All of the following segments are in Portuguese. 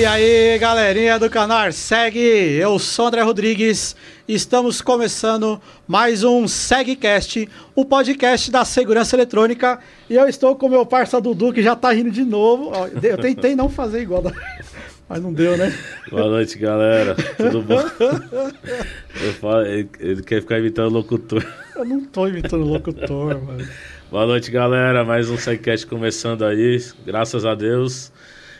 E aí, galerinha do canal Segue, eu sou André Rodrigues. Estamos começando mais um SegCast, o podcast da segurança eletrônica. E eu estou com meu parceiro Dudu, que já tá rindo de novo. Eu tentei não fazer igual, da- mas não deu, né? Boa noite, galera. Tudo bom? Falo- ele, ele quer ficar imitando locutor. Eu não tô imitando locutor, mano. Boa noite, galera. Mais um SciCast começando aí, graças a Deus.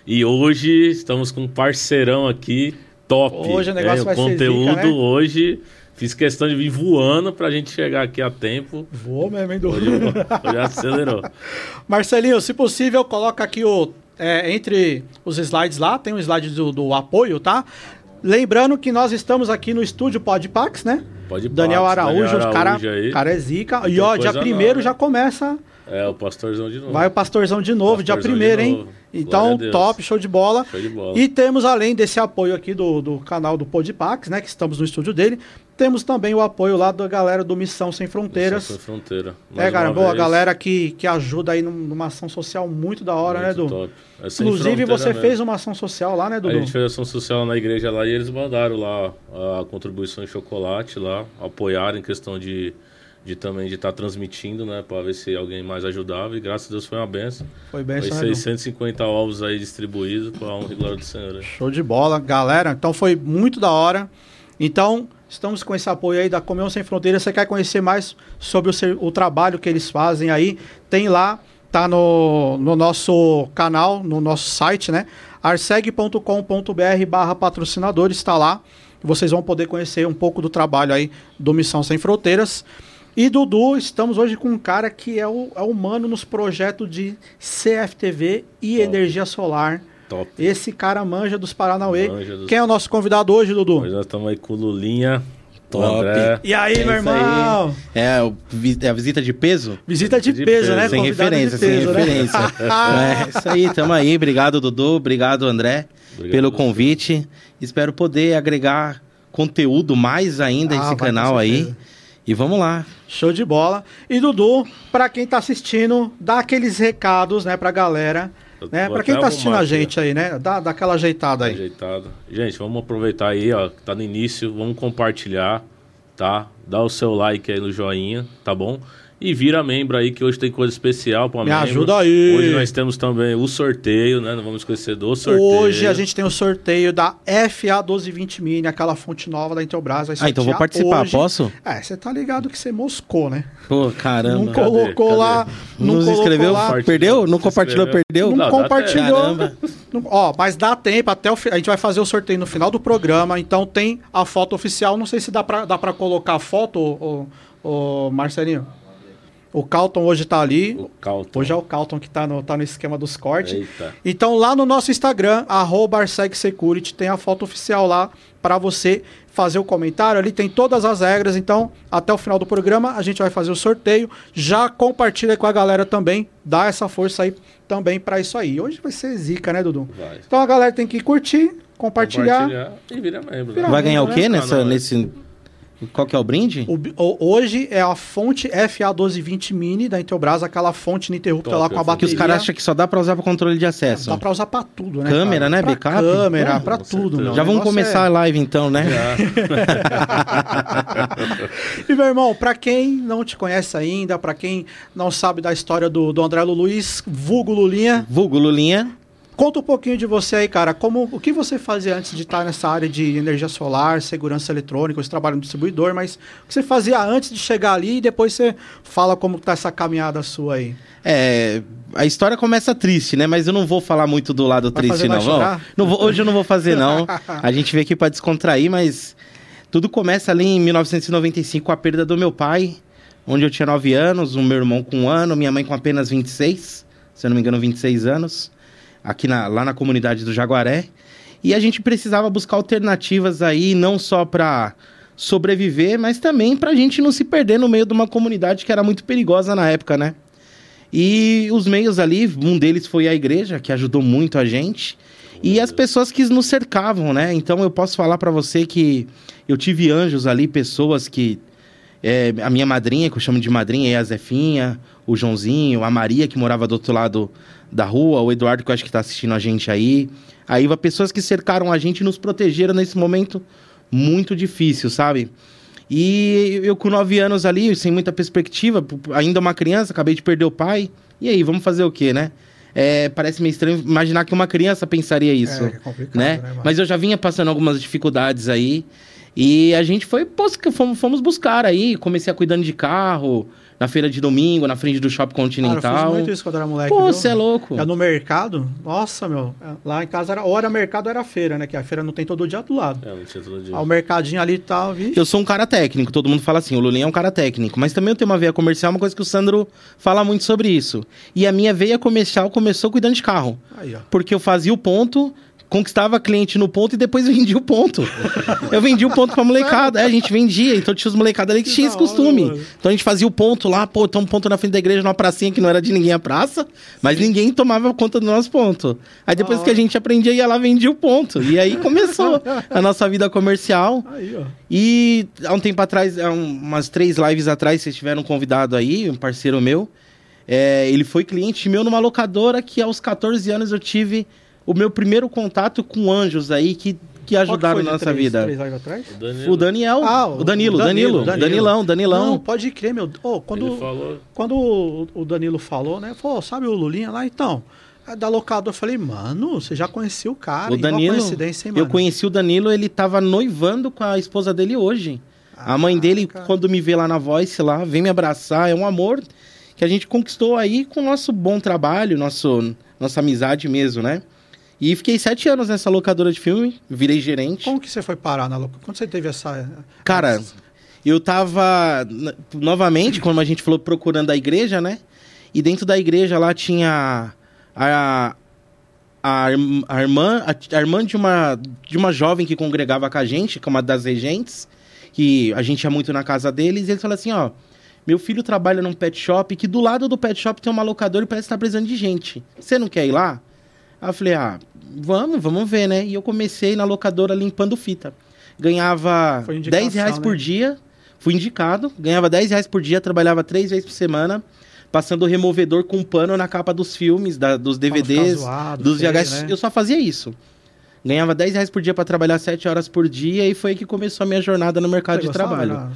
E hoje estamos com um parceirão aqui, top. Hoje o negócio hein? vai ser conteúdo zica, né? hoje. Fiz questão de vir voando pra gente chegar aqui a tempo. Voou mesmo, hein, Hoje, Dudu? hoje acelerou. Marcelinho, se possível, coloca aqui o. é, entre os slides lá, tem um slide do, do apoio, tá? Lembrando que nós estamos aqui no estúdio Podpax, né? Pode Daniel Pax, Araújo, Daniel o cara, Araújo aí. cara é zica. E ó, dia primeiro nova, já hein? começa. É, o pastorzão de novo. Vai o pastorzão de novo, dia Pastorzão de primeiro, hein? Então, a top, show de bola. Show de bola. E temos, além desse apoio aqui do, do canal do Podpax, né? Que estamos no estúdio dele, temos também o apoio lá da galera do Missão Sem Fronteiras. Essa foi fronteira. É, Mais cara, uma boa, a galera que, que ajuda aí num- numa ação social muito da hora, né, Muito Edu? top. É sem Inclusive, você mesmo. fez uma ação social lá, né, A Dudu? gente fez ação social na igreja lá e eles mandaram lá a contribuição em chocolate lá, apoiaram em questão de, de também de estar transmitindo, né, para ver se alguém mais ajudava e graças a Deus foi uma benção. Foi bem, Foi né, Edu? 650 ovos aí distribuídos para a honra e glória do Senhor. né? Show de bola, galera. Então foi muito da hora. Então, estamos com esse apoio aí da Comunhão Sem Fronteiras. Você quer conhecer mais sobre o, o trabalho que eles fazem aí? Tem lá, tá no, no nosso canal, no nosso site, né? arseg.com.br barra patrocinadores, está lá. Vocês vão poder conhecer um pouco do trabalho aí do Missão Sem Fronteiras. E Dudu, estamos hoje com um cara que é o, é o mano nos projetos de CFTV e Top. energia solar. Top. Esse cara manja dos Paranauê. Manja dos- Quem é o nosso convidado hoje, Dudu? Hoje nós estamos aí com o Lulinha, Top. André. E aí, É meu irmão? É, o é a visita de peso? Visita de, De peso, peso. né? sem Convidado referência, de peso, sem né? referência. é isso aí, tamo aí. Obrigado, Dudu. Obrigado, André, Obrigado pelo você. convite. Espero poder agregar conteúdo mais ainda Ah, esse canal aí. certeza. E vamos lá. Show de bola. E Dudu, pra quem tá assistindo, dá aqueles recados, né, pra galera. Né? Pra quem tá assistindo a gente aí, né? Dá, dá aquela ajeitada aí. Ajeitado. Gente, vamos aproveitar aí, ó, que tá no início, vamos compartilhar, tá? Dá o seu like aí no joinha, tá bom? E vira membro aí, que hoje tem coisa especial pra Me membro. ajuda aí. Hoje nós temos também o sorteio, né? Não vamos esquecer do sorteio. Hoje a gente tem o sorteio da FA 1220 Mini, aquela fonte nova da Intelbras. Vai Ah, então vou participar, hoje. posso? É, você tá ligado que você moscou, né? Pô, caramba. não colocou cadê? lá. Não, Não se inscreu? lá. Perdeu? Não compartilhou, inscreveu. perdeu? Não, Não, compartilhou. Caramba. Não- ó, mas dá tempo até o A gente vai fazer o sorteio no final do programa, então tem a foto oficial. Não sei se dá pra, dá pra colocar a foto, ô, ô, ô, Marcelinho. O Calton hoje tá ali. O Calton. Hoje é o Calton que tá no, tá no esquema dos cortes. Eita. Então lá no nosso Instagram, arroba Security, tem a foto oficial lá para você fazer o comentário. Ali tem todas as regras. Então, até o final do programa, a gente vai fazer o sorteio. Já compartilha com a galera também. Dá essa força aí também para isso aí. Hoje vai ser zica, né, Dudu? Vai. Então a galera tem que curtir, compartilhar. e vira membro. Vira né? Vai ganhar o quê Ah, nessa, não, é. nesse... Qual que é o brinde? O hoje é a fonte FA1220 Mini da Intelbras, aquela fonte ininterrupta Top, lá com a bateria. Que os caras acham que só dá pra usar pra controle de acesso. Dá pra usar pra tudo, né? Câmera, cara? né? Pra Backup? Câmera, com tudo, meu. Já vamos negócio começar é- a live então, né? E, meu irmão, pra quem não te conhece ainda, pra quem não sabe da história do, do André Luiz, vulgo Lulinha, Vulgo Lulinha. Conta um pouquinho de você aí, cara. Como, o que você fazia antes de estar nessa área de energia solar, segurança eletrônica, você trabalha no distribuidor, mas o que você fazia antes de chegar ali e depois você fala como tá essa caminhada sua aí. É, a história começa triste, né? Mas eu não vou falar muito do lado Vai triste, não. Não, vou- hoje eu não vou fazer, não. A gente veio aqui pra descontrair, mas tudo começa ali em 1995 com a perda do meu pai, onde eu tinha 9 anos, o meu irmão com um ano, minha mãe com apenas 26, se eu não me engano, 26 anos, aqui na- lá na comunidade do Jaguaré. E a gente precisava buscar alternativas aí, não só para sobreviver, mas também pra gente não se perder no meio de uma comunidade que era muito perigosa na época, né? E os meios ali, um deles foi a igreja, que ajudou muito a gente, e as pessoas que nos cercavam, né? Então eu posso falar pra você que eu tive anjos ali, pessoas que É, a minha madrinha, que eu chamo de madrinha, é a Zefinha, o Joãozinho, a Maria, que morava do outro lado da rua, o Eduardo, que eu acho que tá assistindo a gente aí. A Iva, pessoas que cercaram a gente e nos protegeram nesse momento muito difícil, sabe? E eu com nove anos ali, sem muita perspectiva, ainda uma criança, acabei de perder o pai. E aí, vamos fazer o quê, né? É, parece meio estranho imaginar que uma criança pensaria isso, É, é complicado, né? né? Mas eu já vinha passando algumas dificuldades aí. E a gente foi, fomos buscar aí. Comecei a cuidando de carro, na feira de domingo, na frente do Shopping Cara, eu Continental. fiz muito isso quando era moleque. Pô, você é louco. É no mercado, nossa, meu. Lá em casa era, era mercado era feira, né? Que a feira não tem todo dia do lado. É, não tinha todo dia. Ah, o mercadinho ali e tal, vixe. Eu sou um cara técnico, todo mundo fala assim, o Lulinha é um cara técnico, mas também eu tenho uma veia comercial, uma coisa que o Sandro fala muito sobre isso. E a minha veia comercial começou cuidando de carro, Aí, ó. porque eu fazia o ponto, conquistava cliente no ponto e depois vendia o ponto. eu vendia o ponto pra molecada, é, a gente vendia, então tinha os molecadas ali que Que tinha esse costume. então a gente fazia o ponto lá, pô, tem um ponto na frente da igreja, numa pracinha que não era de ninguém a praça, mas ninguém tomava conta do nosso ponto. Aí depois que a gente aprendia, ia lá vendia o ponto. E aí começou a nossa vida comercial. Aí, ó. E há um tempo atrás, há um- umas três lives atrás, vocês tiveram um convidado aí, um parceiro meu. É, ele foi cliente meu numa locadora que aos 14 anos eu tive o meu primeiro contato com anjos aí que, que ajudaram que foi na nossa três- vida. três lives atrás? O Danilo, O Daniel, Ah, o Danilo, o Danilo, Danilo, Danilão, Danilão. Não, pode crer, meu. Ô, quando, falou... quando o, o Danilo falou, né? Falou, sabe o Lulinha lá? Então, é da locadora. Eu falei, mano, você já conhecia o cara. o Danilo, coincidência, hein, mano? eu conheci o Danilo, ele tava noivando com a esposa dele hoje. a mãe dele, Caraca. quando me vê lá na Voice, lá, vem me abraçar. É um amor que a gente conquistou aí com o nosso bom trabalho, nosso, nossa amizade mesmo, né? E fiquei sete anos nessa locadora de filme, virei gerente. Como que você foi parar na louca? Quando você teve essa. Cara, essa- eu tava, novamente, como a gente falou, procurando a igreja, né? E dentro da igreja lá tinha a, a, a irmã, a, a irmã de uma, de uma jovem que congregava com a gente, que é uma das regentes, que a gente ia muito na casa deles, e eles falaram assim, ó, meu filho trabalha num pet shop, que do lado do pet shop tem uma locadora e parece que tá precisando de gente. Você não quer ir lá? Aí eu falei, ah, vamos, vamos ver, né? E eu comecei na locadora limpando fita. Ganhava Foi indicação, 10 reais por né? dia, fui indicado, ganhava 10 reais por dia, trabalhava três vezes por semana, passando removedor com pano na capa dos filmes, da- dos DVDs, zoado, dos VHS. né? Eu só fazia isso. Ganhava 10 reais por dia para trabalhar 7 horas por dia e foi aí que começou a minha jornada no mercado Você de trabalho.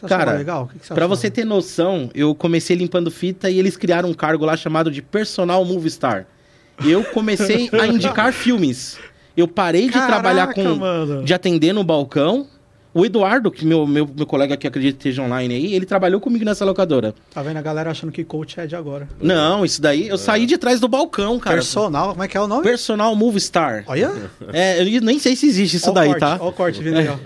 Você- Cara, legal? O que que você Pra achava? você ter noção, eu comecei limpando fita e eles criaram um cargo lá chamado de Personal Movie Star. Eu comecei a indicar filmes. Eu parei de Caraca, trabalhar com. mano. de atender no balcão. O Eduardo, que meu, meu, meu colega que acredita que esteja online aí, ele trabalhou comigo nessa locadora. Tá vendo a galera achando que coach é de agora. Não, isso daí, eu saí de trás do balcão, cara. Personal, como é que é o nome? Personal Movie Star. Olha. É, eu nem sei se existe isso Ó daí, corte, tá? Ó o corte vindo aí, ó.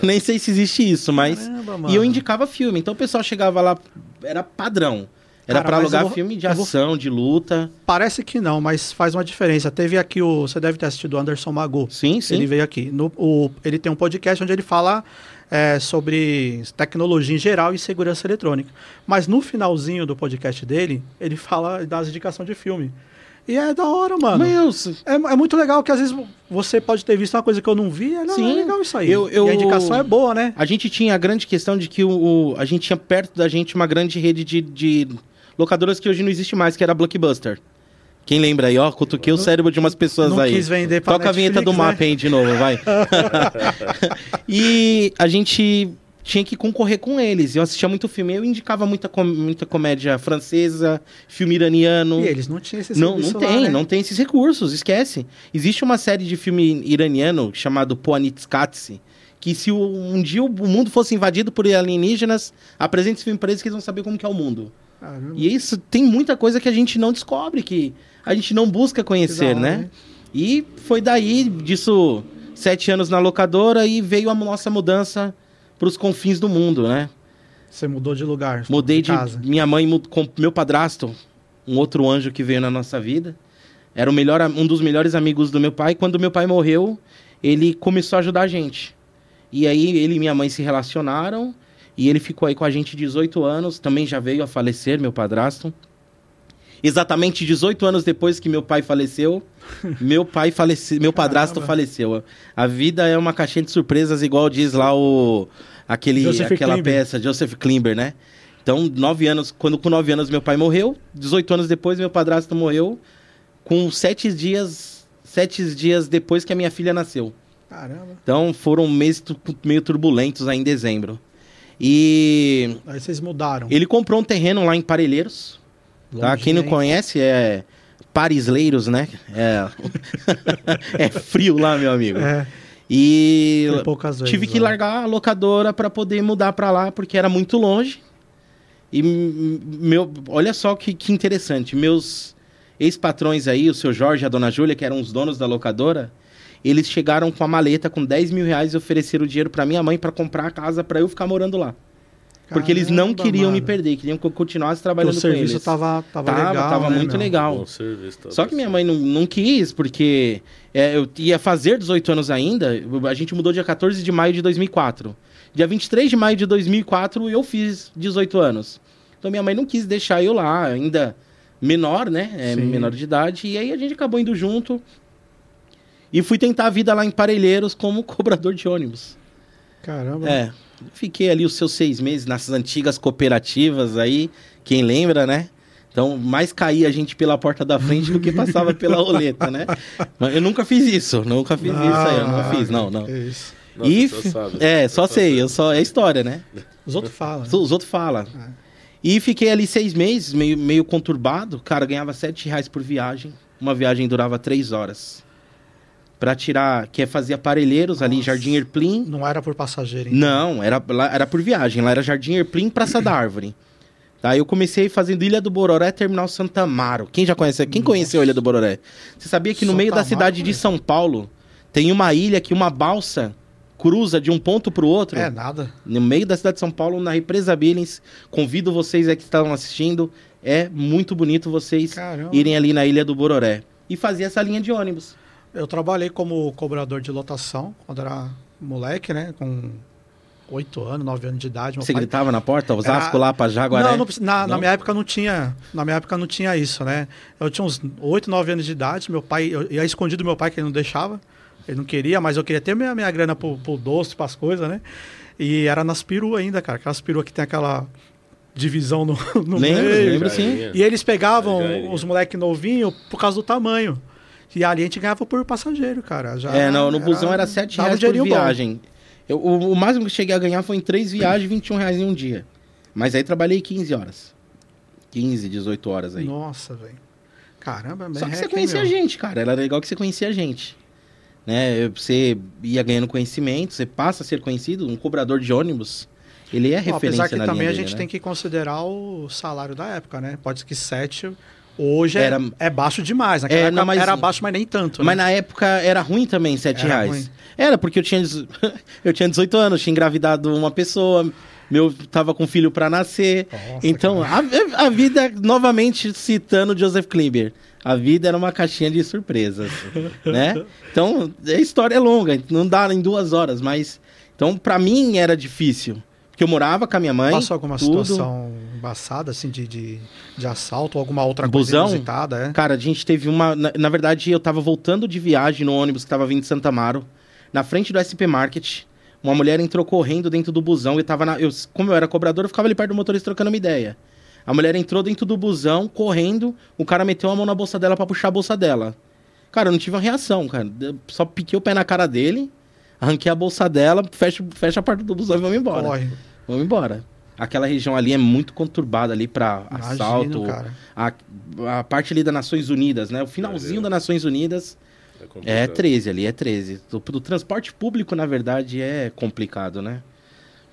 nem sei se existe isso, mas. Caramba, E eu indicava filme. Então o pessoal chegava lá, era padrão. Era mas alugar vou- filme de eu vou- ação, de luta. Parece que não, mas faz uma diferença. Teve aqui o. Você deve ter assistido o Anderson Magu. Sim, sim. Ele veio aqui. No, o, ele tem um podcast onde ele fala é, sobre tecnologia em geral e segurança eletrônica. Mas no finalzinho do podcast dele, ele fala das indicações de filme. E é da hora, mano. Meu, É, é muito legal que às vezes você pode ter visto uma coisa que eu não vi. É, não, Sim. é legal isso aí. Eu- eu- E a indicação é boa, né? a gente tinha a grande questão de que o, o- a gente tinha perto da gente uma grande rede de, de locadoras que hoje não existe mais, que era Blockbuster. Quem lembra aí, ó, cutuquei o cérebro de umas pessoas não aí. quis vender pra Toca a vinheta do Netflix, né? mapa aí de novo, vai. e a gente tinha que concorrer com eles. Eu assistia muito filme, eu indicava muita, com- muita comédia francesa, filme iraniano. E eles não tinham esse Não, não serviço lá, tem, né? não tem esses recursos, esquece. Existe uma série de filme iraniano chamado Poanitskatsi, que se um dia o mundo fosse invadido por alienígenas, apresente esse filme pra eles que eles vão saber como que é o mundo. Caramba. E isso tem muita coisa que a gente não descobre, que a gente não busca conhecer, hora, né? E foi daí, disso, sete anos na locadora e veio a nossa mudança pros confins do mundo, né? Você mudou de lugar. Mudei de. casa. Minha mãe, com meu padrasto, um outro anjo que veio na nossa vida. Era o melhor, um dos melhores amigos do meu pai. Quando meu pai morreu, ele começou a ajudar a gente. E aí ele e minha mãe se relacionaram. E ele ficou aí com a gente 18 anos. Também já veio a falecer, meu padrasto. Exatamente 18 anos depois que meu pai faleceu, meu pai faleceu, meu padrasto Caramba. faleceu. A vida é uma caixinha de surpresas, igual diz lá o aquele Joseph aquela Klimber. peça Joseph Klimber, né? Então, nove anos, quando com nove anos meu pai morreu, 18 anos depois meu padrasto morreu, com sete dias, sete dias depois que a minha filha nasceu. Caramba. Então, foram meses meio turbulentos aí em dezembro. E Aí vocês mudaram. ele comprou um terreno lá em Parelheiros. Tá? Longe, Quem não conhece é Parisleiros, né? É, é frio lá, meu amigo. É, E vezes. tive que né? largar a locadora para poder mudar para lá porque era muito longe. E meu, olha só que, que interessante, meus ex-patrões aí, o seu Jorge e a dona Júlia, que eram os donos da locadora, eles chegaram com a maleta com 10 mil reais e ofereceram o dinheiro para minha mãe para comprar a casa para eu ficar morando lá. Porque eles não queriam me mano. perder, queriam que eu continuasse O trabalhando com serviço eles. tava, tava, Tava, legal. tava né, muito meu? legal. Serviço. tá Só que minha mãe não, não quis, porque é, eu ia fazer 18 anos ainda. A gente mudou dia 14 de maio de 2004. Dia 23 de maio de 2004 eu fiz 18 anos. Então minha mãe não quis deixar eu lá, ainda menor, né? É, menor de idade. E aí a gente acabou indo junto. E fui tentar a vida lá em Parelheiros como cobrador de ônibus. Caramba. É. Fiquei ali os seus seis meses nessas antigas cooperativas aí, quem lembra, né? Então, mais caía a gente pela porta da frente do que passava pela roleta, né? Mas Eu nunca fiz isso, nunca fiz isso aí, eu nunca fiz, não, não. Ah, que isso. E, é, só sei, eu só, é história, né? Os outros falam. né? Os outros falam. É. E fiquei ali seis meses, meio, meio conturbado. Cara, ganhava sete reais por viagem. Uma viagem durava três horas. Pra tirar, que é fazer aparelheiros ali, Nossa. Jardim Erplim. Não era por passageiro, então. Não, era, lá, era por viagem. Lá era Jardim Erplim, Praça da Árvore. Tá, eu comecei fazendo Ilha do Bororé, Terminal Santa Amaro. Quem já conhece? Quem conheceu a Ilha do Bororé? Você sabia que no Santa meio da Amaro, cidade de conheço. São Paulo tem uma ilha que uma balsa cruza de um ponto pro outro? É, nada. No meio da cidade de São Paulo, na represa Billings. Convido vocês aí que estavam assistindo. É muito bonito vocês Caramba. irem ali na Ilha do Bororé. E fazer essa linha de ônibus. Eu trabalhei como cobrador de lotação quando era moleque, né? Com oito anos, nove anos de idade. Meu Você pai... gritava na porta, Osasco Era- lá pra Jaguaré? Não, não precisa- na, na Não? minha época não tinha. Na minha época não tinha isso, né? Eu tinha uns 8, 9 anos de idade. Meu pai, eu ia escondido do meu pai, que ele não deixava. Ele não queria, mas eu queria ter minha, minha grana pro, pro doce, pras coisas, né? E era nas peruas ainda, cara. Aquelas peruas que tem aquela divisão no, no Lembro, meio. lembro sim. E eles pegavam os moleques novinhos por causa do tamanho. E ali a gente ganhava por passageiro, cara. Já É, não, no busão era 7 dava um reais por viagem. Eu- o, o máximo que eu cheguei a ganhar foi em três viagens, 21 reais em um dia. Mas aí trabalhei 15 horas. 15, 18 horas aí. Nossa, velho. Caramba, Só que merreca, você conhecia a gente, cara. Era legal que você conhecia a gente. Né? Você ia ganhando conhecimento, você passa a ser conhecido. Um cobrador de ônibus, ele é referência apesar que também a dele, gente né? tem que considerar o salário da época, né? Pode ser que 7 hoje é- Era- é, baixo demais. Naquela É, época não, mas- era baixo, mas nem tanto. Mas né? na época era ruim também, 7 Era reais. ruim. Era, porque eu tinha, eu tinha 18 anos, tinha engravidado uma pessoa, meu tava com filho pra nascer. Nossa, então, a, a vida, novamente citando Joseph Klimber, a vida era uma caixinha de surpresas, né? Então, a história é longa, não dá em duas horas, mas... Então, pra mim era difícil, porque eu morava com a minha mãe, Passou alguma tudo. situação embaçada, assim, de, de, de assalto ou alguma outra Busão? coisa inusitada, é? Cara, a gente teve uma. Na, na verdade, eu tava voltando de viagem no ônibus que tava vindo de Santa Amaro, na frente do SP Market. Uma mulher entrou correndo dentro do busão e tava na. Eu, como eu era cobrador, eu ficava ali perto do motorista trocando uma ideia. A mulher entrou dentro do busão, correndo, o cara meteu a mão na bolsa dela pra puxar a bolsa dela. Cara, eu não tive uma reação, cara. Eu só piquei o pé na cara dele, arranquei a bolsa dela, fecha, fecha a porta do busão e vamos embora. Corre. Vamos embora. Aquela região ali é muito conturbada ali pra Imagino, assalto. cara. A, a parte ali das Nações Unidas, né? O finalzinho das Nações Unidas É é complicado. 13 ali, é 13. Do, do transporte público, na verdade, é complicado, né?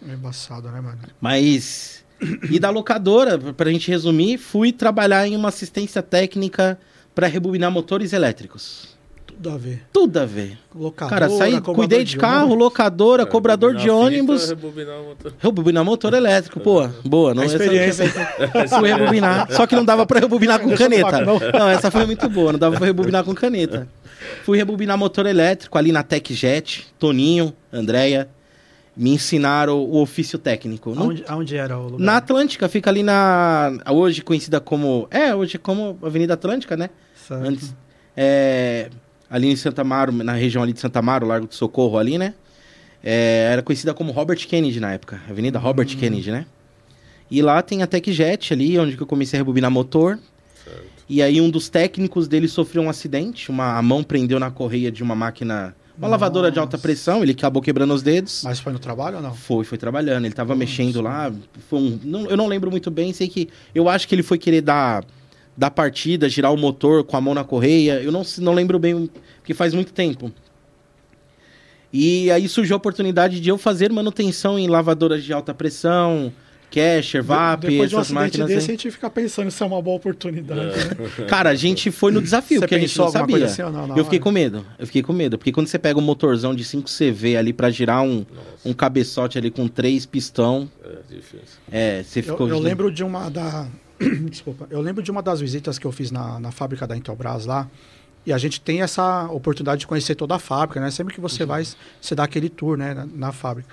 É embaçado, né, mano? Mas. E da locadora, pra gente resumir, fui trabalhar em uma assistência técnica pra rebobinar motores elétricos. Tudo a ver. Tudo a ver. Locadora, Cara, saí, cuidei de carro, ônibus. locadora, É, cobrador de ônibus. rebobinar o motor. Rebobinar motor elétrico, pô. Boa, não A essa experiência. tinha- Fui rebobinar. Só que não dava pra rebobinar com caneta. não. Essa foi muito boa, não dava pra rebobinar com caneta. Fui rebobinar motor elétrico ali na TechJet, Toninho, Andréia. me ensinaram o ofício técnico. Não- Aonde, aonde era o lugar? Na Atlântica, fica ali na. Hoje conhecida como. É, hoje como Avenida Atlântica, né? Certo. Antes. É, ali em Santa Amaro, na região ali de Santa Amaro, Largo do Socorro ali, né? É, era conhecida como Robert Kennedy na época. Avenida Robert Kennedy, né? E lá tem a TechJet ali, onde eu comecei a rebobinar motor. E aí um dos técnicos dele sofreu um acidente, uma a mão prendeu na correia de uma máquina, uma lavadora de alta Nossa. pressão, ele acabou quebrando os dedos. Mas foi no trabalho ou não? Foi, foi trabalhando. Ele tava mexendo lá. Um, não- eu não lembro muito bem. Sei que. Eu acho que ele foi querer dar, dar partida, girar o motor com a mão na correia. Eu não, se- não lembro bem, porque faz muito tempo. E aí surgiu a oportunidade de eu fazer manutenção em lavadoras de alta pressão, Casher, VAP, Depois de um essas acidente máquinas. desse, a aí. gente fica pensando se é uma boa oportunidade. né? Cara, a gente foi no desafio, Você porque a gente não sabia. assim não na eu fiquei com medo. Eu fiquei com medo. Porque quando você pega um motorzão de 5 CV ali pra girar um, um cabeçote ali com três pistão, É difícil. é, você Eu, ficou. eu lembro de uma da. Desculpa. Eu lembro de uma das visitas que eu fiz na, na fábrica da Intelbras lá. E a gente tem essa oportunidade de conhecer toda a fábrica, né? Sempre que você vai, você dá aquele tour, né? Na, na fábrica.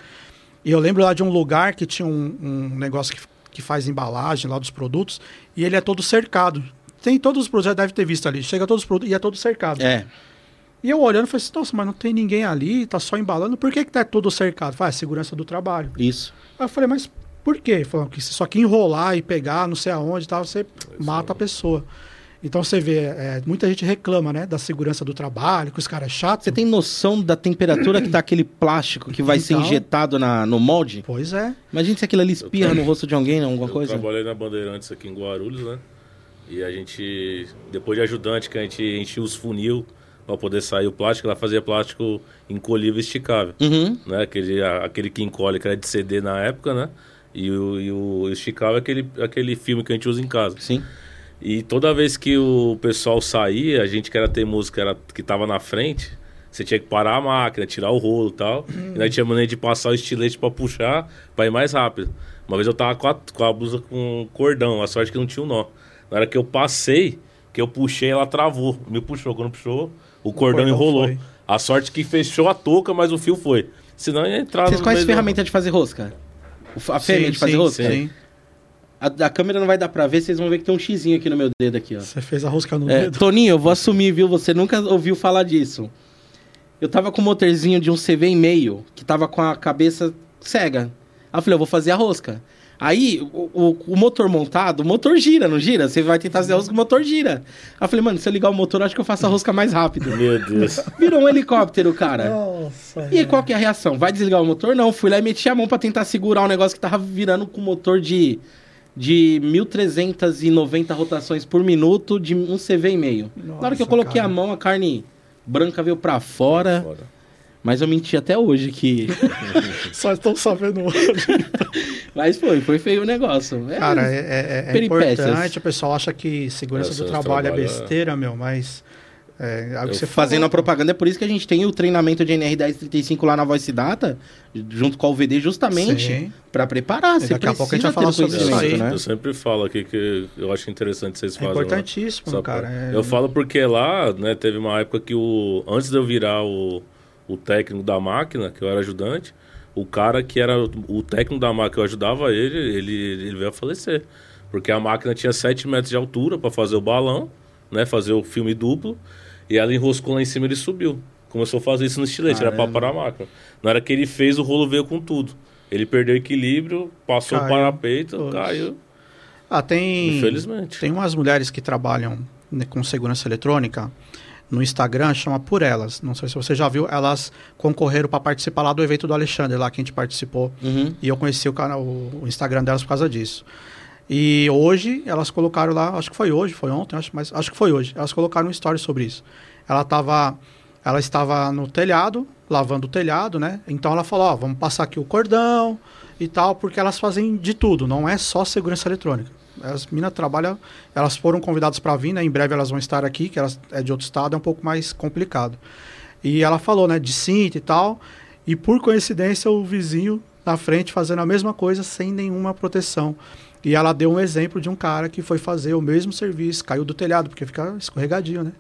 E eu lembro lá de um lugar que tinha um, um negócio que, que faz embalagem lá dos produtos. E ele é todo cercado. Tem todos os produtos, já deve ter visto ali. Chega todos os produtos e é todo cercado. É, E eu olhando, falei assim, nossa, mas não tem ninguém ali, tá só embalando. Por que que tá todo cercado? Falei, ah, segurança do trabalho. isso. Aí eu falei, mas por quê? Falou que se só que enrolar e pegar, não sei aonde e tal, você mata a pessoa. Então você vê, é, muita gente reclama, né, da segurança do trabalho, que os caras é chato. Você tem noção da temperatura que tá aquele plástico que vai ser Então. injetado na, no molde? Pois é. Imagina se aquilo ali espirra no rosto de alguém, alguma Eu coisa. trabalhei na Bandeirantes aqui em Guarulhos, né? E a gente, depois de ajudante, que a gente enchia os funil para poder sair o plástico, ela fazia plástico encolhível e esticável. Uhum. Né? Aquele, aquele que encolhe, que era de CD na época, né? E o, e o é aquele, aquele filme que a gente usa em casa. Sim. E toda vez que o pessoal saía, a gente que era teimoso, que, era, que tava na frente, você tinha que parar a máquina, tirar o rolo e tal. E nós tinha maneira de passar o estilete pra puxar, pra ir mais rápido. Uma vez eu tava com a, com a blusa com cordão, a sorte que não tinha um nó. Na hora que eu passei, que eu puxei, ela travou. Me puxou. Quando puxou, o cordão, cordão enrolou. foi. A sorte que fechou a touca, mas o fio foi. Senão ia entrar Vocês no conhecem meio do- ferramenta de fazer rosca? O A fêmea Sim, de fazer sim, rosca? sim. A, a câmera não vai dar pra ver, vocês vão ver que tem um xizinho aqui no meu dedo aqui, ó. Você fez a rosca no É, dedo. Toninho, eu vou assumir, viu? Você nunca ouviu falar disso. Eu tava com um motorzinho de um CV e meio, que tava com a cabeça cega. Aí eu falei, eu vou fazer a rosca. Aí, o, o- o motor montado, o motor gira, não gira? Você vai tentar fazer a rosca, o motor gira. Aí eu falei, mano, se eu ligar o motor, acho que eu faço a rosca mais rápido. Meu Deus. Virou um helicóptero, cara. Nossa. E aí, qual que é a reação? Vai desligar o motor? Não, fui lá e meti a mão pra tentar segurar um negócio que tava virando com motor de, de 1.390 rotações por minuto de um CV e meio. Na hora que eu Nossa, coloquei cara. a mão, a carne branca veio pra fora. Fora. Mas eu menti até hoje que... Só estão sabendo hoje. mas foi, foi feio o negócio. É, Cara, é, é- é importante. O pessoal acha que segurança Essa do trabalho, trabalho é é- besteira, meu, mas. É, é o que eu você fazendo a propaganda, é por isso que a gente tem o treinamento de NR1035 lá na Voice Data, junto com a UVD, justamente Sim. pra preparar. Você daqui a pouco a gente vai falar sobre isso aí. né? Eu sempre falo aqui que eu acho interessante vocês É fazem. lá. importantíssimo, pra- cara. é- Eu falo porque lá, né, teve uma época que o. Antes de eu virar o, o técnico da máquina, que eu era ajudante, o cara que era o- técnico da máquina que eu ajudava ele, ele, ele veio a falecer. Porque a máquina tinha 7 metros de altura para fazer o balão, né? Fazer o filme duplo. E ela enroscou lá em cima e ele subiu. Começou a fazer isso no estilete, era para Caramba. parar a máquina. Na hora que ele fez, o rolo veio com tudo. Ele perdeu o equilíbrio, passou Caiu. o parapeito, Poxa. caiu. Ah, tem. Infelizmente. Tem umas mulheres que trabalham né, com segurança eletrônica no Instagram, chama Por Elas. Não sei se você já viu, elas concorreram para participar lá do evento do Alexandre, lá que a gente participou. Uhum. E eu conheci o, canal, o Instagram delas por causa disso. E hoje elas colocaram lá, acho que foi hoje, foi ontem, acho, mas acho que foi hoje. Elas colocaram um story sobre isso. Ela tava, ela estava no telhado, lavando o telhado, né? Então ela falou, ó, vamos passar aqui o cordão e tal, porque elas fazem de tudo, não é só segurança eletrônica. As minas trabalham, elas foram convidadas para vir, né? Em breve elas vão estar aqui, que elas é de outro estado, é um pouco mais complicado. E ela falou, né, de cinta e tal. E por coincidência, o vizinho na frente fazendo a mesma coisa sem nenhuma proteção. E ela deu um exemplo de um cara que foi fazer o mesmo serviço, caiu do telhado, porque fica escorregadio, né?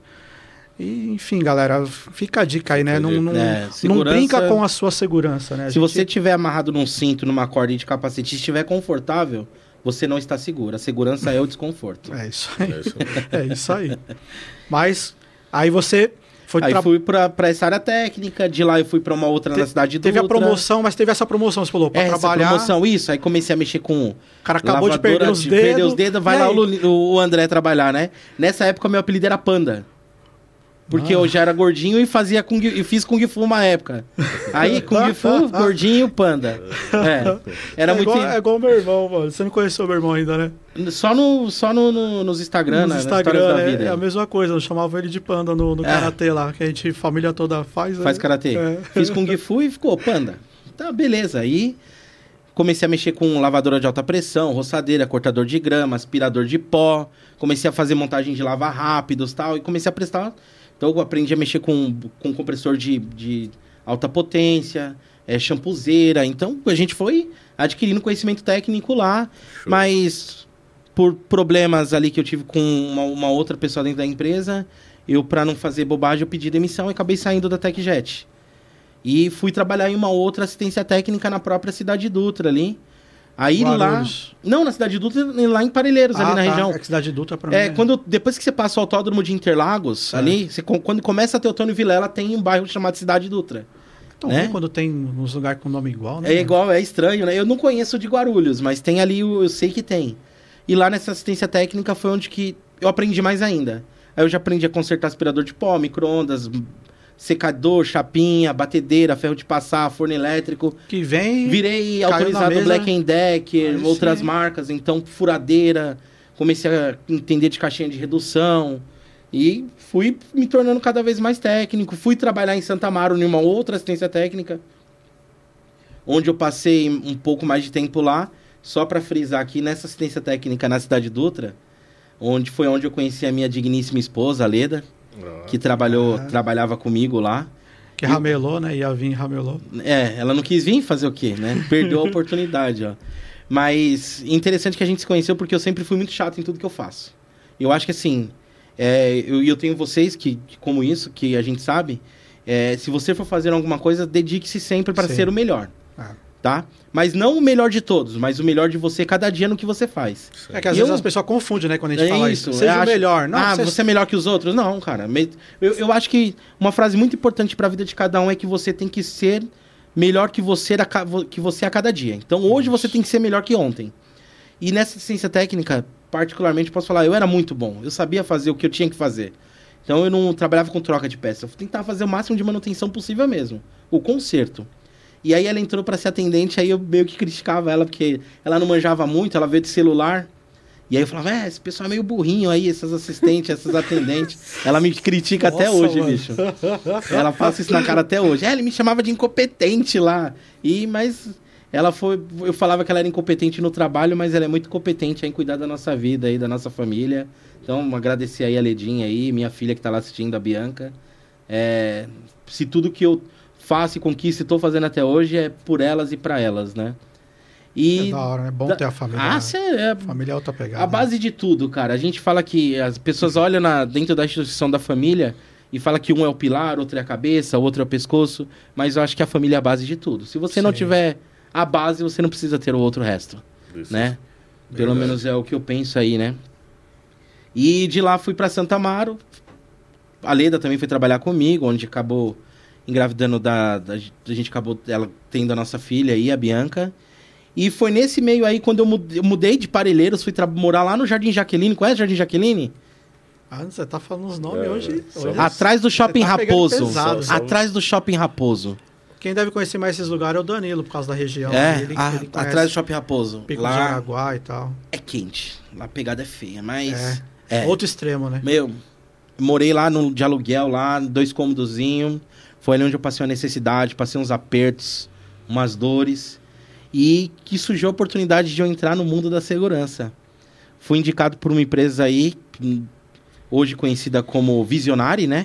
E, enfim, galera, fica a dica aí, né? Não, não, É, não brinca com a sua segurança, né? A Se gente- você tiver amarrado num cinto, numa corda de capacete estiver confortável, você não está seguro. A segurança é o desconforto. É isso aí. É isso mesmo. É isso aí. Mas aí você foi Aí tra- fui pra, pra essa área técnica, de lá eu fui pra uma outra te- na cidade teve a promoção, mas teve essa promoção, você falou, pra É, essa trabalhar. promoção, isso. Aí comecei a mexer com O cara acabou de perder lavadora os de dedos. perder os dedos, vai E lá aí? o, o André trabalhar, né? Nessa época meu apelido era Panda. Porque Ah. eu já era gordinho e fazia Kung, e fiz Kung Fu uma época. Aí Kung Fu, gordinho, Panda. É. Era é muito Igual, é igual meu irmão, mano. Você não conheceu meu irmão ainda, né? só no só no, no- nos Instagram, Nos né? Instagram, é, vida. é a mesma coisa. Eu chamava ele de panda no, no É. karatê lá, que a gente, família toda faz. Faz né? karatê. É. Fiz Kung Fu e ficou Panda. Tá, beleza. Aí comecei a mexer com lavadora de alta pressão, roçadeira, cortador de grama, aspirador de pó. Comecei a fazer montagem de lava rápidos e tal. E comecei a prestar. Então eu aprendi a mexer com, com compressor de, de alta potência, é, champuzeira. Então a gente foi adquirindo conhecimento técnico lá. Show. Mas por problemas ali que eu tive com uma, uma outra pessoa dentro da empresa, eu, para não fazer bobagem, eu pedi demissão e acabei saindo da TechJet. E fui trabalhar em uma outra assistência técnica na própria cidade Dutra ali. Aí lá. Guarulhos. Não, na cidade Dutra, lá em Parelheiros, ali Ah, na tá. região. É que cidade Dutra pra mim. É, quando, depois que você passa o autódromo de Interlagos, É. ali, você, quando começa a ter o Tônio Vilela, tem um bairro chamado Cidade Dutra. Tão né? quando tem uns lugares com nome igual, né? É igual, é estranho, né? Eu não conheço de Guarulhos, mas tem ali, eu sei que tem. E lá nessa assistência técnica foi onde que eu aprendi mais ainda. Aí eu já aprendi a consertar aspirador de pó, micro-ondas, secador, chapinha, batedeira, ferro de passar, forno elétrico. Que vem. Virei autorizado. Black Decker, Aí outras sim. marcas, então furadeira, comecei a entender de caixinha de redução e fui me tornando cada vez mais técnico. Fui trabalhar em Santa Amaro em uma outra assistência técnica, onde eu passei um pouco mais de tempo lá, só para frisar aqui nessa assistência técnica na cidade Dutra, onde foi onde eu conheci a minha digníssima esposa, a Leda, Que trabalhou, Ah. trabalhava comigo lá. Que ramelou, né? Ia vir ramelou. É, ela não quis vir fazer o quê, né? Perdeu a oportunidade, ó. Mas interessante que a gente se conheceu porque eu sempre fui muito chato em tudo que eu faço. Eu acho que assim, é, eu, eu tenho vocês que, como isso, que a gente sabe, é, se você for fazer alguma coisa, dedique-se sempre para ser o melhor. Tá? Mas não o melhor de todos, mas o melhor de você cada dia no que você faz. É que às E vezes eu- as pessoas confundem, né? Quando a gente É fala isso, isso. Seja eu o acho- melhor. Não, ah, você... é melhor que os outros? Não, cara. Eu, eu acho que uma frase muito importante para a vida de cada um é que você tem que ser melhor que você, a, que você a cada dia. Então hoje você tem que ser melhor que ontem. E nessa ciência técnica, particularmente, posso falar, eu era muito bom. Eu sabia fazer o que eu tinha que fazer. Então eu não trabalhava com troca de peça. Eu tentava fazer o máximo de manutenção possível mesmo. O conserto. E aí ela entrou para ser atendente, aí eu meio que criticava ela, porque ela não manjava muito, ela veio de celular. E aí eu falava, é, esse pessoal é meio burrinho aí, essas assistentes, essas atendentes. Ela me critica até Nossa, hoje, mano. bicho. Ela passa isso na cara até hoje. É, ele me chamava de incompetente lá. E, mas ela foi. Eu falava que ela era incompetente no trabalho, mas ela é muito competente em cuidar da nossa vida aí, da nossa família. Então, agradecer aí a Ledinha aí, minha filha que tá lá assistindo, a Bianca. É, se tudo que eu faço e conquisto e tô fazendo até hoje é por elas e para elas, né? E. É da hora, né? É bom da- ter a família. Ah, né? cê é, Família é outra pegada. a base de tudo, cara. A gente fala que as pessoas olham na- dentro da instituição da família e fala que um é o pilar, outro é a cabeça, outro é o pescoço. Mas eu acho que a família é a base de tudo. Se você não Sim. tiver a base, você não precisa ter o outro resto, isso. né? Pelo Verdade. menos é o que eu penso aí, né? E de lá fui pra Santa Amaro. A Leda também foi trabalhar comigo, onde acabou engravidando da, da- A gente acabou ela tendo a nossa filha aí, a Bianca. E foi nesse meio aí, quando eu mudei, eu mudei de Parelheiros, fui morar lá no Jardim Jaqueline. Conhece o Jardim Jaqueline? Ah, você tá falando os nomes É, hoje. Atrás do Shopping tá Raposo. pesado, Atrás do Shopping Raposo. Quem deve conhecer mais esses lugares é o Danilo, por causa da região. É, Ele, a- ele atrás do Shopping Raposo. Pico de Lá Jaraguá e tal. é quente. Lá a pegada é feia, mas. É. Outro extremo, né? Meu, morei lá no, de aluguel, lá, dois cômodozinho. Foi ali onde eu passei uma necessidade, passei uns apertos, umas dores. E que surgiu a oportunidade de eu entrar no mundo da segurança. Fui indicado por uma empresa aí, hoje conhecida como Visionari, né?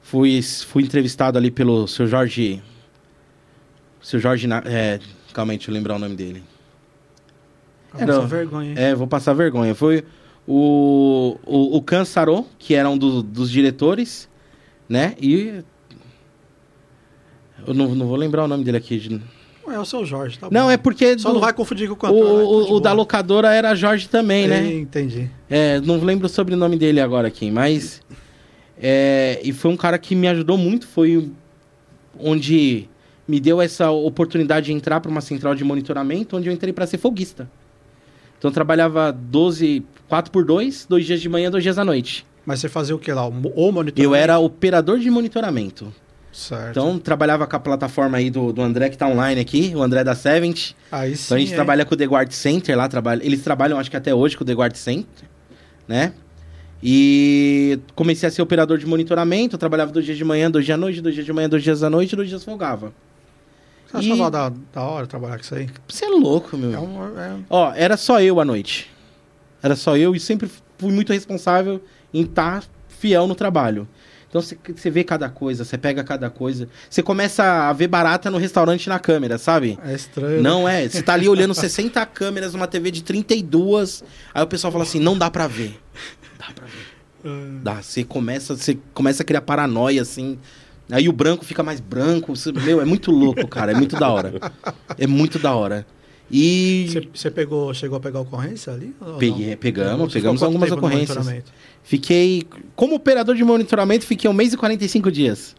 Fui, fui entrevistado ali pelo seu Jorge. Seu Jorge. É, calma aí, deixa eu lembrar o nome dele. Era- passar vergonha. hein? É, vou passar vergonha. Foi o, o, o Can Sarô, que era um do- dos diretores, né? E. Eu não, não vou lembrar o nome dele aqui. É o seu Jorge, tá Não, bom. é porque. Só do- não vai confundir com o o, cantor. né? Tá de o, o boa. da locadora era Jorge também, né? Entendi. É, não lembro o sobrenome dele agora aqui, mas. É, e foi um cara que me ajudou muito, foi onde me deu essa oportunidade de entrar para uma central de monitoramento, onde eu entrei para ser folguista. Então eu trabalhava 12, 4 por 2, dois dias de manhã, dois dias à noite. Mas você fazia o que lá? O o monitoramento? Eu era operador de monitoramento. Certo. Então trabalhava com a plataforma aí do, do André que tá online aqui, o André da Sevent. Aí sim, Então a gente hein? trabalha com o The Guard Center lá, trabalha, eles trabalham acho que até hoje com o The Guard Center, né? E comecei a ser operador de monitoramento, eu trabalhava dois dias de manhã, dois dias à noite, dois dias de manhã, dois dias à noite, dois dias folgava. Você achava E- da, da hora trabalhar com isso aí? Você é louco, meu. É um, é- Ó, era só eu à noite. Era só eu e sempre fui muito responsável em estar fiel no trabalho. Então você- vê cada coisa, você pega cada coisa. Você começa a ver barata no restaurante na câmera, sabe? é estranho. Não é. Você tá ali olhando 60 câmeras numa TV de 32. Aí o pessoal fala assim: não dá pra ver. Dá pra ver. Dá. Você começa, você começa a criar paranoia, assim. Aí o branco fica mais branco. Você- meu, é muito louco, cara. É muito da hora. É muito da hora. E. Você, pegou, chegou a pegar ocorrência ali? Peguei, pegamos, Você pegamos algumas ocorrências. Fiquei. Como operador de monitoramento, fiquei um mês e 45 dias.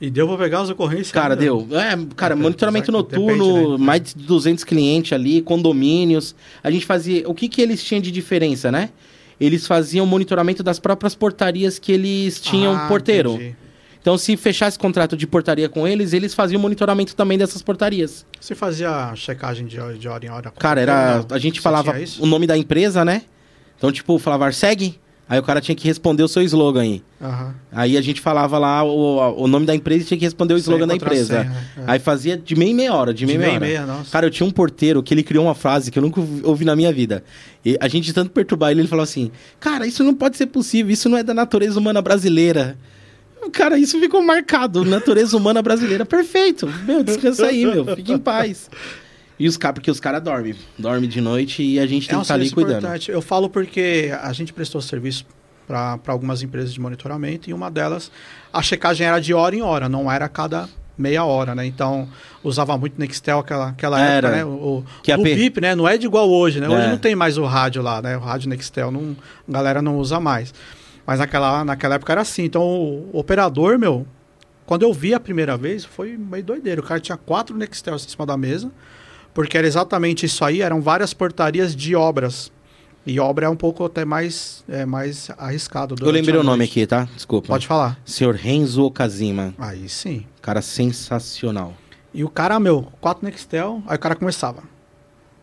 E deu pra pegar as ocorrências? Cara, ainda? deu. É, cara, Depende, monitoramento depende, noturno, né? mais de 200 clientes ali, condomínios. A gente fazia. O que que eles tinham de diferença, né? Eles faziam monitoramento das próprias portarias que eles tinham Ah, porteiro. entendi. Então, se fechasse contrato de portaria com eles, eles faziam monitoramento também dessas portarias. Você fazia checagem de, hora- de hora em hora? Cara, era. A gente falava o nome da empresa, né? Então, tipo, falava segue. Aí o cara tinha que responder o seu slogan aí. Aham. Aí a gente falava lá o, o nome da empresa e tinha que responder o slogan da empresa. contrassenha, é. Aí fazia de meia em meia hora, de meia em meia, hora. meia, nossa. Cara, eu tinha um porteiro que ele criou uma frase que eu nunca ouvi- na minha vida. E a gente tanto perturbar ele, ele falou assim: Cara, isso não pode ser possível, isso não é da natureza humana brasileira. Cara, isso ficou marcado. Natureza humana brasileira. Perfeito. Meu, descansa aí, meu. Fique em paz. E os caras, porque os caras dormem. Dormem de noite e a gente É tem um que estar ali cuidando. importante. Eu falo porque a gente prestou serviço para algumas empresas de monitoramento e uma delas, a checagem era de hora em hora, não era a cada meia hora, né? Então, usava muito Nextel aquela, aquela Era. época, né? O, Que a o BIP, né? Não é de igual hoje, né? Hoje É. não tem mais o rádio lá, né? O rádio Nextel, não, a galera não usa mais. Mas naquela, naquela época era assim. Então, o, operador, meu, quando eu vi a primeira vez, foi meio doideiro. O cara tinha quatro Nextels em cima da mesa, porque era exatamente isso aí, eram várias portarias de obras. E obra é um pouco até mais, é, mais arriscado. Eu lembrei o nome aqui, tá? Desculpa. Pode falar. Senhor Renzo Okazima. Aí sim. Cara sensacional. E o cara, meu, quatro Nextel, aí o cara começava.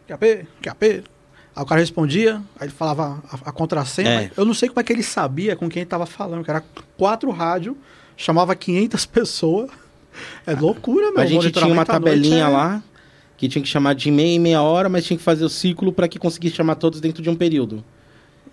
QAP, QAP. Aí o cara respondia, aí ele falava a, a contrassenha. É. Eu não sei como é que ele sabia com quem ele tava falando, que era quatro rádio, chamava 500 pessoas. É loucura, meu. a gente tinha uma à noite tabelinha é- lá que tinha que chamar de meia em meia hora, mas tinha que fazer o ciclo para que conseguisse chamar todos dentro de um período.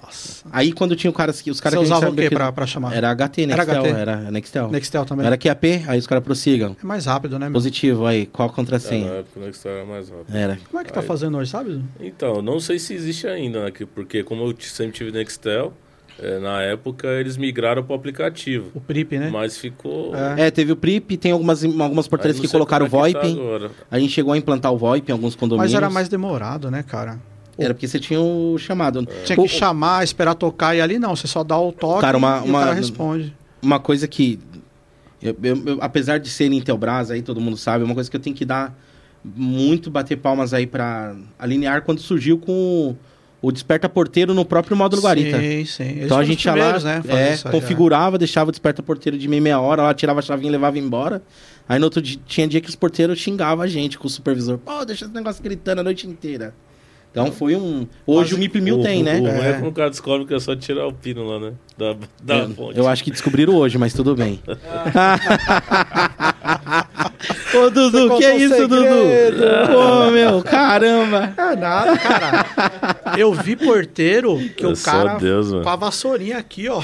Nossa. Aí quando tinha o cara, os caras Você que usava o quê que- pra, pra chamar? Era HT, Era Nextel, HT. era Nextel. Nextel também. Era QAP, aí os caras prossigam. É mais rápido, né, meu? Positivo, aí, qual a Na contrassenha? época o Nextel era mais rápido. Era. Como é que tá Aí. fazendo hoje, sabe? Então, não sei se existe ainda, né? que- Porque como eu sempre tive Nextel, eh, na época eles migraram para o aplicativo. O PRIP, né? Mas ficou... É. É, teve o PRIP, tem algumas, algumas portarias não que colocaram o é que VoIP. tá agora. a gente chegou a implantar o VoIP em alguns condomínios. Mas era mais demorado, né, cara? Era porque você tinha o chamado. Tinha O- que chamar, esperar tocar e ali não, você só dá o toque Cara, uma- e uma- o cara responde. uma coisa que. eu- eu- eu- apesar de ser Intelbras, aí todo mundo sabe, é uma coisa que eu tenho que dar muito bater palmas aí pra alinhar quando surgiu com o Desperta Porteiro no próprio módulo Guarita. Sim, sim. Então a gente ia lá, né, é, configurava, deixava o desperta porteiro de meia meia hora, lá tirava a chavinha e levava embora. Aí no outro dia, tinha dia que os porteiros xingavam a gente com o supervisor. Pô, deixa esse negócio gritando a noite inteira. Então foi um. Hoje o MIP 1000 O- tem, o- né? O ruim é É. quando o cara descobre que é só tirar o pino lá, né? Da, da eu, fonte. eu acho que descobriram hoje, mas tudo bem. Ô, Dudu, Você que é um isso, Dudu? segredo. Pô, meu, caramba. É nada, cara. Eu vi porteiro que É o cara Deus, com a vassourinha aqui, ó.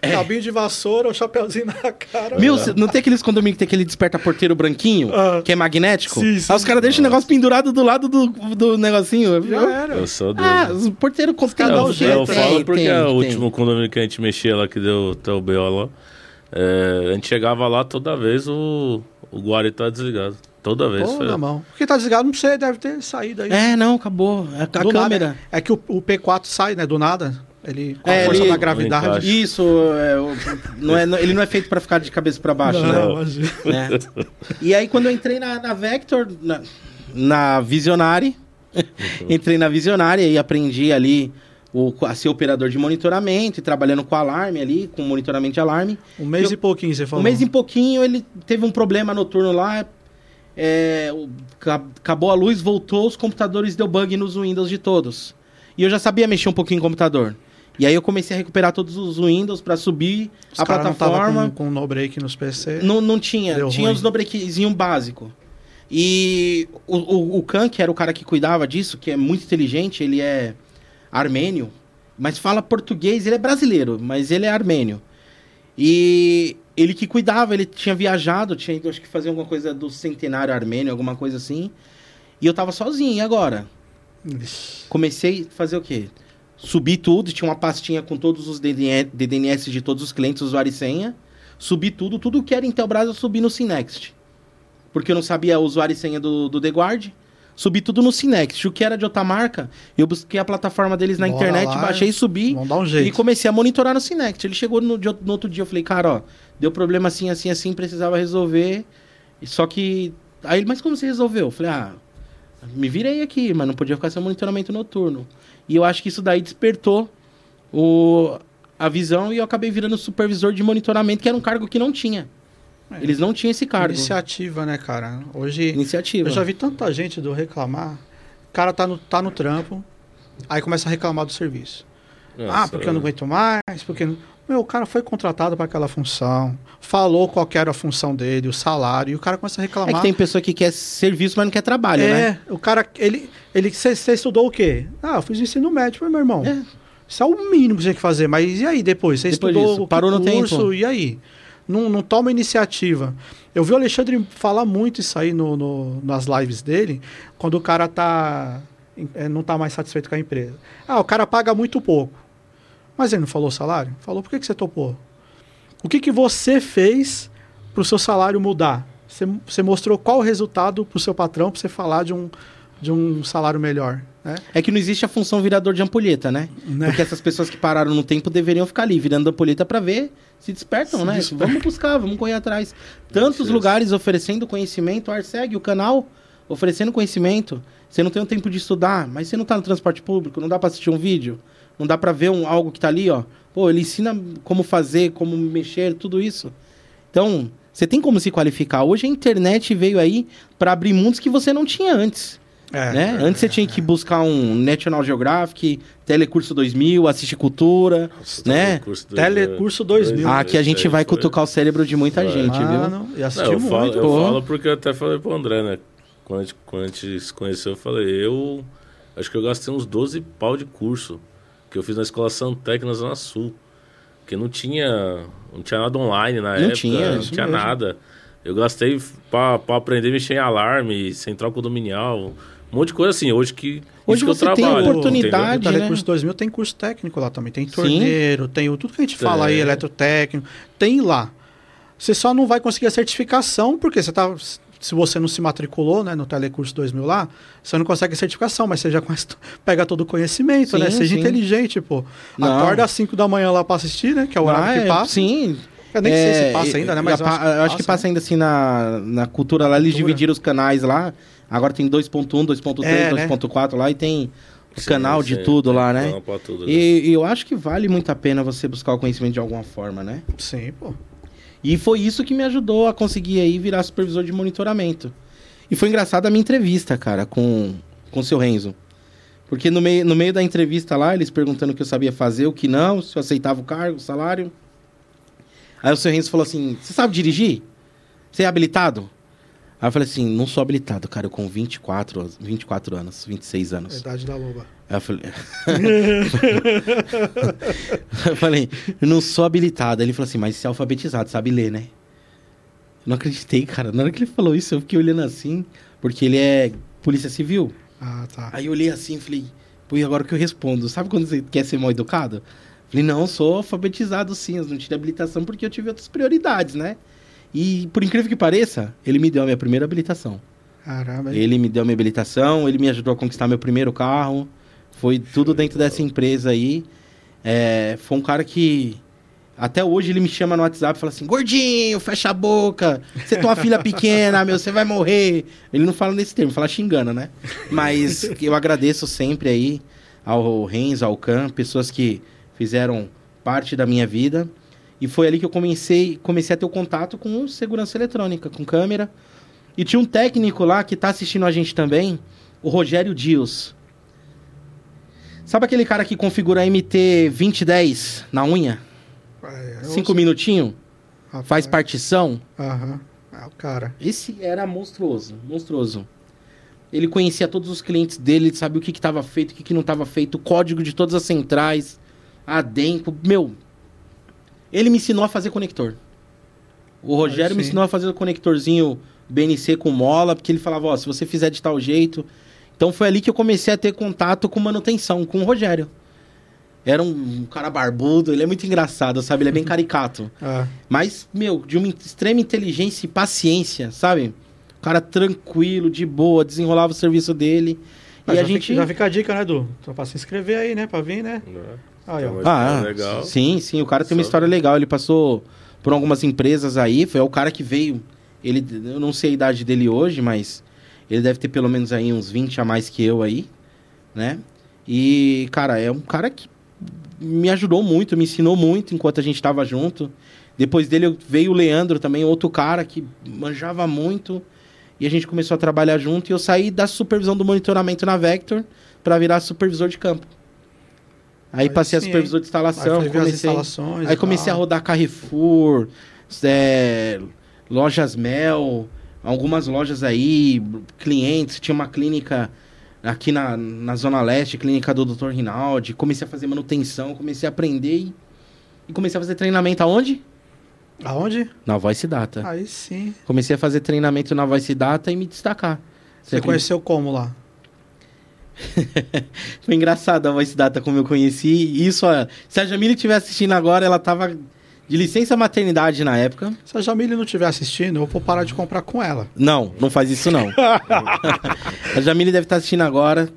Cabinho de vassoura, o chapeuzinho na cara. Meu, cê- não tem aqueles condomínios que tem aquele desperta-porteiro branquinho, Ah. que é magnético? Sim, sim. Aí os caras deixam o negócio pendurado do lado do, do negocinho. Já era. Eu sou doido. Ah, os porteiros com caras dão eu, um jeito, eu tem, falo porque tem, é o tem. último condomínio que a gente mexia lá, que deu até o BO lá. é, a gente chegava lá toda vez, o, o Guari tá desligado. Toda vez. Pô, foi- na mão. Porque tá desligado, não sei, deve ter saído aí. É, não, acabou. A, a Do nada, câmera. é que o, o P4 sai, né? Do nada. Ele, com a É, força ele- da gravidade. Isso, é, o- não é, não- ele não é feito pra ficar de cabeça pra baixo, Não, né? né? E aí, quando eu entrei na, na Vector, na, na Visionary, entrei na Visionary e aprendi ali o, a ser operador de monitoramento e trabalhando com alarme ali, com monitoramento de alarme. Um mês Eu- e pouquinho, você falou. Um mês e pouquinho, ele teve um problema noturno lá. é, acabou a luz, voltou, os computadores deu bug nos Windows de todos. E eu já sabia mexer um pouquinho em computador. E aí eu comecei a recuperar todos os Windows para subir Os a caras não plataforma. com, com no break nos PC. Não, não tinha. Deu tinha ruim. os nobrequezinho básico. E o, o, o Khan, que era o cara que cuidava disso, que é muito inteligente, ele é armênio, mas fala português, ele é brasileiro, mas ele é armênio. E ele que cuidava, ele tinha viajado, tinha ido, acho que fazer alguma coisa do centenário armênio, alguma coisa assim. E eu tava sozinho, e agora? Comecei a fazer o quê? Subi tudo, tinha uma pastinha com todos os DDN DDNS de todos os clientes, usuário e senha. Subi tudo, tudo que era Intelbras eu subi no Cinext. Porque eu não sabia o usuário e senha do, do The Guard. Subi tudo no Cinext. O que era de outra marca, eu busquei a plataforma deles na Bora internet, lá, baixei e subi. Vamos dar um jeito. E comecei a monitorar no Cinext. Ele chegou no, no outro dia, eu falei, cara, ó, deu problema assim, assim, assim, precisava resolver. Só que. Aí ele, mas como você resolveu? Eu falei, ah, me virei aqui, mas não podia ficar sem monitoramento noturno. E eu acho que isso daí despertou o, a visão e eu acabei virando supervisor de monitoramento, que era um cargo que não tinha. É. Eles não tinham esse cargo. Iniciativa, né, cara? Hoje. Iniciativa. Eu já vi tanta gente do reclamar. O cara tá no, tá no trampo, aí começa a reclamar do serviço. ah, Nossa, porque eu não aguento mais, porque. não- Meu, o cara foi contratado para aquela função, falou qual que era a função dele, o salário, e o cara começa a É reclamar. que tem pessoa que quer serviço, mas não quer trabalho, né? É, o cara, ele. ele Você estudou o quê? Ah, eu fiz ensino médio, meu irmão. É. Isso é o mínimo que você tem que fazer. Mas e aí depois? Você Depois estudou disso, parou no curso, tempo. E aí? Não, não toma iniciativa. Eu vi o Alexandre falar muito isso aí no, no- nas lives dele, quando o cara tá, eh, não tá mais satisfeito com a empresa. Ah, o cara paga muito pouco. Mas ele não falou salário? Falou, por que, que você topou? O que, que você fez para o seu salário mudar? Você, você mostrou qual o resultado para o seu patrão para você falar de um, de um salário melhor. Né? É que não existe a função virador de ampulheta, né? Né? Porque essas pessoas que pararam no tempo deveriam ficar ali, virando ampulheta pra ver se despertam, Se né? despertam. Vamos buscar, vamos correr atrás. Tantos Isso. lugares oferecendo conhecimento, o Arseg, o canal, oferecendo conhecimento. Você não tem o tempo de estudar, mas você não tá no transporte público, não dá pra assistir um vídeo, não dá pra ver um, algo que tá ali, ó. Pô, ele ensina como fazer, como mexer, tudo isso. Então, você tem como se qualificar. Hoje a internet veio aí pra abrir mundos que você não tinha antes. É, né? Antes você tinha que buscar um National Geographic, Telecurso 2000, assistir cultura, Nossa, né? Telecurso do- Telecurso 2000. Ah, aqui a gente vai foi- cutucar o cérebro de muita gente, viu? Mano, e Não, assistiu eu falo, muito. eu falo porque eu até falei pro André, né? Quando a, gente, quando a gente se conheceu, eu falei, eu acho que eu gastei uns 12 pau de curso que eu fiz na escola Santec na Zona Sul. Porque não tinha, não tinha nada online na Não época, tinha, não tinha mesmo. nada. Eu gastei pra, pra aprender a mexer em alarme, central condominial, um monte de coisa assim. Hoje que, Hoje isso que você eu tem trabalho, oportunidade, entendeu? Telecurso 2000 tem curso técnico lá também. Tem torneiro, tem o, tudo que a gente fala aí, Tem. eletrotécnico. Tem lá. Você só não vai conseguir a certificação, porque você tá. Se você não se matriculou né, no Telecurso 2000 lá, você não consegue a certificação, mas você já conhece- pega todo o conhecimento, né? Sim, Seja sim. inteligente, pô. Não. Acorda às 5 da manhã lá pra assistir, né? Que é o horário Ah, que é, passa. Sim. Eu nem sei É, se passa ainda, né? Mas a pa- eu acho que passa né? ainda assim na, na cultura lá, eles Cultura. dividiram os canais lá. Agora tem 2.1, 2.3, É, né? 2.4 lá e tem o Sim, canal de sim, tudo tem lá, né? tudo, né? E, e eu acho que vale muito a pena você buscar o conhecimento de alguma forma, né? Sim, pô. E foi isso que me ajudou a conseguir aí virar supervisor de monitoramento. E foi engraçado a minha entrevista, cara, com com o seu Renzo. Porque no meio, no meio da entrevista lá, eles perguntando o que eu sabia fazer, o que não, se eu aceitava o cargo, o salário. Aí o seu Renzo falou assim: Você sabe dirigir? Você é habilitado? Aí eu falei assim, não sou habilitado, cara, eu com 24, 24 anos, 26 A anos. idade da loba. Aí eu falei... eu falei, não sou habilitado. Ele falou assim, mas você é alfabetizado, sabe ler, né? Eu não acreditei, cara. Na hora que ele falou isso, eu fiquei olhando assim, porque ele é polícia civil. Ah, tá. Aí eu olhei assim e falei, pô, e agora que eu respondo? Sabe quando você quer ser mal educado? Falei, não, sou alfabetizado sim, eu não tive habilitação porque eu tive outras prioridades, né? E por incrível que pareça, ele me deu a minha primeira habilitação. Caramba. Ele me deu a minha habilitação, ele me ajudou a conquistar meu primeiro carro. Foi tudo dentro dessa empresa aí. É, foi um cara que. Até hoje ele me chama no WhatsApp e fala assim: Gordinho, fecha a boca. Você tem uma filha pequena, meu, você vai morrer. Ele não fala nesse termo, fala xingando, né? Mas eu agradeço sempre aí ao Renzo, ao Can, pessoas que fizeram parte da minha vida. E foi ali que eu comecei, comecei a ter o contato com segurança eletrônica, com câmera. E tinha um técnico lá que tá assistindo a gente também, o Rogério Dias. Sabe aquele cara que configura MT 2010 na unha? É, eu Cinco minutinhos? Faz partição? Aham. É o cara. Esse era monstruoso, monstruoso. Ele conhecia todos os clientes dele, ele sabia o que estava feito, o que, que não estava feito, o código de todas as centrais, a Denko. Meu, ele me ensinou a fazer conector. O Rogério me sim. ensinou a fazer o conectorzinho BNC com mola, porque ele falava, ó, se você fizer de tal jeito. Então foi ali que eu comecei a ter contato com manutenção, com o Rogério. Era um cara barbudo, ele é muito engraçado, sabe? Ele é bem caricato. Ah, Mas, meu, de uma extrema inteligência e paciência, sabe? O cara tranquilo, de boa, desenrolava o serviço dele. mas e a já, gente. fica, já fica a dica, né, Edu? Então, pra se inscrever aí, né? Pra vir, né? Né? Ó. Então, Ah, é legal. sim, sim. O cara tem uma Só- história legal. Ele passou por algumas empresas aí. Foi o cara que veio. Ele, eu não sei a idade dele hoje, mas ele deve ter pelo menos aí uns 20 a mais que eu aí, né? E, cara, é um cara que me ajudou muito, me ensinou muito enquanto a gente tava junto. Depois dele veio o Leandro também, outro cara que manjava muito. E a gente começou a trabalhar junto. E eu saí da supervisão do monitoramento na Vector para virar supervisor de campo. Aí, Aí passei a sim, supervisor de Aí instalação, as comecei, aí comecei a rodar Carrefour, é, lojas Mel, algumas lojas aí, clientes, tinha uma clínica aqui na, na Zona Leste, clínica do Dr. Rinaldi, comecei a fazer manutenção, comecei a aprender e, e comecei a fazer treinamento aonde? Aonde? Na Voice Data. Aí sim. Comecei a fazer treinamento na Voice Data e me destacar. Você acredita? conheceu como lá? Foi engraçado a Voice Data como eu conheci. Isso, se a Jamile estiver assistindo agora, ela tava de licença maternidade na época. Se a Jamile não estiver assistindo, eu vou parar de comprar com ela. Não, não faz isso não. a Jamile deve estar assistindo agora.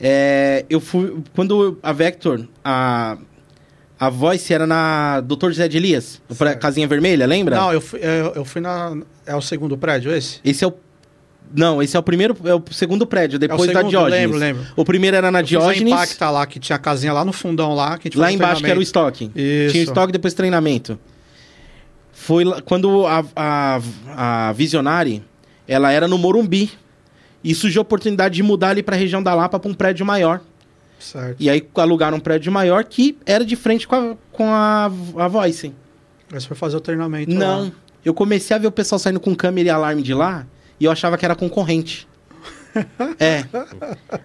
É, eu fui. Quando a Vector, a, a Voice era na Dr. José de Elias, casinha vermelha, lembra? Não, eu fui, eu, eu fui na. É o segundo prédio esse? Esse é o. Não, esse é o primeiro, é o segundo prédio, depois é o da segundo, Diógenes. Lembro, lembro. O primeiro era na Eu fiz a Diógenes. Lá, que tinha a casinha lá no fundão lá. Que a gente Lá embaixo que era o estoque. Isso. Tinha estoque depois treinamento. Foi lá- quando a, a, a Visionari, ela era no Morumbi. E surgiu a oportunidade de mudar ali pra região da Lapa pra um prédio maior. Certo. E aí alugaram um prédio maior que era de frente com a, com a, a Voice. Você foi fazer o treinamento Não. lá. Eu comecei a ver o pessoal saindo com câmera e alarme de lá e eu achava que era concorrente. é.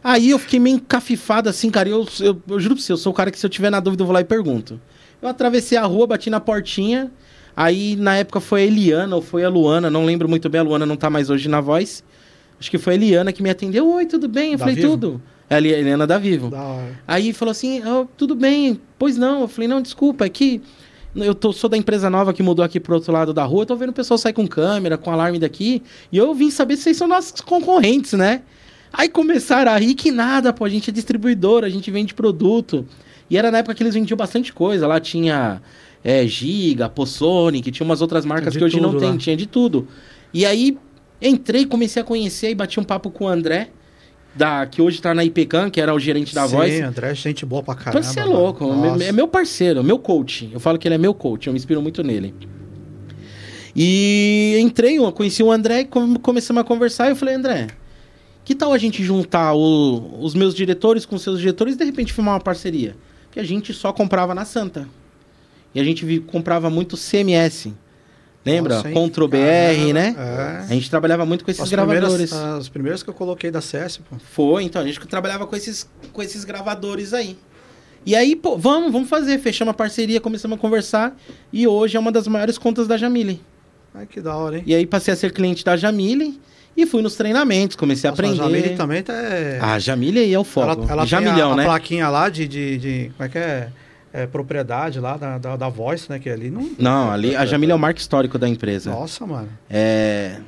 Aí eu fiquei meio encafifado assim, cara. Eu, eu, eu juro pra você, eu sou o cara que se eu tiver na dúvida eu vou lá e pergunto. Eu atravessei a rua, bati na portinha. Aí na época foi a Eliana ou foi a Luana, não lembro muito bem. A Luana não tá mais hoje na voz. Acho que foi a Eliana que me atendeu. Oi, tudo bem? Eu Da falei, Vivo? tudo. É a Eliana da Vivo. Da. Aí falou assim, "Ah, tudo bem, pois não. Eu falei, não, desculpa, é que eu tô, sou da empresa nova que mudou aqui pro outro lado da rua, tô vendo o pessoal sair com câmera, com alarme daqui, e eu vim saber se vocês são nossos concorrentes, né? Aí começaram a rir que nada, pô, a gente é distribuidor, a gente vende produto. E era na época que eles vendiam bastante coisa, lá tinha é, Giga, Possonic, tinha umas outras marcas que hoje não tudo tem, lá. tinha de tudo. E aí entrei, comecei a conhecer e bati um papo com o André, da, que hoje tá na IPCAM, que era o gerente da Sim, Voice. André, gente boa pra caramba. Então você é louco, Nossa. é meu parceiro, meu coach. Eu falo que ele é meu coach, eu me inspiro muito nele. E entrei, eu conheci o André, come- começamos a conversar e eu falei, André, que tal a gente juntar o- os meus diretores com os seus diretores e de repente firmar uma parceria? Porque a gente só comprava na Santa. E a gente comprava muito CMS. Lembra? Nossa, hein? Ctrl BR, Caramba, né? É. A gente trabalhava muito com esses As gravadores. primeiras, as primeiras que eu coloquei da CS, pô. Foi, então, a gente trabalhava com esses, com esses gravadores aí. E aí, pô, vamos, vamos fazer. Fechamos a parceria, começamos a conversar. E hoje é uma das maiores contas da Jamile. Ai, que da hora, hein? E aí passei a ser cliente da Jamile e fui nos treinamentos, comecei Nossa, a aprender. A Jamile também tá... A Jamile aí é o foco. ela ela Jamilhão, tem a, né? a plaquinha lá de, de, de- Como é que é? É, propriedade lá da, da, da Voice, né? Que ali não... Não, ali a Jamile é o marco histórico da empresa. Nossa, mano. É,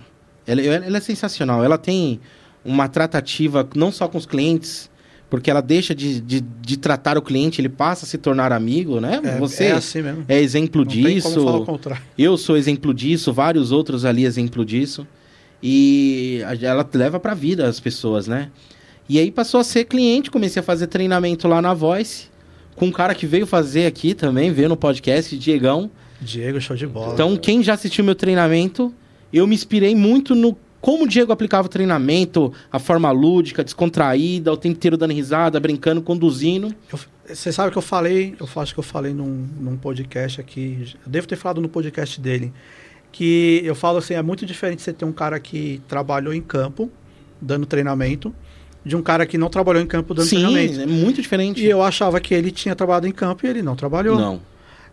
ela, ela é sensacional. Ela tem uma tratativa não só com os clientes, porque ela deixa de, de, de tratar o cliente, ele passa a se tornar amigo, né? É, Você é é, assim mesmo. exemplo Não disso. Eu sou exemplo disso, vários outros ali exemplo disso. E ela leva pra vida as pessoas, né? E aí passou a ser cliente, comecei a fazer treinamento lá na Voice, com um cara que veio fazer aqui também, veio no podcast, Diegão. Diego, show de bola. Então, quem já assistiu meu treinamento, eu me inspirei muito no como o Diego aplicava o treinamento, a forma lúdica, descontraída, o tempo inteiro dando risada, brincando, conduzindo. Você sabe que eu falei, eu acho que eu falei num, num podcast aqui, eu devo ter falado no podcast dele, que eu falo assim, é muito diferente você ter um cara que trabalhou em campo, dando treinamento, de um cara que não trabalhou em campo dando Sim, treinamento. é muito diferente. E eu achava que ele tinha trabalhado em campo e ele não trabalhou. Não.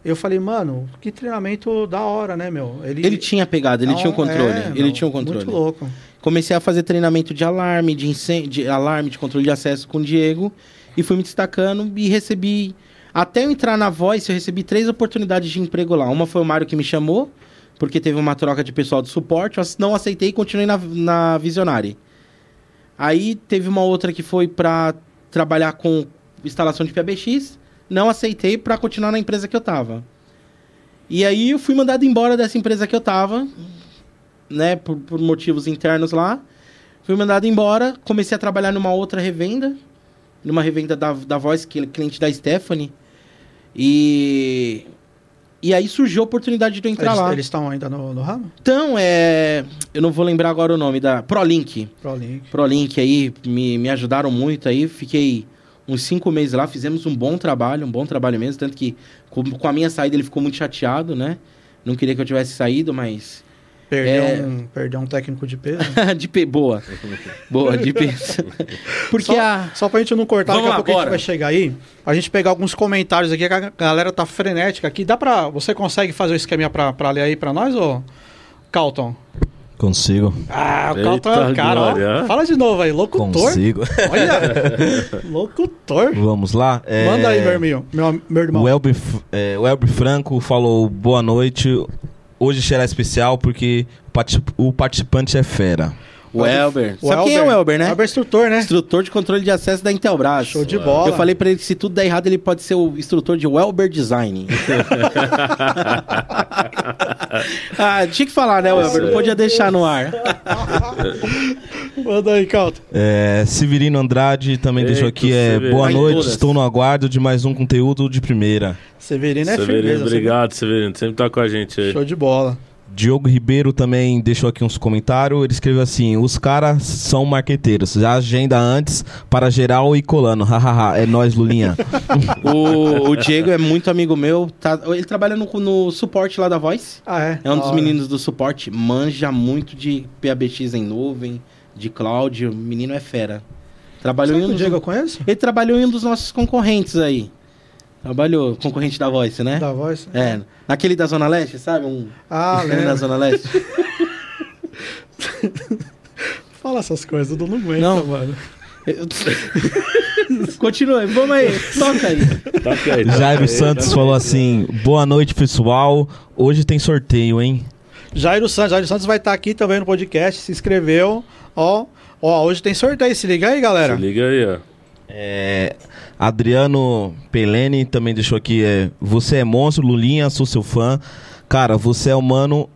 Eu falei, mano, que treinamento da hora, né, meu? Ele tinha pegada, ele Não, tinha o controle. é, ele tinha o controle. Muito louco. Comecei a fazer treinamento de alarme, de incêndio, de alarme, de controle de acesso com o Diego e fui me destacando e recebi até eu entrar na Voice, eu recebi três oportunidades de emprego lá. Uma foi o Mário que me chamou, porque teve uma troca de pessoal de suporte, eu não aceitei e continuei na, na Visionary. Aí teve uma outra que foi para trabalhar com instalação de PBX, não aceitei para continuar na empresa que eu tava. E aí eu fui mandado embora dessa empresa que eu tava, né, por, por motivos internos lá. Fui mandado embora, comecei a trabalhar numa outra revenda, numa revenda da, da Voice, que é cliente da Stephanie. E e aí surgiu a oportunidade de eu entrar Eles lá. eles estão ainda no, no ramo? Então, é, eu não vou lembrar agora o nome da ProLink. ProLink. ProLink aí me, me ajudaram muito aí, fiquei uns cinco meses lá, fizemos um bom trabalho, um bom trabalho mesmo, tanto que com, com a minha saída ele ficou muito chateado, né? Não queria que eu tivesse saído, mas Perdeu, É. um, perdeu um técnico de peso. de pe... boa. Boa, de peso. Porque só, a só pra gente não cortar, Vamos daqui a lá, pouco a gente bora. vai chegar aí. A gente pegar alguns comentários aqui, que a galera tá frenética aqui. Dá pra. Você consegue fazer o esqueminha pra, pra ler aí pra nós, ô Calton? Consigo. Ah, o Calton é o cara, ó. Fala de novo aí, locutor. Consigo. Olha! locutor. Vamos lá. É, Manda aí, meu irmão. Meu, meu irmão. O Elber, é, o Elber Franco falou boa noite. Hoje será especial porque o parti- o participante é fera. O Elber. O Sabe quem é o Elber, né? Elber instrutor, né? Instrutor de controle de acesso da Intelbras. Show de bola. Eu falei pra ele que se tudo der errado, ele pode ser o instrutor de Welber Design. ah, tinha que falar, né, Welber? Não podia deixar no ar. Manda aí, Calton. É, Severino Andrade também Eita, deixou aqui. É, Severino. boa noite, estou no aguardo de mais um conteúdo de primeira. Severino é Severino, firmeza. obrigado, Severino. Sempre tá com a gente aí. Show de bola. Diogo Ribeiro também deixou aqui uns comentários. Ele escreveu assim: os caras são marqueteiros. Já agenda antes para geral e colando. Hahaha, é nós, Lulinha. O, o Diego é muito amigo meu. tá- ele trabalha no, no suporte lá da Voice. Ah, é? É um dos meninos do suporte. Manja muito de PABX em nuvem, de cloud. O menino é fera. Trabalhou Sabe em um o dos Diego eu conheço? Ele trabalhou em um dos nossos concorrentes aí. Trabalhou, concorrente da Voice, né? Da voz? É, naquele da Zona Leste, sabe? Um Ah, lembro. Zona Leste. Fala essas coisas, Dudu não aguenta, Não. mano. Continua, vamos aí, toca aí. Tá que aí, tá Jairo aí, Santos tá falou assim: boa noite, pessoal. Hoje tem sorteio, hein? Jairo Santos, Jairo Santos vai estar aqui também no podcast, se inscreveu. Ó, ó, hoje tem sorteio, se liga aí, galera. Se liga aí, ó. É, Adriano Pelene também deixou aqui: é, você é monstro, Lulinha, sou seu fã. Cara, você é humano.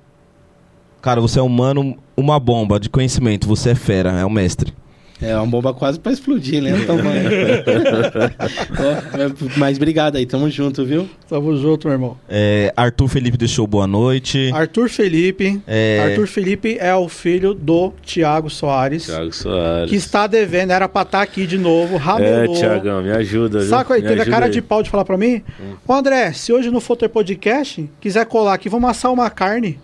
Cara, você é humano, uma bomba de conhecimento. Você é fera, é o mestre. É uma bomba quase pra explodir, né? Então. Ó, é, Mas obrigado aí, tamo junto, viu? Tamo junto, meu irmão. É, Arthur Felipe deixou boa noite. Arthur Felipe. É, Arthur Felipe é o filho do Tiago Soares, Thiago Soares. que está devendo, era pra estar aqui de novo, É, ramelou. Tiagão, me ajuda. viu? Saco aí, Me teve a cara aí. Hum. de pau de falar pra mim, ô André, se hoje não for ter podcast, quiser colar aqui, vamos assar uma carne.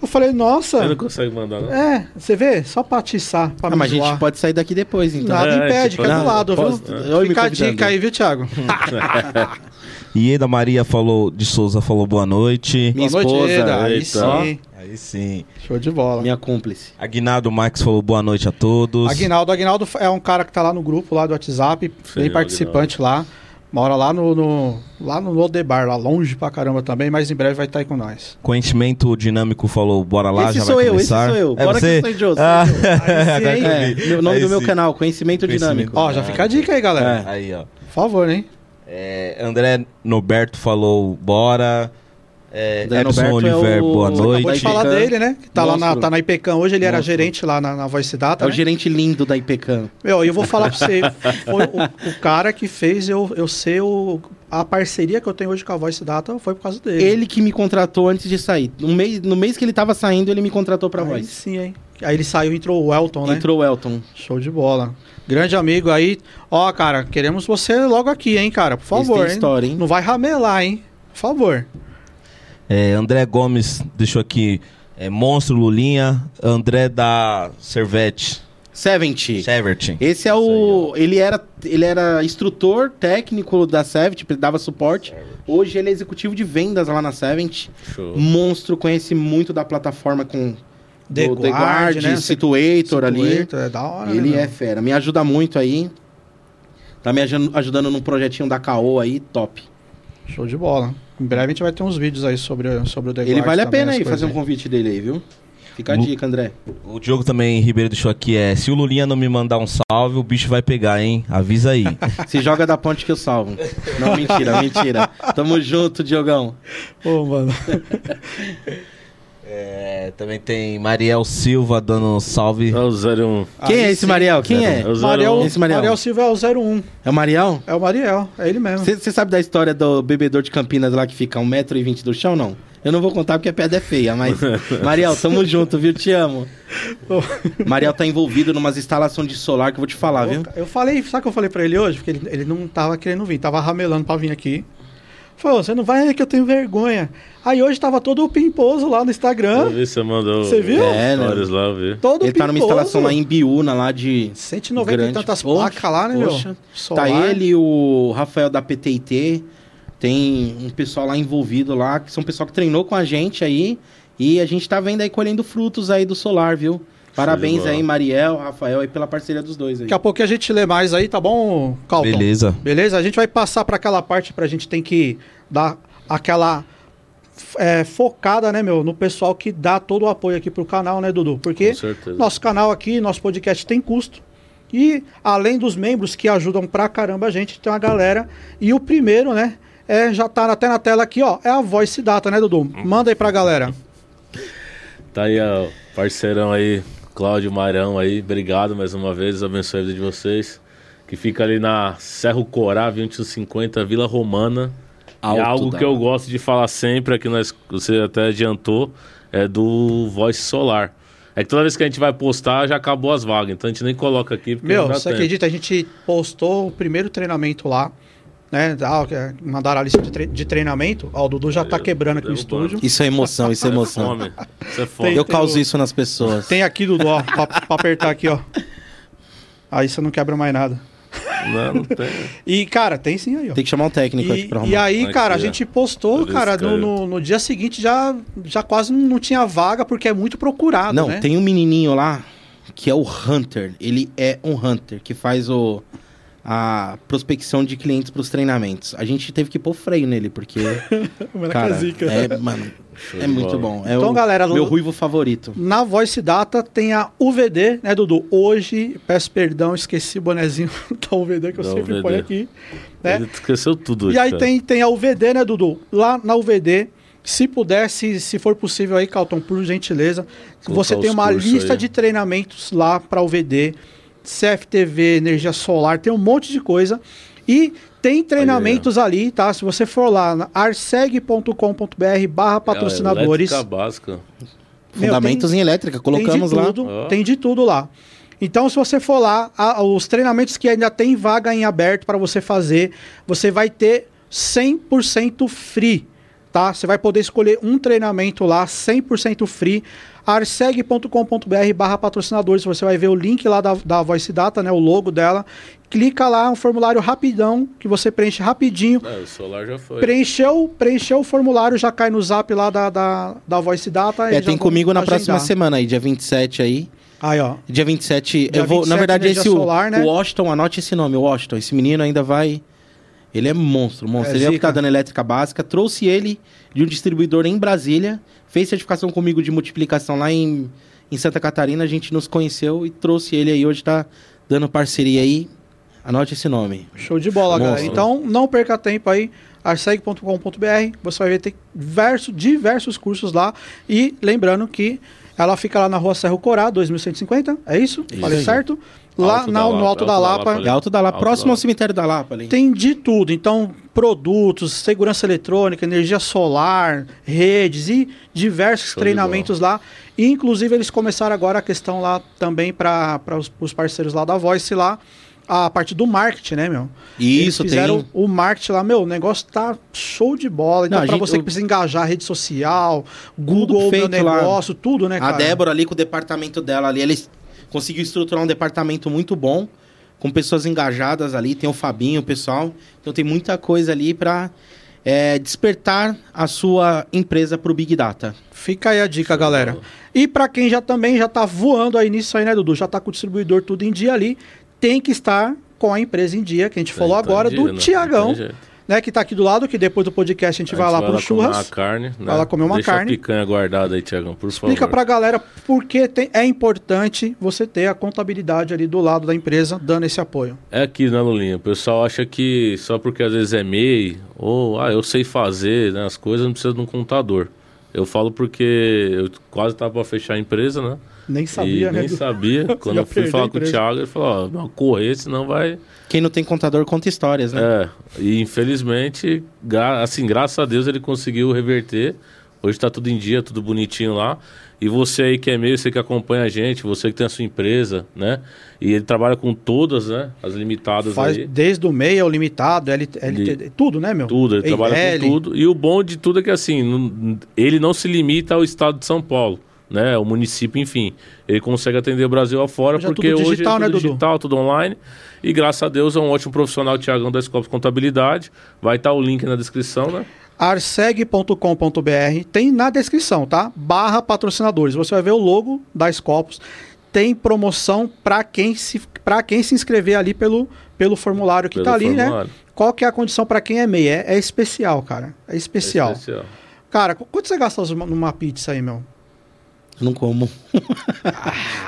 Eu falei, nossa. Você não consegue mandar, não? É, você vê? Só pra atiçar, pra Ah, me mas a gente pode sair daqui depois, então. Nada É, impede, tipo, que é do não, lado, posso- viu? me Fica a dica aí, viu, Thiago? Ieda Maria falou, de Souza falou boa noite. Minha Boa noite, esposa, Eda. Aí sim. Aí sim. Show de bola. Minha cúmplice. Aguinaldo Max falou boa noite a todos. Aguinaldo, Aguinaldo é um cara que tá lá no grupo lá do WhatsApp, bem participante lá. Mora lá no, no lá no Lodebar, lá longe pra caramba também, mas em breve vai estar aí com nós. Conhecimento dinâmico falou bora lá, esse já sou vai eu, esse começar. sou eu. É Bora você? que eu sou idiota. Ah, eu É, vi. meu- nome Aí do meu sim. canal, Conhecimento Dinâmico. Ó, já fica a dica aí, galera. É. Aí, ó. Por favor, hein? É, André Norberto falou bora. É, Edson é Oliver, o- boa Acabou noite. de falar Ipecam. dele, né? Que tá lá na, Monstro. tá na IPCAM hoje, ele era Monstro. gerente lá na, na Voice Data. É o né? gerente lindo da IPCAM. Meu, e eu vou falar pra você, foi o, o cara que fez eu, eu ser o. A parceria que eu tenho hoje com a Voice Data foi por causa dele. Ele que me contratou antes de sair. No mês, no mês que ele tava saindo, ele me contratou pra Aí voz. sim, hein? Aí ele saiu e entrou o Elton, né? Entrou o Elton. Show de bola. Grande amigo aí. Ó, cara, queremos você logo aqui, hein, cara? Por Esse favor, tem hein? história, hein? Não vai ramelar, hein? Por favor. É, André Gomes deixou aqui. É, Monstro Lulinha. André da Servete. Seventy. Severt. Esse é o. Ele era, ele era instrutor técnico da Seventy, dava suporte. Hoje ele é executivo de vendas lá na Seventy. Show. Monstro, conhece muito da plataforma com The o The Guard, Guard, né? Situator ali. Situator, É da hora, Ele né, é fera. Me ajuda muito aí. Tá me aju- ajudando num projetinho da Caô aí, top. Show de bola. Em breve a gente vai ter uns vídeos aí sobre, sobre o The Ele Guard vale a também, pena aí fazer um convite dele aí, viu? Fica a dica, André. O Diogo também, Ribeiro, deixou aqui. É, se o Lulinha não me mandar um salve, o bicho vai pegar, hein? Avisa aí. Se joga da ponte que eu salvo. Não, mentira, mentira. Tamo junto, Diogão. Ô, mano. É, também tem Mariel Silva dando um salve. É o 01. Quem é Aí esse sim. Mariel? Quem é? É o Mariel, 01. Esse Mariel. Mariel Silva é o 01. É o Mariel? É o Mariel, é ele mesmo. Você sabe da história do bebedor de Campinas lá que fica 1,20m do chão, não? Eu não vou contar porque a pedra é feia, mas... Mariel, tamo junto, viu? Te amo. Mariel tá envolvido numas instalações de solar que eu vou te falar, viu? Eu falei, sabe o que eu falei pra ele hoje? Porque ele, ele não tava querendo vir, tava ramelando pra vir aqui. Falou, você não vai que eu tenho vergonha. Aí hoje tava todo o pimposo lá no Eu Instagram. vi, você mandou Você viu? É, né? lá, eu vi. Todo Ele tá numa pimposo. instalação lá em Biúna, lá de... 190 grande. e tantas placas lá, né, poxa. meu? Tá Solar. ele e o Rafael da PTT. Tem um pessoal lá envolvido lá, que são pessoal que treinou com a gente aí. E a gente tá vendo aí colhendo frutos aí do solar, viu? Parabéns aí, Mariel, Rafael, aí pela parceria dos dois aí. Daqui a pouco a gente lê mais aí, tá bom, Calton? Beleza. Beleza? A gente vai passar para aquela parte pra gente tem que dar aquela é, focada, né, meu, no pessoal que dá todo o apoio aqui pro canal, né, Dudu? Porque nosso canal aqui, nosso podcast tem custo. E além dos membros que ajudam pra caramba a gente, tem uma galera. E o primeiro, né, é, já tá até na tela aqui, ó, é a Voice Data, né, Dudu? Manda aí pra galera. Tá aí, ó, parceirão aí, Cláudio Marão aí. Obrigado mais uma vez, abençoe a vida de vocês. Que fica ali na Serro Corá, 2150, Vila Romana. e Alto algo da- que eu gosto de falar sempre, aqui nós, você até adiantou, é do Voice Solar. É que toda vez que a gente vai postar, já acabou as vagas. Então a gente nem coloca aqui. Meu, você acredita? A gente postou o primeiro treinamento lá, né? Ah, é- mandaram a lista de, tre- de treinamento. Ó, o Dudu já tá Eu- quebrando aqui o estúdio. Isso é emoção, isso é Isso é emoção. fome. Isso é fome. Tem- Eu causo isso nas pessoas. Tem aqui, Dudu, ó, pra, pra apertar aqui, ó. Aí você não quebra mais nada. Não, não tem. E, cara, tem sim aí, ó. Tem que chamar um técnico aqui E, pra e arrumar. aí, Aqui, cara, a ó. gente postou, cara, no, no, no dia seguinte já, já quase não tinha vaga, porque é muito procurado, Não, né? tem um menininho lá que é o Hunter. Ele é um Hunter que faz o a prospecção de clientes pros treinamentos. A gente teve que pôr freio nele porque O moleque cara, é zica. é, mano, é de muito bola. bom. É Então, o galera, meu ruivo favorito. Na Voice Data tem a UVD, né, Dudu? Hoje, peço perdão, esqueci o bonezinho da UVD que eu Da sempre UVD. ponho aqui. Né? Ele esqueceu tudo. E aí cara. tem, tem a UVD, né, Dudu? Lá na UVD, se puder, se, se for possível aí, Calton, por gentileza, Colocar você tem os uma lista aí. de treinamentos lá para UVD, CFTV, energia solar, tem um monte de coisa. E tem treinamentos ali, tá? Se você for lá na arseg.com.br barra patrocinadores. É, básica. Meu, Fundamentos em elétrica, colocamos tem lá. tudo, Ó. Tem de tudo lá. Então, se você for lá, a- os treinamentos que ainda tem vaga em aberto para você fazer, você vai ter 100% free. tá? Você vai poder escolher um treinamento lá, 100% free, arseg.com.br barra patrocinadores, você vai ver o link lá da, da Voice Data, né, o logo dela, clica lá, um formulário rapidão, que você preenche rapidinho, É, o solar já foi. preencheu, preencheu o formulário, já cai no zap lá da, da, da Voice Data. É, tem comigo na agendar. próxima semana aí, dia 27 aí. Aí, ó. Dia 27, Dia eu vou, na 27, verdade, energia esse o, solar, né? o Washington, anote esse nome, o Washington. Esse menino ainda vai. Ele é monstro, monstro. É ele é o que zica. tá dando elétrica básica. Trouxe ele de um distribuidor em Brasília. Fez certificação comigo de multiplicação lá em, em Santa Catarina. A gente nos conheceu e trouxe ele aí. Hoje tá dando parceria aí. Anote esse nome. Show de bola, Monstro. galera. Então, não perca tempo aí. arseg.com.br. Você vai ver tem diversos, diversos cursos lá. E lembrando que ela fica lá na rua Serro Corá, 2150. É isso? Isso Falei aí. Lá Alto na- da no Lapa, Alto da Alto da Lapa. Lapa Alto da Lapa, Alto próximo da ao Lapa. cemitério da Lapa ali. Tem de tudo. Então, produtos, segurança eletrônica, energia solar, redes e diversos Show treinamentos lá. E, inclusive, eles começaram agora a questão lá também para os, os parceiros lá da Voice lá. A parte do marketing, né, meu? Isso, Eles fizeram tem. o marketing lá, meu, o negócio tá show de bola. Então, Não, a pra gente- você que precisa engajar rede social, Google, meu feito lá. negócio, tudo, né, A cara? Débora ali com o departamento dela ali, eles conseguiu estruturar um departamento muito bom, com pessoas engajadas ali, tem o Fabinho, o pessoal. Então tem muita coisa ali pra é, despertar a sua empresa pro Big Data. Fica aí a dica, galera. E pra quem já também já tá voando aí nisso aí, né, Dudu? Já tá com o distribuidor tudo em dia ali, tem que estar com a empresa em dia, que a gente falou tá agora, em do dia, né? Tiagão. Né, que tá aqui do lado, que depois do podcast a gente vai lá pro comer churras. uma carne, né? Vai lá comer uma Deixa carne. a picanha guardada aí, Tiagão, por Explica favor. pra galera por que tem- é importante você ter a contabilidade ali do lado da empresa dando esse apoio. É aqui, né, Lulinha? O pessoal acha que só porque às vezes é MEI, ou ah, eu sei fazer né, as coisas, não precisa de um contador. Eu falo porque eu quase tava pra fechar a empresa, né? Nem sabia, e né? nem sabia. Quando eu fui falar a com o. Thiago, ele falou, ó, não correr, senão vai... Quem não tem contador conta histórias, né? É, e infelizmente, gra- assim, graças a Deus ele conseguiu reverter. Hoje tá tudo em dia, tudo bonitinho lá. E você aí que é meio, você que acompanha a gente, você que tem a sua empresa, né? E ele trabalha com todas, né? As limitadas Faz aí. desde o MEI ao limitado, LT, LT, tudo, né, meu? Tudo, ele trabalha com tudo. E o bom de tudo é que assim, ele não se limita ao estado de São Paulo, né? O município, enfim. Ele consegue atender o Brasil afora, Hoje é porque tudo hoje digital, é né, tudo Dudu? digital, tudo online. E graças a Deus é um ótimo profissional, o Tiagão da Escola de Contabilidade. Vai estar o link na descrição, né? arseg.com.br, tem na descrição, tá? Barra patrocinadores. Você vai ver o logo da Scopus. Tem promoção para quem se para quem se inscrever ali pelo, pelo formulário que Pelo tá ali, né? formulário. Qual que é a condição para quem é MEI? É, é especial, cara. É especial. É especial. Cara, qu- quanto você gasta numa pizza aí, meu? Não como.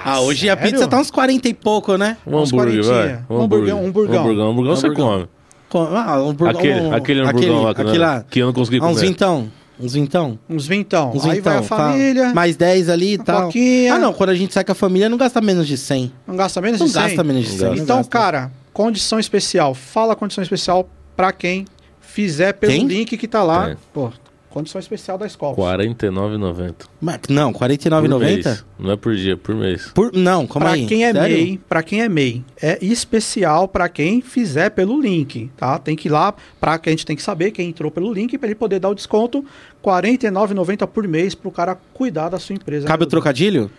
ah, hoje a sério? pizza tá uns 40 e pouco, né? Um Uns hambúrguer, vai. Um hamburgão, um hamburgão. Um hamburgão, um hamburgão você Hamburgão. come. Com- Ah, um burgão- Aquele, um- aquele hamburgão lá, que, aquele lá. que eu não consegui Ah, uns comer. vintão. Uns vintão. Uns vintão. Uns aí vintão. vai a tá. família, Mais 10 ali e tal. coquinha. Ah, não. Quando a gente sai com a família, não gasta menos de 100. não gasta menos Não de 100? gasta menos de Não 100. gasta. não Então, cara, condição especial. Fala a condição especial pra quem fizer pelo Tem? link que tá lá. Tem. Pô, condição especial da escola. R$ 49,90. Mas- Não, Por 49,90? mês. Não é por dia, por mês. Por... Não, calma Pra aí. quem é Sério? MEI, para quem é MEI, é especial pra quem fizer pelo link, tá? Tem que ir lá, para que a gente tem que saber quem entrou pelo link pra ele poder dar o desconto R$ 49,90 por mês pro cara cuidar da sua empresa. Cabe o trocadilho?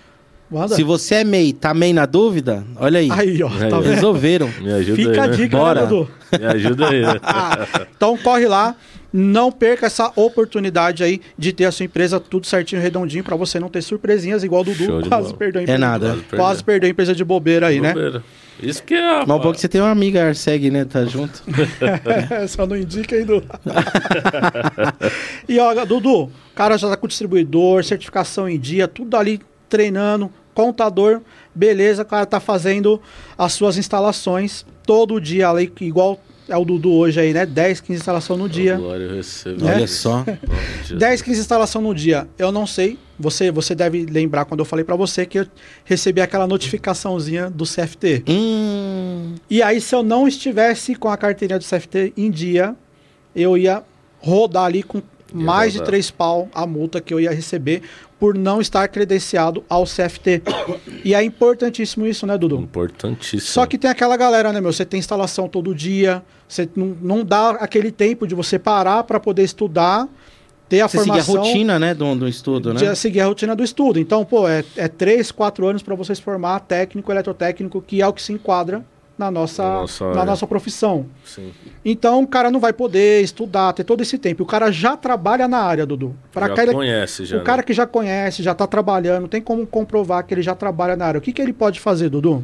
Manda. Se você é MEI, tá MEI na dúvida, olha aí. Aí, ó, tá? Resolveram. Me ajuda Fica a aí, né? dica, Bora. né, Dudu? Me ajuda aí. né? Então corre lá, não perca essa oportunidade aí de ter a sua empresa tudo certinho, redondinho, pra você não ter surpresinhas igual o Dudu Show de quase perdeu a É empresa. nada. Quase perdeu. Quase perdeu a empresa de bobeira aí, né? Bobeira. Isso que é. Mas bom é que você tem uma amiga Arseg, né? Tá junto. Só não indica aí, Dudu. e ó, Dudu, o cara já tá com o distribuidor, certificação em dia, tudo ali treinando, contador, beleza, o cara tá fazendo as suas instalações todo dia, ali, igual é o Dudu hoje aí, né? 10, 15 instalações no dia. Glória eu recebo. Né? Olha só. 10, 15 instalação no dia. Eu não sei. Você, você deve lembrar quando eu falei pra você que eu recebi aquela notificaçãozinha do CFT. Hum. E aí, se eu não estivesse com a carteirinha do CFT em dia, eu ia rodar ali com mais de rodar. três pau a multa que eu ia receber por não estar credenciado ao CFT. e é importantíssimo isso, né, Dudu? Importantíssimo. Só que tem aquela galera, né, meu? Você tem instalação todo dia, você não, não dá aquele tempo de você parar para poder estudar ter a Você seguir a formação. rotina, né, do, do estudo, né? de seguir a rotina do estudo. Então, pô, é, é três, quatro anos para você se formar técnico eletrotécnico, que é o que se enquadra na nossa, Na nossa na nossa profissão. Sim. Então, o cara não vai poder estudar, ter todo esse tempo. O cara já trabalha na área, Dudu. Pra já ele- conhece, já. o cara né? que já conhece, já tá trabalhando, tem como comprovar que ele já trabalha na área. O que, que ele pode fazer, Dudu?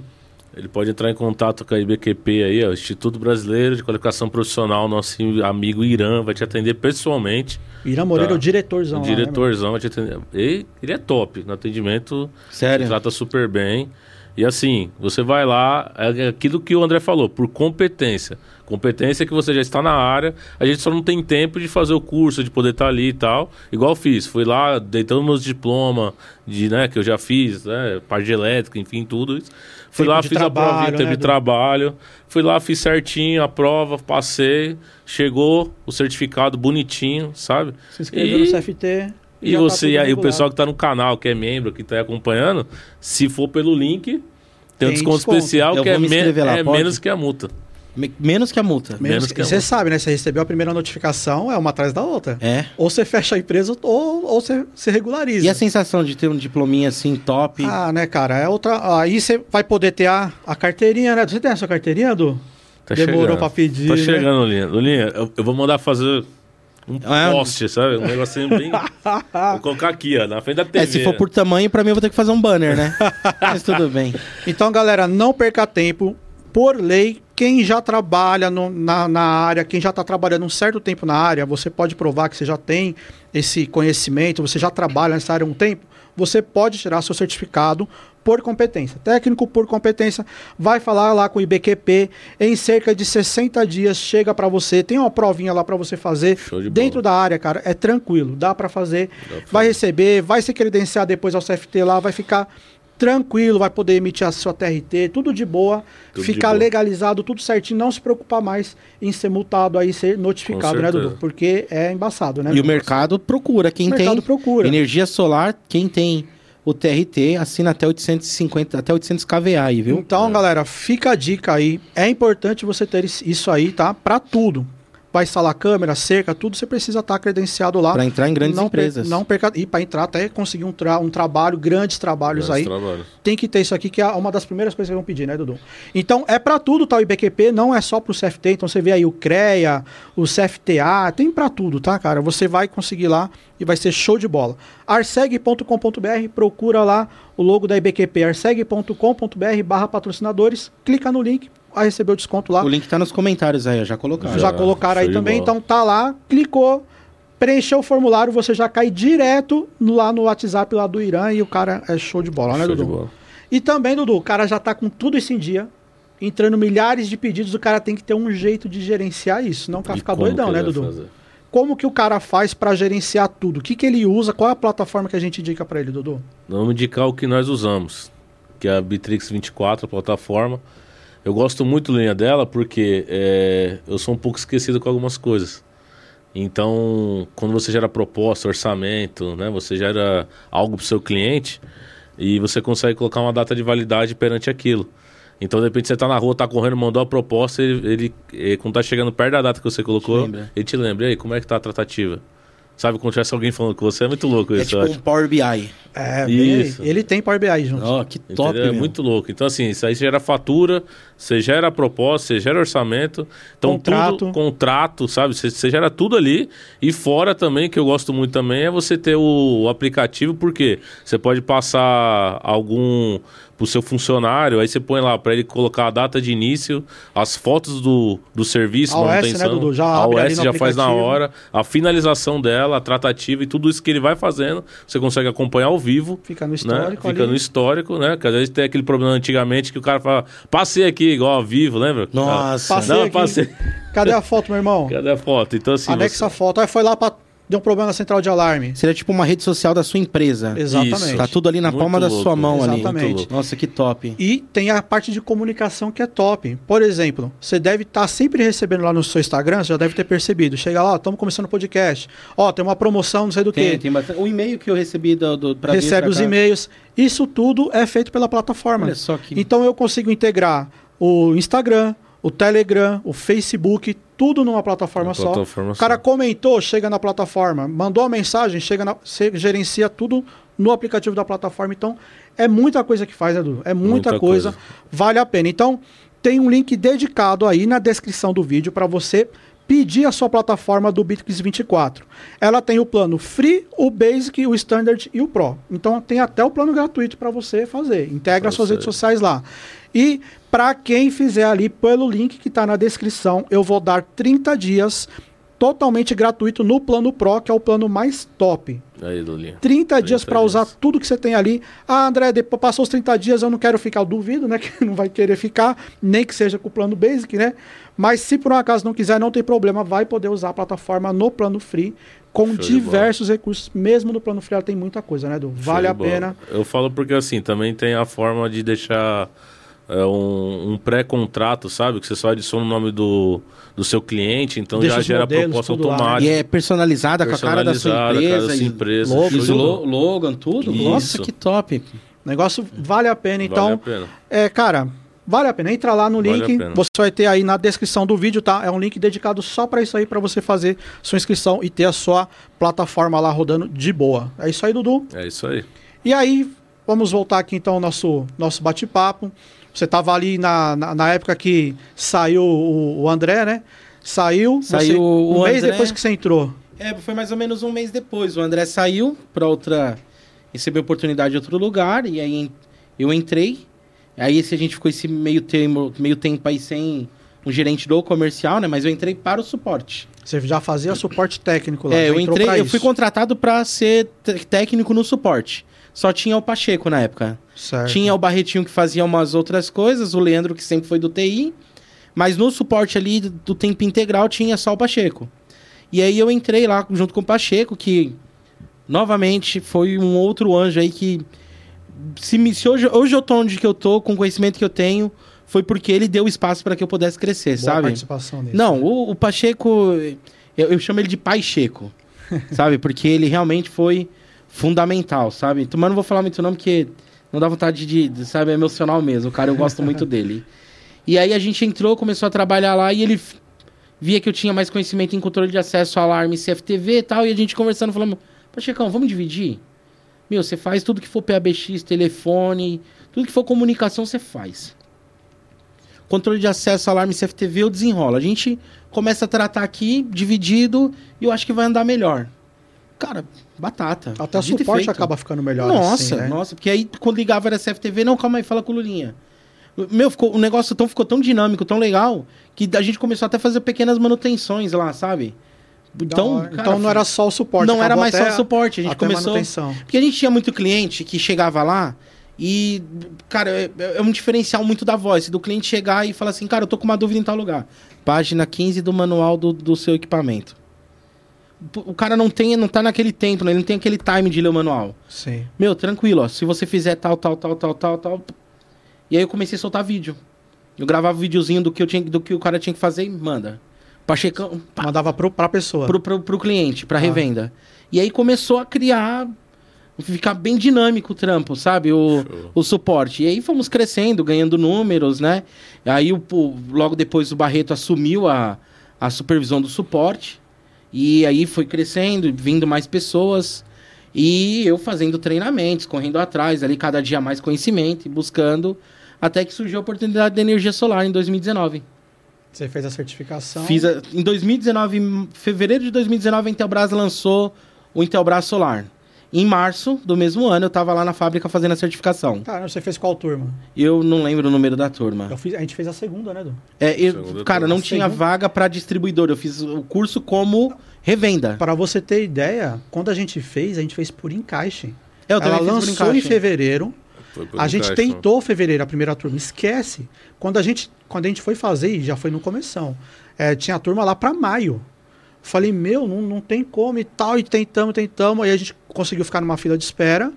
Ele pode entrar em contato com a IBQP aí, ó, Instituto Brasileiro de Qualificação Profissional, nosso amigo Irã vai te atender pessoalmente. Irã Moreira Tá. é o diretorzão. o lá, né, diretorzão vai te atender. E ele é top no atendimento, Sério? trata super bem. E assim, você vai lá, é aquilo que o André falou, por competência. Competência que você já está na área, a gente só não tem tempo de fazer o curso, de poder estar ali e tal. Igual fiz, fui lá, deitando meus diploma de, né, que eu já fiz, né, parte de elétrica, enfim, tudo isso. Fui Tempo lá, fiz a trabalho, prova, tempo né, de do- trabalho. Fui lá, fiz certinho a prova, passei, chegou o certificado bonitinho, sabe? Se inscreveu E- no CFT. E tá você, e aí o pessoal que tá no canal, que é membro, que tá aí acompanhando, se for pelo link, tem, um desconto, desconto. especial Eu que é, me lá, é menos que a multa. Me- Menos que a multa. Menos menos que, que a você sabe, né? Você recebeu a primeira notificação, é uma atrás da outra. É. Ou você fecha a empresa ou, ou você se regulariza. E a sensação de ter um diplominha assim top? Ah, né, cara? É outra. Aí você vai poder ter a, a carteirinha, né? Você tem a sua carteirinha, Du? Tá Demorou chegando. pra pedir. Tá né? chegando, Lulinha. Lulinha, eu, eu vou mandar fazer um Ah, post, sabe? Um negocinho bem... vou colocar aqui, ó, na frente da TV. é, se for por tamanho, pra mim eu vou ter que fazer um banner, né? Mas tudo bem. Então, galera, não perca tempo. Por lei, quem já trabalha no- na, na área, quem já está trabalhando um certo tempo na área, você pode provar que você já tem esse conhecimento, você já trabalha nessa área há um tempo, você pode tirar seu certificado por competência. Técnico por competência, vai falar lá com o IBQP, em cerca de 60 dias chega para você, tem uma provinha lá para você fazer de dentro bola. da área, cara, é tranquilo, dá para fazer, Dá vai receber, vai se credenciar depois ao CFT lá, vai ficar tranquilo, vai poder emitir a sua TRT, tudo de boa, Tudo de ficar boa. legalizado, tudo certinho, não se preocupar mais em ser multado aí, ser notificado, né. Dudu? Porque é embaçado, né? E o mercado procura. Quem O mercado tem procura. energia solar, quem tem o TRT, assina até 850, até 800 kVA aí, viu? Então, galera, fica a dica aí. É importante você ter is- isso aí, tá? Pra tudo. Vai instalar câmera, cerca, tudo, você precisa estar credenciado lá. Pra entrar em grandes não per- empresas. não perca. E para entrar até conseguir um, tra- um trabalho, grandes trabalhos Grandes aí. trabalhos. tem que ter isso aqui, que é uma das primeiras coisas que vão pedir, né, Dudu? Então, é para tudo, tá? O IBQP não é só pro CFT. Então, você vê aí o CREA, o CFTA, tem para tudo, tá, cara? Você vai conseguir lá e vai ser show de bola. arseg.com.br, procura lá o logo da IBQP, arseg.com.br barra patrocinadores, clica no link, vai receber o desconto lá. O link tá nos comentários aí, ó, já colocaram. Já colocaram aí também, bola. então tá lá, clicou, preencheu o formulário, você já cai direto lá no WhatsApp lá do Irã e o cara é show de bola, né, Show de Dudu? bola. E também, Dudu, o cara já tá com tudo isso em dia. Entrando milhares de pedidos, o cara tem que ter um jeito de gerenciar isso, não pra E ficar doidão, né, Dudu? fazer? Como que o cara faz pra gerenciar tudo? O que, que ele usa? Qual é a plataforma que a gente indica pra ele, Dudu? Vamos indicar o que nós usamos, que é a Bitrix 24, a plataforma. Eu gosto muito linha dela porque é, eu sou um pouco esquecido com algumas coisas. Então, quando você gera proposta, orçamento, né, você gera algo para o seu cliente e você consegue colocar uma data de validade perante aquilo. Então, de repente, você está na rua, está correndo, mandou a proposta, ele, ele, eh, quando está chegando perto da data que você colocou, lembra. ele te lembra. E aí, como é que tá a tratativa? Sabe, quando tivesse alguém falando com você, é muito louco É isso, eu tipo um Power BI. É, Isso. bem- ele tem Power BI junto. Ó, que top? É muito louco. Então, assim, isso aí gera fatura, você gera proposta, você gera orçamento. Então, Contrato. tudo, contrato, sabe? Você, você gera tudo ali. E fora também, que eu gosto muito também, é você ter o, o aplicativo, porque você pode passar algum pro seu funcionário, aí você põe lá para ele colocar a data de início, as fotos do, do serviço, A OS, né, manutenção. Dudu? Já a OS já faz na hora, a finalização dela, a tratativa e tudo isso que ele vai fazendo, você consegue acompanhar ao vivo Fica no né? histórico Fica ali. no histórico, né? Porque às vezes tem aquele problema antigamente que o cara fala, passei aqui igual ao vivo, lembra? Nossa. Passei Não, aqui. passei. Cadê a foto, meu irmão? Cadê a foto? Então, assim. Anexa você- a foto. Aí foi lá pra. Deu um problema na central de alarme. Seria tipo uma rede social da sua empresa. Exatamente. Isso. Tá tudo ali na Muito palma da louco, sua mão ali. Exatamente. Muito louco. Nossa, que top. E tem a parte de comunicação que é top. Por exemplo, você deve estar sempre recebendo lá no seu Instagram, você já deve ter percebido. Chega lá, estamos começando o podcast. Ó, tem uma promoção, não sei do Tem, que. tem bastante. O e-mail que eu recebi do, do Recebe pra os e-mails. Isso tudo é feito pela plataforma. Olha só que. Então eu consigo integrar o Instagram, o Telegram, o Facebook, tudo numa plataforma Uma só. plataforma o cara só. comentou, chega na plataforma, mandou a mensagem, chega na, você gerencia tudo no aplicativo da plataforma. Então, é muita coisa que faz, Edu. É muita, Muita coisa, coisa. vale a pena. Então, tem um link dedicado aí na descrição do vídeo para você pedir a sua plataforma do Bitrix 24. Ela tem o plano Free, o Basic, o Standard e o Pro. Então tem até o plano gratuito para você fazer. Integra Pra suas redes sociais lá. E para quem fizer ali pelo link que está na descrição, eu vou dar 30 dias totalmente gratuito no plano Pro, que é o plano mais top. Aí, Lulinha. 30 dias 30 para usar tudo que você tem ali. Ah, André, depois passou os 30 dias, eu não quero ficar, eu duvido, né? Que não vai querer ficar, nem que seja com o plano basic, né? Mas se por um acaso não quiser, não tem problema, vai poder usar a plataforma no plano free com Show diversos recursos. Mesmo no plano free ela tem muita coisa, né, Edu? Vale a bola. pena. Eu falo porque assim, também tem a forma de deixar é, um, um pré-contrato, sabe? Que você só adiciona o nome do, do seu cliente, então Deixa já gera modelos, proposta tudo lá, né? E automática. é personalizada com a cara da sua empresa. cara da sua e- empresa. logo, bola. Logan, tudo. Nossa, Isso. que top. O negócio vale a pena. Então, Vale a pena. É, cara, vale a pena. Entra lá no Vale link. você vai ter aí na descrição do vídeo, tá? É um link dedicado só para isso aí, para você fazer sua inscrição e ter a sua plataforma lá rodando de boa. É isso aí, Dudu. É isso aí. E aí, vamos voltar aqui então ao nosso, nosso bate-papo. Você tava ali na, na, na época que saiu o, o André, né? Saiu. Saiu você, um mês André. depois que você entrou. É, foi mais ou menos um mês depois. O André saiu para outra. recebeu oportunidade em outro lugar. E aí eu entrei. Aí a gente ficou esse meio, termo, meio tempo aí sem um gerente do comercial, né? Mas eu entrei para o suporte. Você já fazia suporte técnico lá. É, eu entrei, eu fui isso. contratado para ser técnico no suporte. Só tinha o Pacheco na época. Certo. Tinha o Barretinho que fazia umas outras coisas, o Leandro que sempre foi do TI, mas no suporte ali do- tempo integral tinha só o Pacheco. E aí eu entrei lá junto com o Pacheco, que novamente foi um outro anjo aí que se, me, se hoje, hoje eu tô onde que eu tô, com o conhecimento que eu tenho, foi porque ele deu espaço para que eu pudesse crescer, Boa sabe? participação dele. Não, o, o Pacheco, eu, eu chamo ele de Pai Checo, sabe? Porque ele realmente foi fundamental, sabe? Então, mas não vou falar muito não, porque não dá vontade de, de, sabe, é emocional mesmo. O cara, eu gosto muito dele. E aí a gente entrou, começou a trabalhar lá e ele via que eu tinha mais conhecimento em controle de acesso, alarme, CFTV e tal, e a gente conversando, falando, Pachecão, vamos dividir? Meu, você faz tudo que for PABX, telefone, tudo que for comunicação, você faz. Controle de acesso, alarme CFTV, eu desenrolo. A gente começa a tratar aqui, dividido, e eu acho que vai andar melhor. Cara, batata. Até o suporte acaba ficando melhor. Nossa, assim, né? nossa, porque aí quando ligava era CFTV, não, calma aí, fala com o Lulinha. Meu, ficou, o negócio tão, ficou tão dinâmico, tão legal, que a gente começou até a fazer pequenas manutenções lá, sabe? Então, cara, então não era só o suporte. não era mais só suporte, a gente começou. manutenção. Porque a gente tinha muito cliente que chegava lá e, cara, é, é um diferencial muito da voz, do cliente chegar e falar assim, cara, eu tô com uma dúvida em tal lugar. Página 15 do manual do, do seu equipamento. O cara não tem, não tá naquele tempo, né? Ele não tem aquele time de ler o manual. Sim. Meu, tranquilo, ó. Se você fizer tal, tal, tal, tal, tal, tal. E aí eu comecei a soltar vídeo. Eu gravava um videozinho do que, eu tinha, do que o cara tinha que fazer e manda. Pachecão, pá, Mandava pro, pra pessoa. pro, pro, pro cliente, pra Ah. revenda. E aí começou a criar, ficar bem dinâmico o trampo, sabe? O, Show. o suporte. E aí fomos crescendo, ganhando números, né? Aí o, o- logo depois o Barreto assumiu a, a supervisão do suporte. E aí foi crescendo, vindo mais pessoas. E eu fazendo treinamentos, correndo atrás, ali cada dia mais conhecimento e buscando. Até que surgiu a oportunidade da energia solar em 2019. Você fez a certificação. Fiz a- em 2019, em fevereiro de 2019, a Intelbras lançou o Intelbras Solar. Em março do mesmo ano, eu tava lá na fábrica fazendo a certificação. Cara, você fez qual turma? Eu não lembro o número da turma. Eu fiz, a gente fez a segunda, né, Du? É, eu- Segunda cara, turma. não tinha Segunda. vaga para distribuidor. Eu fiz o curso como revenda. Para você ter ideia, quando a gente fez, a gente fez por encaixe. Eu Ela também fiz por lançou em encaixe. fevereiro. Foi por A gente encaixe, né? tentou fevereiro, a primeira turma. Esquece. Quando a gente, quando a gente foi fazer, e já foi no começão, é, tinha a turma lá para maio. Falei, meu, não, não tem como e tal. E tentamos, tentamos. Aí a gente conseguiu ficar numa fila de espera.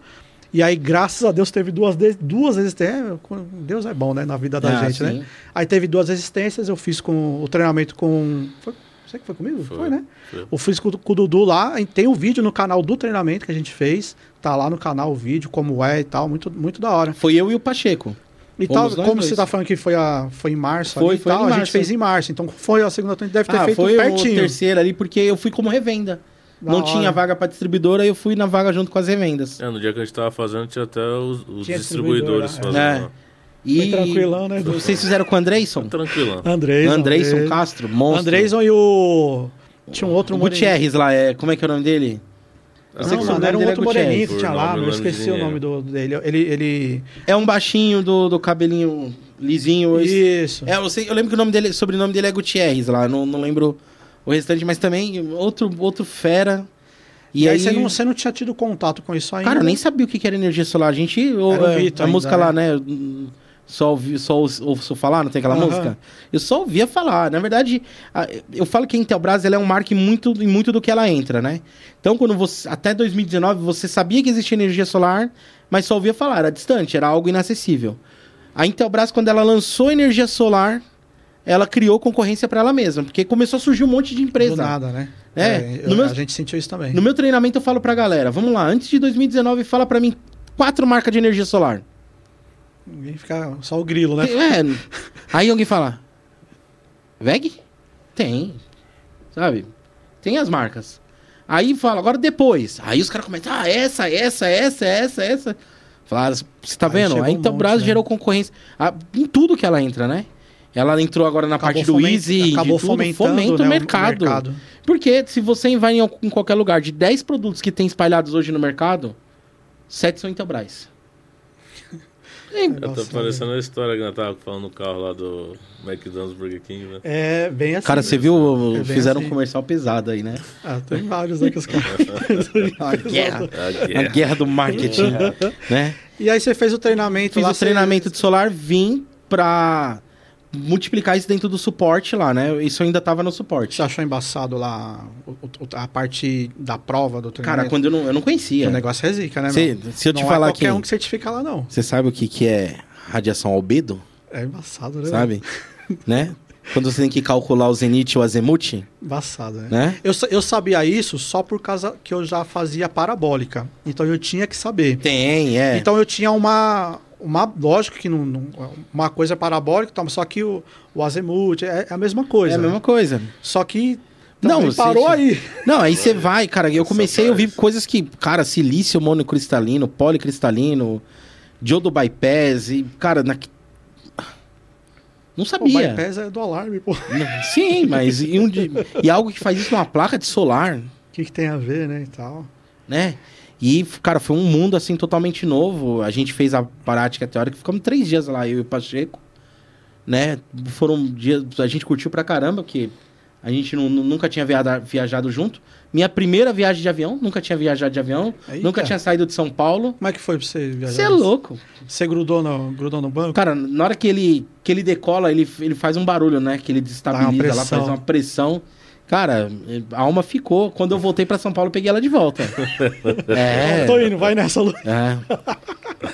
E aí, graças a Deus, teve duas, duas resistências. Deus é bom, né? Na vida da Ah, gente, né? sim. Aí teve duas resistências. Eu fiz com o treinamento com. Foi, você que foi comigo? Foi, Foi, né? foi. Eu fiz com, com o Dudu lá. Tem o vídeo no canal do treinamento que a gente fez. Tá lá no canal o vídeo, como é e tal. Muito, muito da hora. Foi eu e o Pacheco. E Fomos tal, como dois. você tá falando que foi, a, foi em março Foi, ali foi tal, em a gente março, fez é. em março. Então foi a segunda turma, deve ter Ah, feito foi o pertinho. terceiro ali, porque eu fui como revenda. Da não hora. tinha vaga pra distribuidora, eu fui na vaga junto com as revendas. É, no dia que a gente tava fazendo, tinha até os, os Tinha distribuidores distribuidor, fazendo. é. lá. E Foi tranquilão, né? Vocês fizeram com o Andreison? Tranquilão. Andreison Andrezon, Castro, monstro. Andrezon e o... Tinha um outro o. Gutierrez lá, é, como é que é o nome dele? Sei Não, que o mano, sobrenome era um é outro Gutierrez. moreninho que tinha lá, nome, eu não esqueci o nome do, dele. Ele... ele... É um baixinho do, do cabelinho lisinho. Isso. É, eu, sei, eu lembro que o nome dele, sobrenome dele é Gutierrez lá, não, não lembro o restante, mas também outro, outro fera. E, E, aí, aí, você, não, você não tinha tido contato com isso ainda? cara, eu nem sabia o que era energia solar. A gente, ou, Era o é, a ainda, música né? lá, né? Só ouvi, só ouço falar, não tem aquela Aham. música? Eu só ouvia falar. Na verdade, eu falo que a Intelbras ela é um marco muito, muito do que ela entra, né? Então, quando você. Até 2019, você sabia que existia energia solar, mas só ouvia falar, era distante, era algo inacessível. A Intelbras, quando ela lançou energia solar, ela criou concorrência para ela mesma, porque começou a surgir um monte de Do empresa. nada, né? É, eu- no meu- a gente sentiu isso também. No meu treinamento eu falo pra galera, vamos lá, antes de 2019, fala pra mim quatro marcas de energia solar. Ninguém fica só o grilo, né? É, aí alguém fala, VEG? Tem, sabe? Tem as marcas. Aí fala, agora depois. Aí os caras começam, ah, essa, essa, essa, essa, essa. Falaram, você tá Aí vendo? chegou A um monte, né? gerou concorrência ah, em tudo que ela entra, né? Ela entrou agora na Acabou parte do Easy, acabou tudo, fomentando fomenta né, o mercado. Porque se você vai em, em qualquer lugar, de 10 produtos que tem espalhados hoje no mercado, 7 são Intelbras. É, Eu tô Nossa, parecendo a história que nós tava falando no carro lá do McDonald's Burger King, né? É, bem assim. Cara, você viu? É fizeram assim. um comercial pesado aí, né? Ah, tem vários aí que os caras... A guerra. A yeah. guerra do marketing, né? E aí você fez o treinamento Fiz lá, o você- treinamento de solar, vim pra multiplicar isso dentro do suporte lá, né? Isso ainda tava no suporte. Você achou embaçado lá a parte da prova do treinamento? Cara, quando eu não, eu não conhecia. O negócio é zica, né, Se, eu te não falar é qualquer que... um que certifica lá, não. Você sabe o que, que é radiação albedo? É embaçado, né? Sabe? né? Quando você tem que calcular o zenit e o azimuth, Embaçado, né? né? Eu, eu sabia isso só por causa que eu já fazia parabólica. Então eu tinha que saber. Tem, é. Então eu tinha uma. Uma lógico que não, não- uma coisa é parabólica, só que o, o azimuth é, é a mesma coisa. é a mesma coisa. Só que. Não, você- parou aí. Não, aí você vai, cara. Eu comecei a ouvir coisas que, cara, silício monocristalino, policristalino, diodo bypass e, cara, na... não O sabia. bypass é do alarme, pô. O Sim, mas e, um e algo que faz isso numa placa de solar, que, que tem a ver, né? E tal. né? E, cara, foi um mundo assim totalmente novo. A gente fez a prática teórica, ficamos três dias lá, eu e o Pacheco, né? Foram dias, a gente curtiu pra caramba, porque a gente nu- nu- nunca tinha viajado junto. Minha primeira viagem de avião, nunca tinha viajado de avião, Eita. nunca tinha saído de São Paulo. Como é que foi pra você viajar? Você é louco. Você grudou no, grudou no banco? Cara, na hora que ele, que ele decola, ele, ele faz um barulho, né? Que ele desestabiliza lá, faz uma pressão. Cara, a alma ficou. Quando eu voltei pra São Paulo, eu peguei ela de volta. é. Tô indo, vai nessa, Lu. É.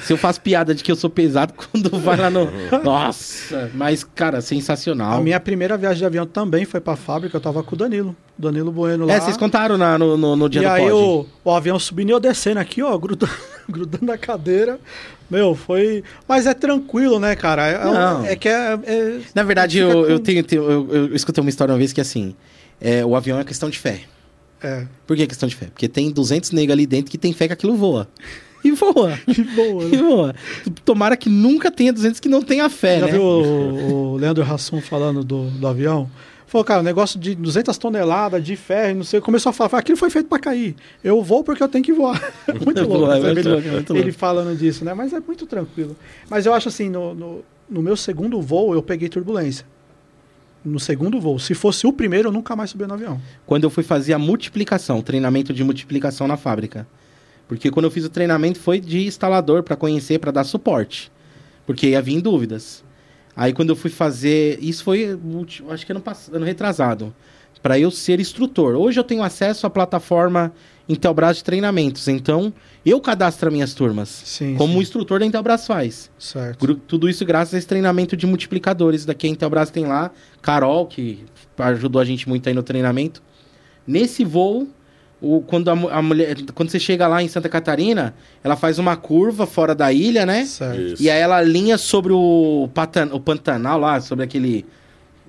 Se eu faço piada de que eu sou pesado, quando vai lá no. Nossa! Mas, cara, sensacional. A minha primeira viagem de avião também foi pra fábrica, eu tava com o Danilo. Danilo Bueno lá. É, vocês contaram na- no, no, no dia e do aí o, o avião subindo e eu descendo aqui, ó, grudando, grudando na cadeira. Meu, foi. Mas é tranquilo, né, cara? É, Não. é que é. é- Na verdade, eu, eu com- tenho. tenho- eu, eu escutei uma história uma vez que assim. É, o avião é questão de fé. É. Por que questão de fé? Porque tem 200 negros ali dentro que tem fé que aquilo voa. E voa. E né? voa. Tomara que nunca tenha 200 que não tenha fé, Já né? viu o, o Leandro Hassum falando do, do avião? Falou, cara, um negócio de 200 toneladas de ferro, não sei. Começou a falar, aquilo foi feito pra cair. Eu vou porque eu tenho que voar. muito louco. Voa, é muito louco, é muito louco. Ele falando disso, né? Mas é muito tranquilo. Mas eu acho assim, no, no, no meu segundo voo, eu peguei turbulência. No segundo voo. Se fosse o primeiro, eu nunca mais subi no avião. Quando eu fui fazer a multiplicação, treinamento de multiplicação na fábrica. Porque quando eu fiz o treinamento foi de instalador para conhecer, para dar suporte. Porque ia vir dúvidas. Aí quando eu fui fazer, isso foi, acho que ano, ano retrasado, para eu ser instrutor. Hoje eu tenho acesso à plataforma Intelbras de treinamentos, então eu cadastro as minhas turmas, Sim. como sim. o instrutor da Intelbras faz. Certo. Tudo isso graças a esse treinamento de multiplicadores da que a Intelbras tem lá. Carol, que ajudou a gente muito aí no treinamento. Nesse voo, o, quando a, a mulher, quando você chega lá em Santa Catarina, ela faz uma curva fora da ilha, né? Certo. Isso. E aí ela alinha sobre o, patan, o Pantanal lá, sobre aquele.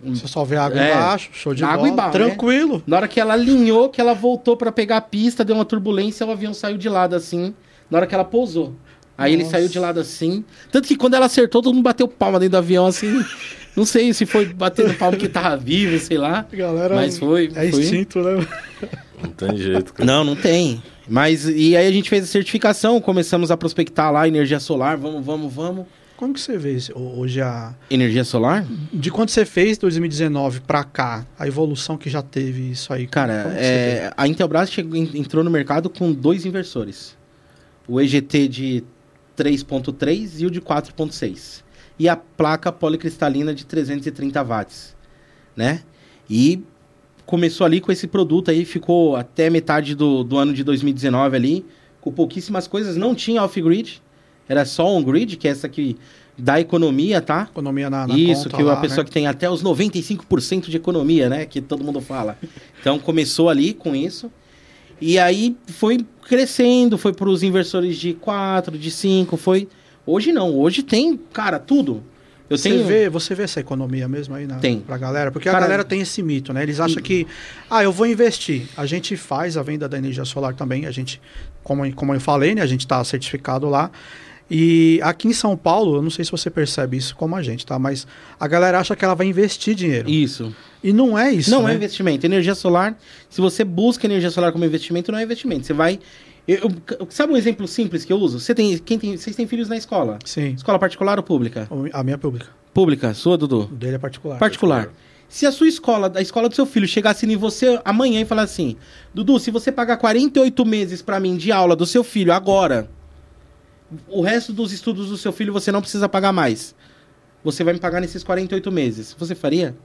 Você só vê água É. embaixo, show de Água bola. embaixo, Tranquilo. Na hora que ela alinhou, que ela voltou pra pegar a pista, deu uma turbulência, o avião saiu de lado assim. Na hora que ela pousou. Aí ele Nossa. saiu de lado assim. Tanto que quando ela acertou, todo mundo bateu palma dentro do avião assim. Não sei se foi batendo palma que tava vivo, sei lá. Galera, Mas foi. é foi. instinto, né? Não tem jeito, cara. Não, não tem. Mas e aí a gente fez a certificação, começamos a prospectar lá energia solar, vamos, vamos, vamos. Como que você vê hoje a... Energia solar? De quando você fez 2019 pra cá, a evolução que já teve isso aí? Cara, é, a Intelbras chegou- en- entrou no mercado com dois inversores. O EGT de 3.3 e o de 4.6. E a placa policristalina de 330 watts, né? E começou ali com esse produto aí, ficou até metade do, do ano de 2019 ali, com pouquíssimas coisas. Não tinha off-grid, era só on-grid, que é essa que dá economia, tá? Economia na, na Isso, que lá, a pessoa né? que tem até os 95% de economia, né? Que todo mundo fala. Então começou ali com isso. E aí foi crescendo, foi para os inversores de 4, de 5, foi. Hoje não, hoje tem, cara, tudo. Eu Você, tenho. vê, você vê essa economia mesmo aí na, Tem. pra galera? Porque Cara, a galera tem esse mito, né? Eles acham que, ah, eu vou investir. A gente faz a venda da energia solar também. A gente, como, como eu falei, né? A gente está certificado lá. E aqui em São Paulo, eu não sei se você percebe isso como a gente, tá? Mas a galera acha que ela vai investir dinheiro. E, Isso. não é isso, não né? é investimento. Energia solar, se você busca energia solar como investimento, não é investimento. Você vai. eu- eu- sabe um exemplo simples que eu uso? Você tem, quem tem, vocês têm filhos na escola? Sim. Escola particular ou pública? A minha pública. Pública, sua, Dudu? O dele é particular. Particular. Se a sua escola, a escola do seu filho, chegasse em você amanhã e falar assim: Dudu, se você pagar 48 meses pra mim de aula do seu filho agora, o resto dos estudos do seu filho você não precisa pagar mais. Você vai me pagar nesses 48 meses. Você faria?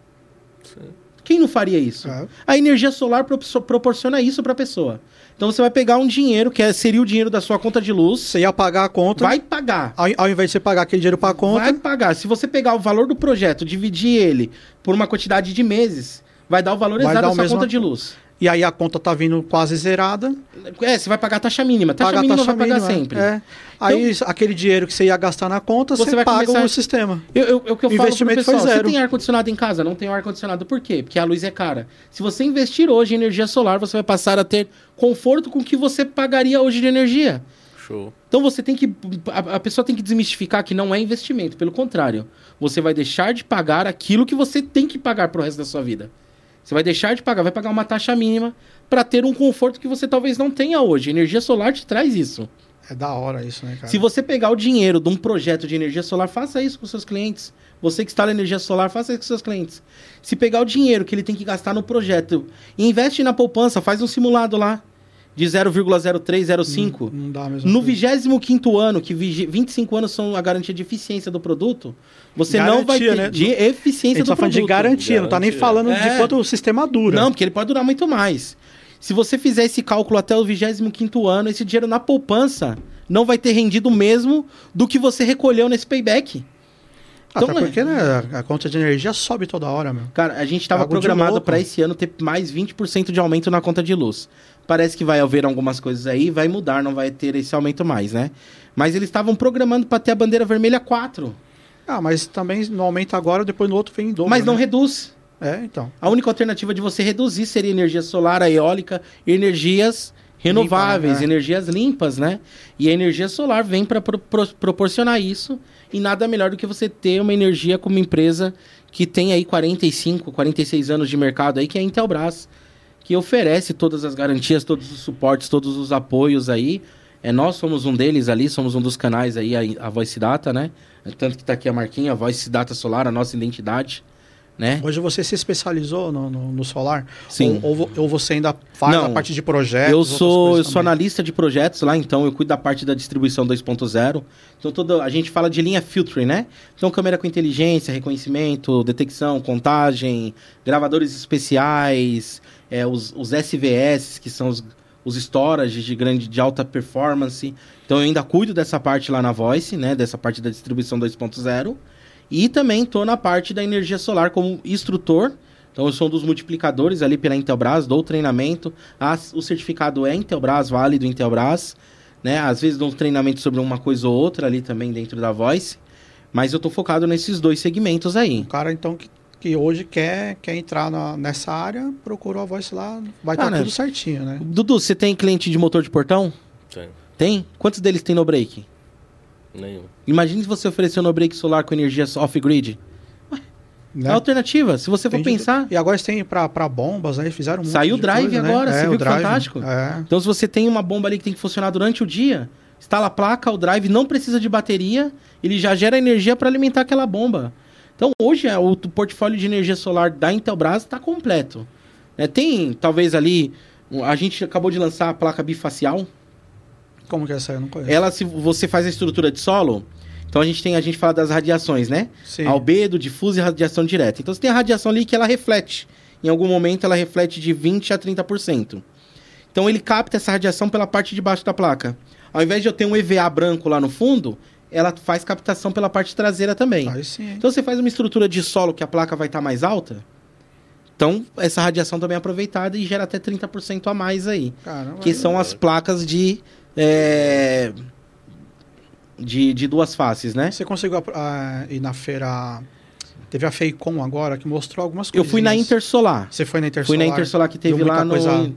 Quem não faria isso? É. A energia solar pro- proporciona isso pra pessoa. Então você vai pegar um dinheiro, que é- seria o dinheiro da sua conta de luz, Você ia pagar a conta. vai pagar. Ao, ao invés de você pagar aquele dinheiro pra conta, Vai pagar. Se você pegar o valor do projeto, dividir ele por uma quantidade de meses, vai dar o valor Vai exato da sua mesmo- conta de luz. E aí a conta tá vindo quase zerada. É, você vai pagar a taxa mínima. Taxa paga mínima taxa vai pagar mínima, sempre. É. Aí aquele dinheiro que você ia gastar na conta, Você você, vai paga começar- o sistema. Eu, eu, eu, que eu O falo pro investimento foi pessoal, você zero. tem ar-condicionado em casa? Não tem ar-condicionado. Por quê? Porque a luz é cara. Se você investir hoje em energia solar, você vai passar a ter conforto com o que você pagaria hoje de energia. Show. Então você tem que. A, a pessoa tem que desmistificar que não é investimento. Pelo contrário, você vai deixar de pagar aquilo que você tem que pagar pro resto da sua vida. Você vai deixar de pagar, vai pagar uma taxa mínima para ter um conforto que você talvez não tenha hoje. Energia solar te traz isso. É da hora isso, né, cara? Se você pegar o dinheiro de um projeto de energia solar, faça isso com seus clientes. Você que instala energia solar, faça isso com seus clientes. Se pegar o dinheiro que ele tem que gastar no projeto e investe na poupança, faz um simulado lá de 0,0305. Não dá mesmo. No 25 ano, que vigi- 25 anos são a garantia de eficiência do produto, você não vai Garantia, ter né? de A eficiência do tá falando produto. de garantia, não tá nem Garantia. falando de É. quanto o sistema dura. Não, porque ele pode durar muito mais. Se você fizer esse cálculo até o 25 ano, esse dinheiro na poupança não vai ter rendido o mesmo do que você recolheu nesse payback. Até então, é. porque, né, a conta de energia sobe toda hora, meu. Cara, a gente estava de programado para esse ano ter mais 20% de aumento na conta de luz. Parece que vai haver algumas coisas aí, vai mudar, não vai ter esse aumento mais, né? Mas eles estavam programando para ter a bandeira vermelha 4, Ah, mas também não aumenta agora, depois no outro vem em dobro. mas não né? reduz. É, então. A única alternativa de você reduzir seria energia solar, a eólica, energias renováveis, Limpa, né? energias limpas, né? E a energia solar vem para proporcionar isso. E nada melhor do que você ter uma energia como empresa que tem aí 45, 46 anos de mercado aí, que é a Intelbras, que oferece todas as garantias, todos os suportes, todos os apoios aí. É, nós somos um deles ali, somos um dos canais aí, a, a Voice Data, né? Tanto que tá aqui a marquinha, a Voice Data Solar, a nossa identidade, né? Hoje você se especializou no, no, no solar? Sim. Ou, ou ou você ainda faz Não. a parte de projetos? Eu sou, eu sou também? analista de projetos lá, então eu cuido da parte da distribuição 2.0. Então toda, a gente fala de linha filtering, né? Então câmera com inteligência, reconhecimento, detecção, contagem, gravadores especiais, é, os, os SVS, que são os, os storage de grande de alta performance. Então eu ainda cuido dessa parte lá na Voice, né? Dessa parte da distribuição 2.0. E também estou na parte da energia solar como instrutor. Então eu sou um dos multiplicadores ali pela Intelbras, dou treinamento. As- o certificado é Intelbras, válido Intelbras. Né? Às vezes dou um treinamento sobre uma coisa ou outra ali também dentro da Voice. Mas eu tô focado nesses dois segmentos aí. Cara, então, que, que hoje quer, quer entrar na- nessa área, procura a voz lá, vai estar Cara, tudo certinho, né? Dudu, você tem cliente de motor de portão? Tem. Tem? Quantos deles tem no break? Nenhum. Imagine se você oferecer no break solar com energia off-grid. É Né? alternativa. Se você for Tem de- pensar. E agora eles têm pra, pra bombas, né? Eles fizeram um monte Saiu o drive coisa, né? agora, você o viu que drive, fantástico? É. Então, se você tem uma bomba ali que tem que funcionar durante o dia, instala a placa, o drive não precisa de bateria, ele já gera energia para alimentar aquela bomba. Então, hoje, é, o portfólio de energia solar da Intelbras está completo. né? tem, talvez ali, a gente acabou de lançar a placa bifacial. Como que é essa? Eu não conheço. Ela, se você faz a estrutura de solo, então a gente tem, a gente fala das radiações, né? Sim. Albedo, difuso e radiação direta. Então você tem a radiação ali que ela reflete. Em algum momento ela reflete de 20 a 30%. Então ele capta essa radiação pela parte de baixo da placa. Ao invés de eu ter um EVA branco lá no fundo, ela faz captação pela parte traseira também. Hein? Então você faz uma estrutura de solo que a placa vai estar mais alta. Então essa radiação também é aproveitada e gera até 30% a mais aí. Caramba, Que são as placas de. é, de, de duas faces, né? Você conseguiu ah, ir na feira. Teve a Feicom agora que mostrou algumas Eu coisas. fui na Intersolar. Você foi na Intersolar? Fui na Intersolar que teve lá no. coisa-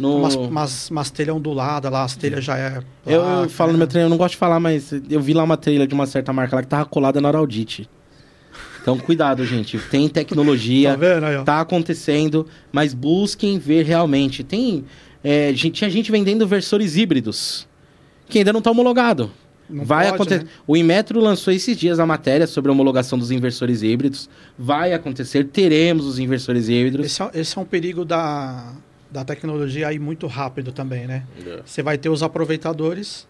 no... Umas, umas, umas telhas onduladas lá, as telhas já é. Eu, eu placa, falo no né? meu treino, eu não gosto de falar, mas eu vi lá uma trilha de uma certa marca lá que tava colada na Araudite. Então, cuidado, gente. Tem Tá tecnologia, vendo aí, ó? tá acontecendo, mas busquem ver realmente. Tem. é, gente, tinha gente vendendo versores híbridos que ainda não tá homologado. Não vai pode, acontecer. né? O Inmetro lançou esses dias a matéria sobre a homologação dos inversores híbridos. Vai acontecer, teremos os inversores híbridos. Esse é, esse é um perigo da, da tecnologia aí muito rápido também, né? É. Você vai ter os aproveitadores,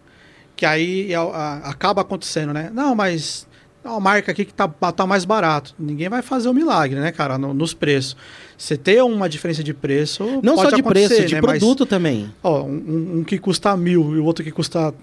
que aí é o- a- acaba acontecendo, né? Não, mas uma marca aqui que tá, tá mais barato. Ninguém vai fazer o milagre, né, cara, no- nos preços. Você ter uma diferença de preço. Não pode só de preço, de né? Mas, produto também. ó, um, um que custa mil e o outro que custa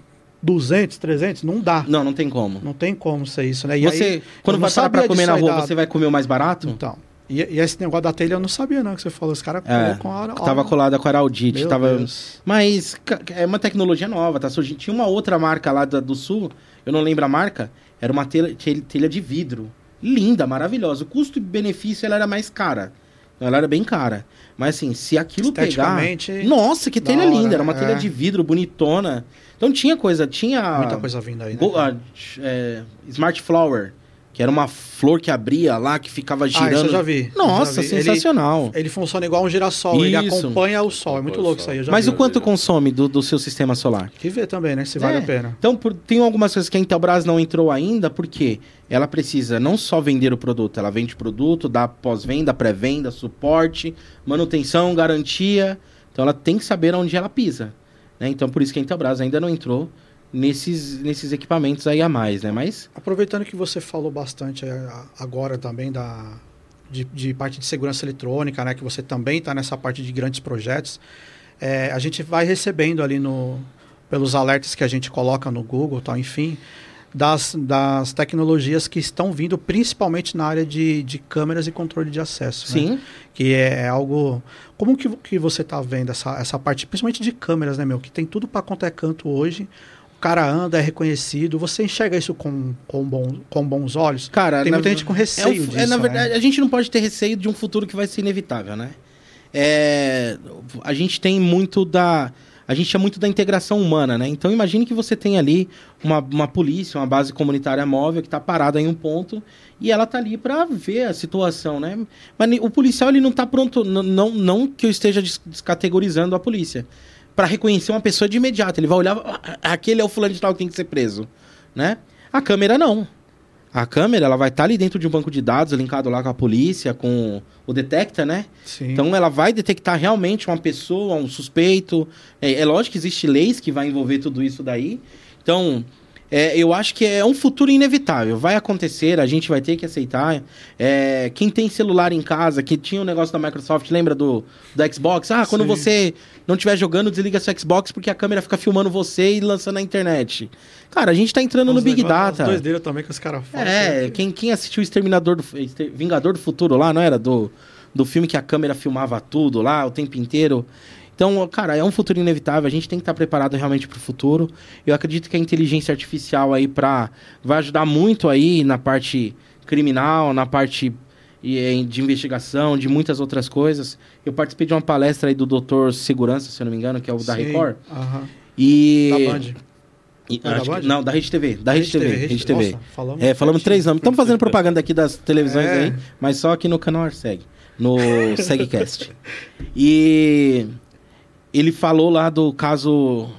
200, 300, não dá. Não, não tem como. Não tem como ser isso, né? E você, aí, quando eu vai sabia comer na rua, da- você vai comer o mais barato? Então. E, e esse negócio da telha eu não sabia, não, que você falou. Os caras É, colocam a hora. tava colada com a Araldite, tava... Deus. Mas é uma tecnologia nova, tá surgindo. Tinha uma outra marca lá do sul, eu não lembro a marca, era uma telha, tel- telha de vidro. Linda, maravilhosa. O custo e benefício ela era mais cara. Então, Ela era bem cara. Mas assim, se aquilo pegar... Nossa, que telha hora, linda. Era uma é. telha de vidro, bonitona. Então tinha coisa, tinha... muita coisa vindo aí, né? Go- ah, é, Smart Flower, que era uma flor que abria lá, que ficava Ah, girando. isso eu já vi. Nossa, Já vi. Ele- sensacional. Ele, funciona igual um girassol, ele Isso. acompanha o sol. É muito louco sol. isso aí. Eu já Mas vi. o quanto consome do, do seu sistema solar? Que ver também, né? Se vale É. a pena. Então, por- tem algumas coisas que a Intelbras não entrou ainda, porque ela precisa não só vender o produto, ela vende produto, dá pós-venda, pré-venda, suporte, manutenção, garantia. Então, ela tem que saber onde ela pisa. né? Então, por isso que a Intelbras ainda não entrou nesses, nesses equipamentos aí a mais, né? Mas, Aproveitando que você falou bastante eh, agora também da, de, de parte de segurança eletrônica, né? Que você também está nessa parte de grandes projetos. eh, a gente vai recebendo ali no, pelos alertas que a gente coloca no Google, tal, enfim, das, das tecnologias que estão vindo principalmente na área de, de câmeras e controle de acesso. né? sim, que é algo como que, que você está vendo essa, essa parte principalmente de câmeras né meu que tem tudo para quanto é canto hoje cara anda é reconhecido você enxerga isso com, com, bom, com bons olhos cara... tem muita gente com É, receio um- disso é, na né? verdade, a gente não pode ter receio de um futuro que vai ser inevitável, né? É, a gente tem muito da. A gente é muito da integração humana, né? Então imagine que você tem ali uma, uma polícia, uma base comunitária móvel que está parada em um ponto e ela tá ali para ver a situação, né? Mas o policial ele não tá pronto, n- não, não que eu esteja des- descategorizando a polícia, para reconhecer uma pessoa de imediato. Ele vai olhar, "Ah, aquele é o fulano de tal que tem que ser preso, né? A câmera não. A câmera ela vai estar ali dentro de um banco de dados linkado lá com a polícia, com o detecta, né? Sim. Então ela vai detectar realmente uma pessoa, um suspeito. É, é lógico que existem leis que vai envolver tudo isso daí. Então, é, eu acho que é um futuro inevitável. Vai acontecer, a gente vai ter que aceitar. É, quem tem celular em casa, que tinha um negócio da Microsoft, lembra do, do Xbox? Ah, quando Sim. você não estiver jogando, desliga seu Xbox porque a câmera fica filmando você e lançando na internet. Cara, a gente tá entrando no Big Data. Os dois dele também que os caras falam É, que- quem, quem assistiu o Exterminador do Vingador do Futuro lá, não era? Do, do filme que a câmera filmava tudo lá o tempo inteiro. Então, cara, é um futuro inevitável. A gente tem que estar preparado realmente para o futuro. Eu acredito que a inteligência artificial aí pra, vai ajudar muito aí na parte criminal, na parte e, de investigação, de muitas outras coisas. Eu participei de uma palestra aí do Doutor Segurança, se eu não me engano, que é o da Sim, Record. aham. E... Da Band. E- Não é da que- não, da Rede TV. Da Rede, TV. Rede TV. Nossa, falamos É, falamos três nomes. Estamos fazendo propaganda aqui das televisões É. aí, mas só aqui no canal Arseg, no Segcast. E ele falou lá do caso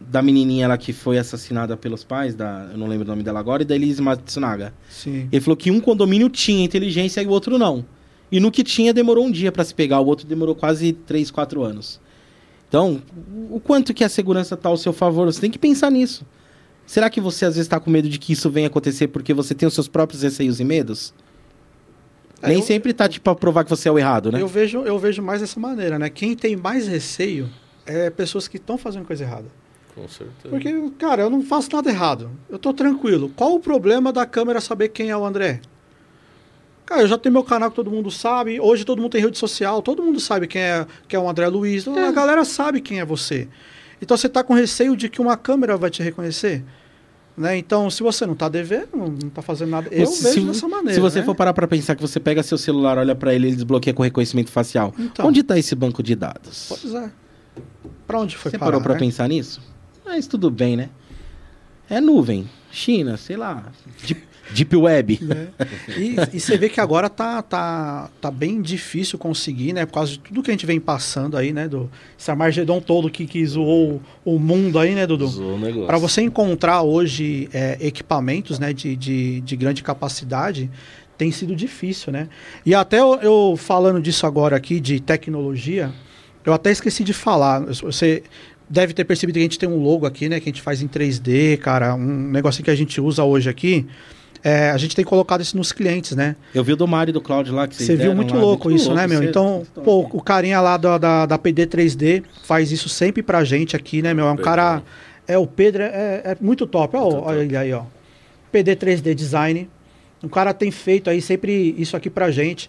da menininha lá que foi assassinada pelos pais, da, eu não lembro o nome dela agora, e da Elise Matsunaga. Sim. Ele falou que um condomínio tinha inteligência e o outro não. E no que tinha demorou um dia para se pegar, o outro demorou quase três, quatro anos. Então, o quanto que a segurança está ao seu favor, você tem que pensar nisso. Será que você às vezes está com medo de que isso venha acontecer porque você tem os seus próprios receios e medos? É, Nem eu- sempre tá tipo pra provar que você é o errado, né? Eu vejo, eu vejo mais dessa maneira, né? Quem tem mais receio é pessoas que estão fazendo coisa errada. Com certeza. Porque, cara, eu não faço nada errado. Eu tô tranquilo. Qual o problema da câmera saber quem é o André? Cara, eu já tenho meu canal que todo mundo sabe. Hoje todo mundo tem rede social, todo mundo sabe quem é, quem é o André Luiz. Então, A galera sabe quem é você. Então você tá com receio de que uma câmera vai te reconhecer? Né? Então, se você não tá devendo, não tá fazendo nada. Eu Se- vejo dessa maneira. Se você né? for parar pra pensar que você pega seu celular, olha pra ele, ele desbloqueia com reconhecimento facial. Então. Onde tá esse banco de dados? Pois é. Pra onde foi Você parar, parou pra né? pensar nisso? Mas tudo bem, né? É nuvem, China, sei lá, Deep, Deep Web. né? E, e você vê que agora tá, tá, tá bem difícil conseguir, né? Por causa de tudo que a gente vem passando aí, né? Do, esse Armagedon todo que, que zoou o, o mundo aí, né, Dudu? Zoou o negócio. Para você encontrar hoje é, equipamentos né, de, de, de grande capacidade, tem sido difícil, né? E até eu, eu falando disso agora aqui, de tecnologia, eu até esqueci de falar. Você deve ter percebido que a gente tem um logo aqui, né? Que a gente faz em 3D, cara. Um negocinho que a gente usa hoje aqui. É, a gente tem colocado isso nos clientes, né? Eu vi o do Mário e do Cláudio lá que Você viu muito lá, louco isso, né, meu? Então, pô, o carinha lá da, da, da PD 3D faz isso sempre pra gente aqui, né, meu? É um Pedro. cara. É, o Pedro é, é muito top. Ó, Muito olha ele aí, ó. PD 3D Design. O cara tem feito aí sempre isso aqui pra gente.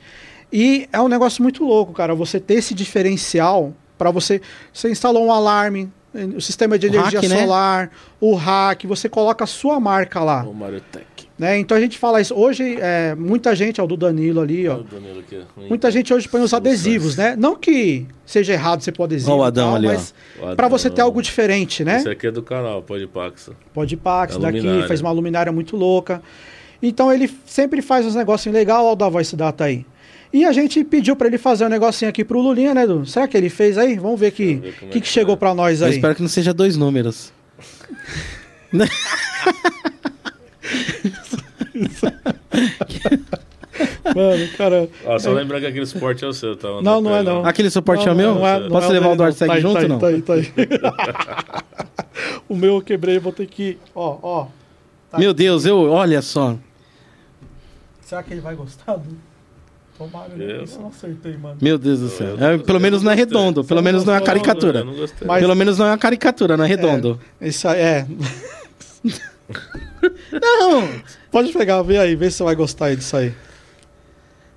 E é um negócio muito louco, cara. Você ter esse diferencial pra você. Você instalou um alarme, o sistema de O energia hack, né? solar, o hack, você coloca a sua marca lá. O Mario Tech. Né? Então a gente fala isso. Hoje, é, muita gente, ó, o do Danilo ali, ó. Danilo aqui, ó. Muita gente hoje põe os adesivos, né? Não que seja errado você pôr adesivo, Ó o Adão tal, ali, ó. mas para você ter algo diferente, né? Esse aqui é do canal, pode Paxa. Pode Pax É daqui, luminária. faz uma luminária muito louca. Então ele sempre faz uns negocinhos legais, ó o da Voice Data aí. E a gente pediu para ele fazer um negocinho aqui pro Lulinha, né, Du? Será que ele fez aí? Vamos ver O como é que, que que chegou tá. para nós Eu aí. espero que não seja dois números. Mano, cara. Ó, só lembrando que aquele suporte é o seu, tá? Não, não é não. Aquele suporte Não, é o meu? não é- não Posso é levar o do não. Arseg Tá junto tá aí, não? tá aí, tá aí. o meu eu quebrei, vou ter que. Ó, ó. Tá Meu Deus, eu, olha só. Será que ele vai gostar do. Tomara, né? Eu não acertei, mano. Meu Deus do céu. Eu- É, pelo eu menos não não é redondo, pelo menos não é uma caricatura. Não. Mas- Pelo menos não é uma caricatura, não é redondo. Isso aí, é. Não! Pode pegar, vê aí, vê se você vai gostar disso aí.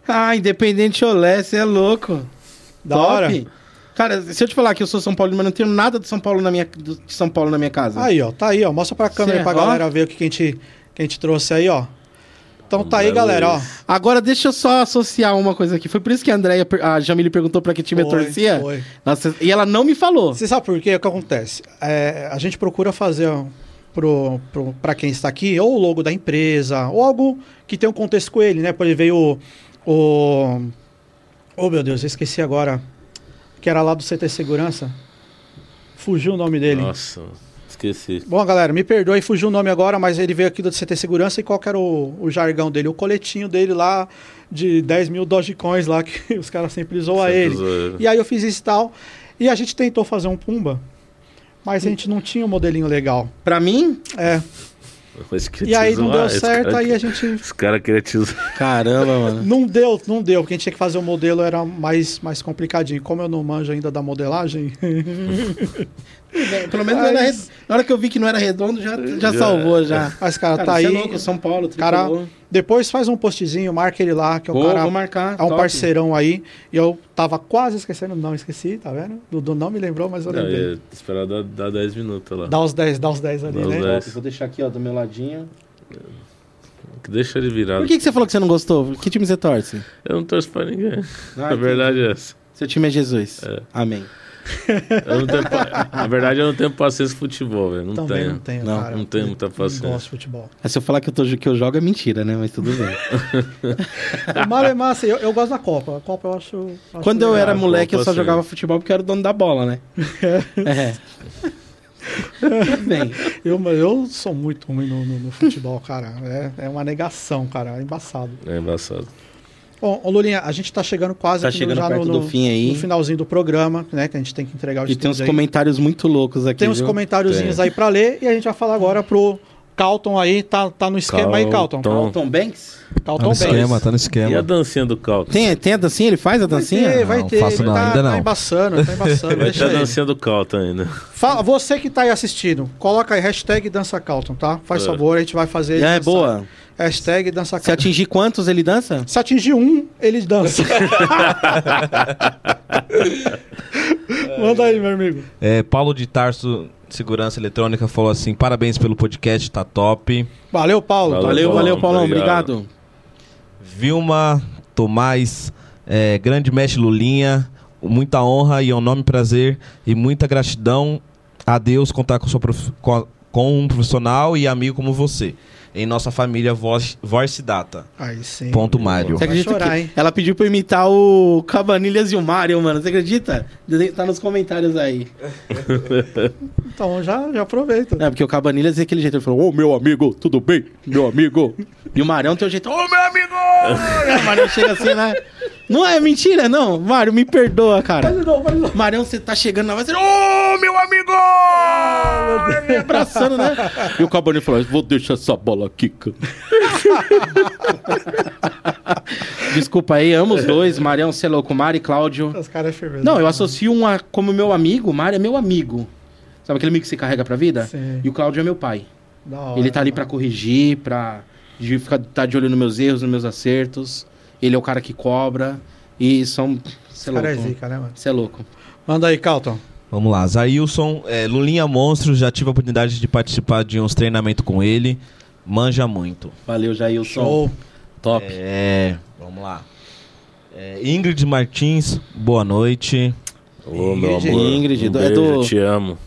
Ah, Independente Olé, você é louco. Da Top. hora? Cara, se eu te falar que eu sou São Paulo, mas não tenho nada de São Paulo na minha, de São Paulo na minha casa. Aí, ó, tá aí, ó. Mostra pra câmera Cê- pra ó. galera ver o que, que, a gente, que a gente trouxe aí, ó. Então tá aí, galera, ó. Agora deixa eu só associar uma coisa aqui. Foi por isso que a Andréia, a Jamile perguntou pra que time eu Foi, torcia. foi. Nossa, e ela não me falou. Você sabe por quê? O que acontece? É, a gente procura fazer ó, pra quem está aqui, ou o logo da empresa, ou algo que tenha um contexto com ele, né? Por exemplo, veio o. o oh, meu Deus, eu esqueci agora. Que era lá do CT Segurança. Fugiu o nome dele. Nossa, esqueci. Bom, galera, me perdoe, fugiu o nome agora, mas ele veio aqui do CT Segurança e qual que era o, o jargão dele? O coletinho dele lá de 10 mil Dogecoins lá, que os caras sempre zoam Sempre ele. ele. E aí eu fiz isso e tal. E a gente tentou fazer um Pumba, mas a gente não tinha um modelinho legal. Pra mim, É. E aí não deu certo, cara aí a que- gente. Os caras queriam te zoar. caramba, mano. Não deu, não deu, porque a gente tinha que fazer o modelo, era mais, mais complicadinho. Como eu não manjo ainda da modelagem, Pelo menos era redondo. na hora que eu vi que não era redondo, já, já Já- salvou já. mas cara, Cara, tá você aí. é louco, São Paulo, Cara. Depois faz um postzinho, marca ele lá, que é o Vou, cara. vou marcar. É um top. parceirão aí. E eu tava quase esquecendo, não esqueci, tá vendo? Dudu não me lembrou, mas eu Não, lembrei. ia esperar dar, dar 10 minutos lá. Dá os 10, dá os 10 ali, Dá né? 10. Top, Vou deixar aqui, ó, do meu ladinho. Deixa ele virado. Por que, que você falou que você não gostou? Que time você torce? Eu não torço pra ninguém. Ah, a verdade é essa. Seu time é Jesus. É. Amém. Eu não tenho pa- Na verdade, eu não tenho paciência de futebol, velho. Não Também tenho. não tenho, Não, cara. não tenho muita Não paciência. gosto de futebol. Aí se eu falar que, eu tô, que eu jogo é mentira, né? Mas tudo bem. O Mário é massa, eu, eu gosto da Copa. A Copa eu acho. acho Quando eu legal. era Ah, moleque, eu só sim. jogava futebol porque eu era o dono da bola, né? é. Bem. Eu, eu sou muito ruim no, no- no futebol, cara. É, é uma negação, cara. É embaçado. É embaçado. Bom, ô Lulinha, a gente tá chegando quase Tá aqui chegando já perto no, do fim aí. no finalzinho do programa, né? Que a gente tem que entregar os E tem uns aí. comentários muito loucos aqui. Tem uns viu? comentáriozinhos Tem. aí pra ler e a gente vai falar agora pro Calton aí. Tá, tá no esquema aí, Calton. Calton. Banks? Tá Calton no Banks. esquema, tá no E a esquema. dancinha do Calton? Tem, tem a dancinha? Ele faz a Vai dancinha? ter, vai Não, ter. faço ele não, tá, ainda não. Tá embaçando, tá embaçando. Vai ter a ele. dancinha do Calton ainda. Fala, você que tá aí assistindo, coloca aí hashtag dança Calton, tá? Faz É. favor, a gente vai fazer. É, dançar. boa. Hashtag dança Se atingir quantos ele dança? Se atingir um, ele dança. Manda aí, meu amigo. É, Paulo de Tarso, Segurança Eletrônica, falou assim: parabéns pelo podcast, tá top. Valeu, Paulo. Valeu, Valeu, Paulão, valeu, Paulão. obrigado. Obrigado. Vilma Tomás, é, grande mestre Lulinha, muita honra e é um nome prazer e muita gratidão a Deus contar com, sua prof- com um profissional e amigo como você. Em nossa família Voice, Voice Data. Aí sim. Ponto Mário. Você acredita chorar, que hein? ela pediu pra eu imitar o Cabanilhas e o Mario, mano? Você acredita? Tá nos comentários aí. Então já, já aproveita. É, porque o Cabanilhas é aquele jeito. Ele falou, ô meu amigo, tudo bem? Meu amigo. E o Marião tem o jeito, ô meu amigo! E o Marião chega assim, né? Não é mentira, não. Mário, me perdoa, cara. Faz de novo, faz de novo. Marião, você tá chegando na voz, ô meu amigo! Me abraçando, né? E o Cabanilhas falou, vou deixar essa bola aqui, cara. Desculpa aí, amo os dois. Marião, você é louco. Mari e Cláudio. Os caras é firmeza. Não, eu associo um a, como meu amigo. Mário é meu amigo. Sabe aquele amigo que você carrega pra vida? Sim. E o Cláudio é meu pai. Hora, Ele tá ali pra hora. corrigir, pra de ficar tá de olho nos meus erros, nos meus acertos. Ele é o cara que cobra. E são. Você é Os caras é louco. zica, né, mano? Você é louco. Manda aí, Calton. Vamos lá, Zailson, é, Lulinha Monstro, já tive a oportunidade de participar de uns treinamentos com ele. Manja muito. Valeu, Jailson. Show. Top. É, vamos lá. É, Ingrid Martins, boa noite. Ô, meu Ingrid. amor. Ingrid, um do- é beijo, do- te amo.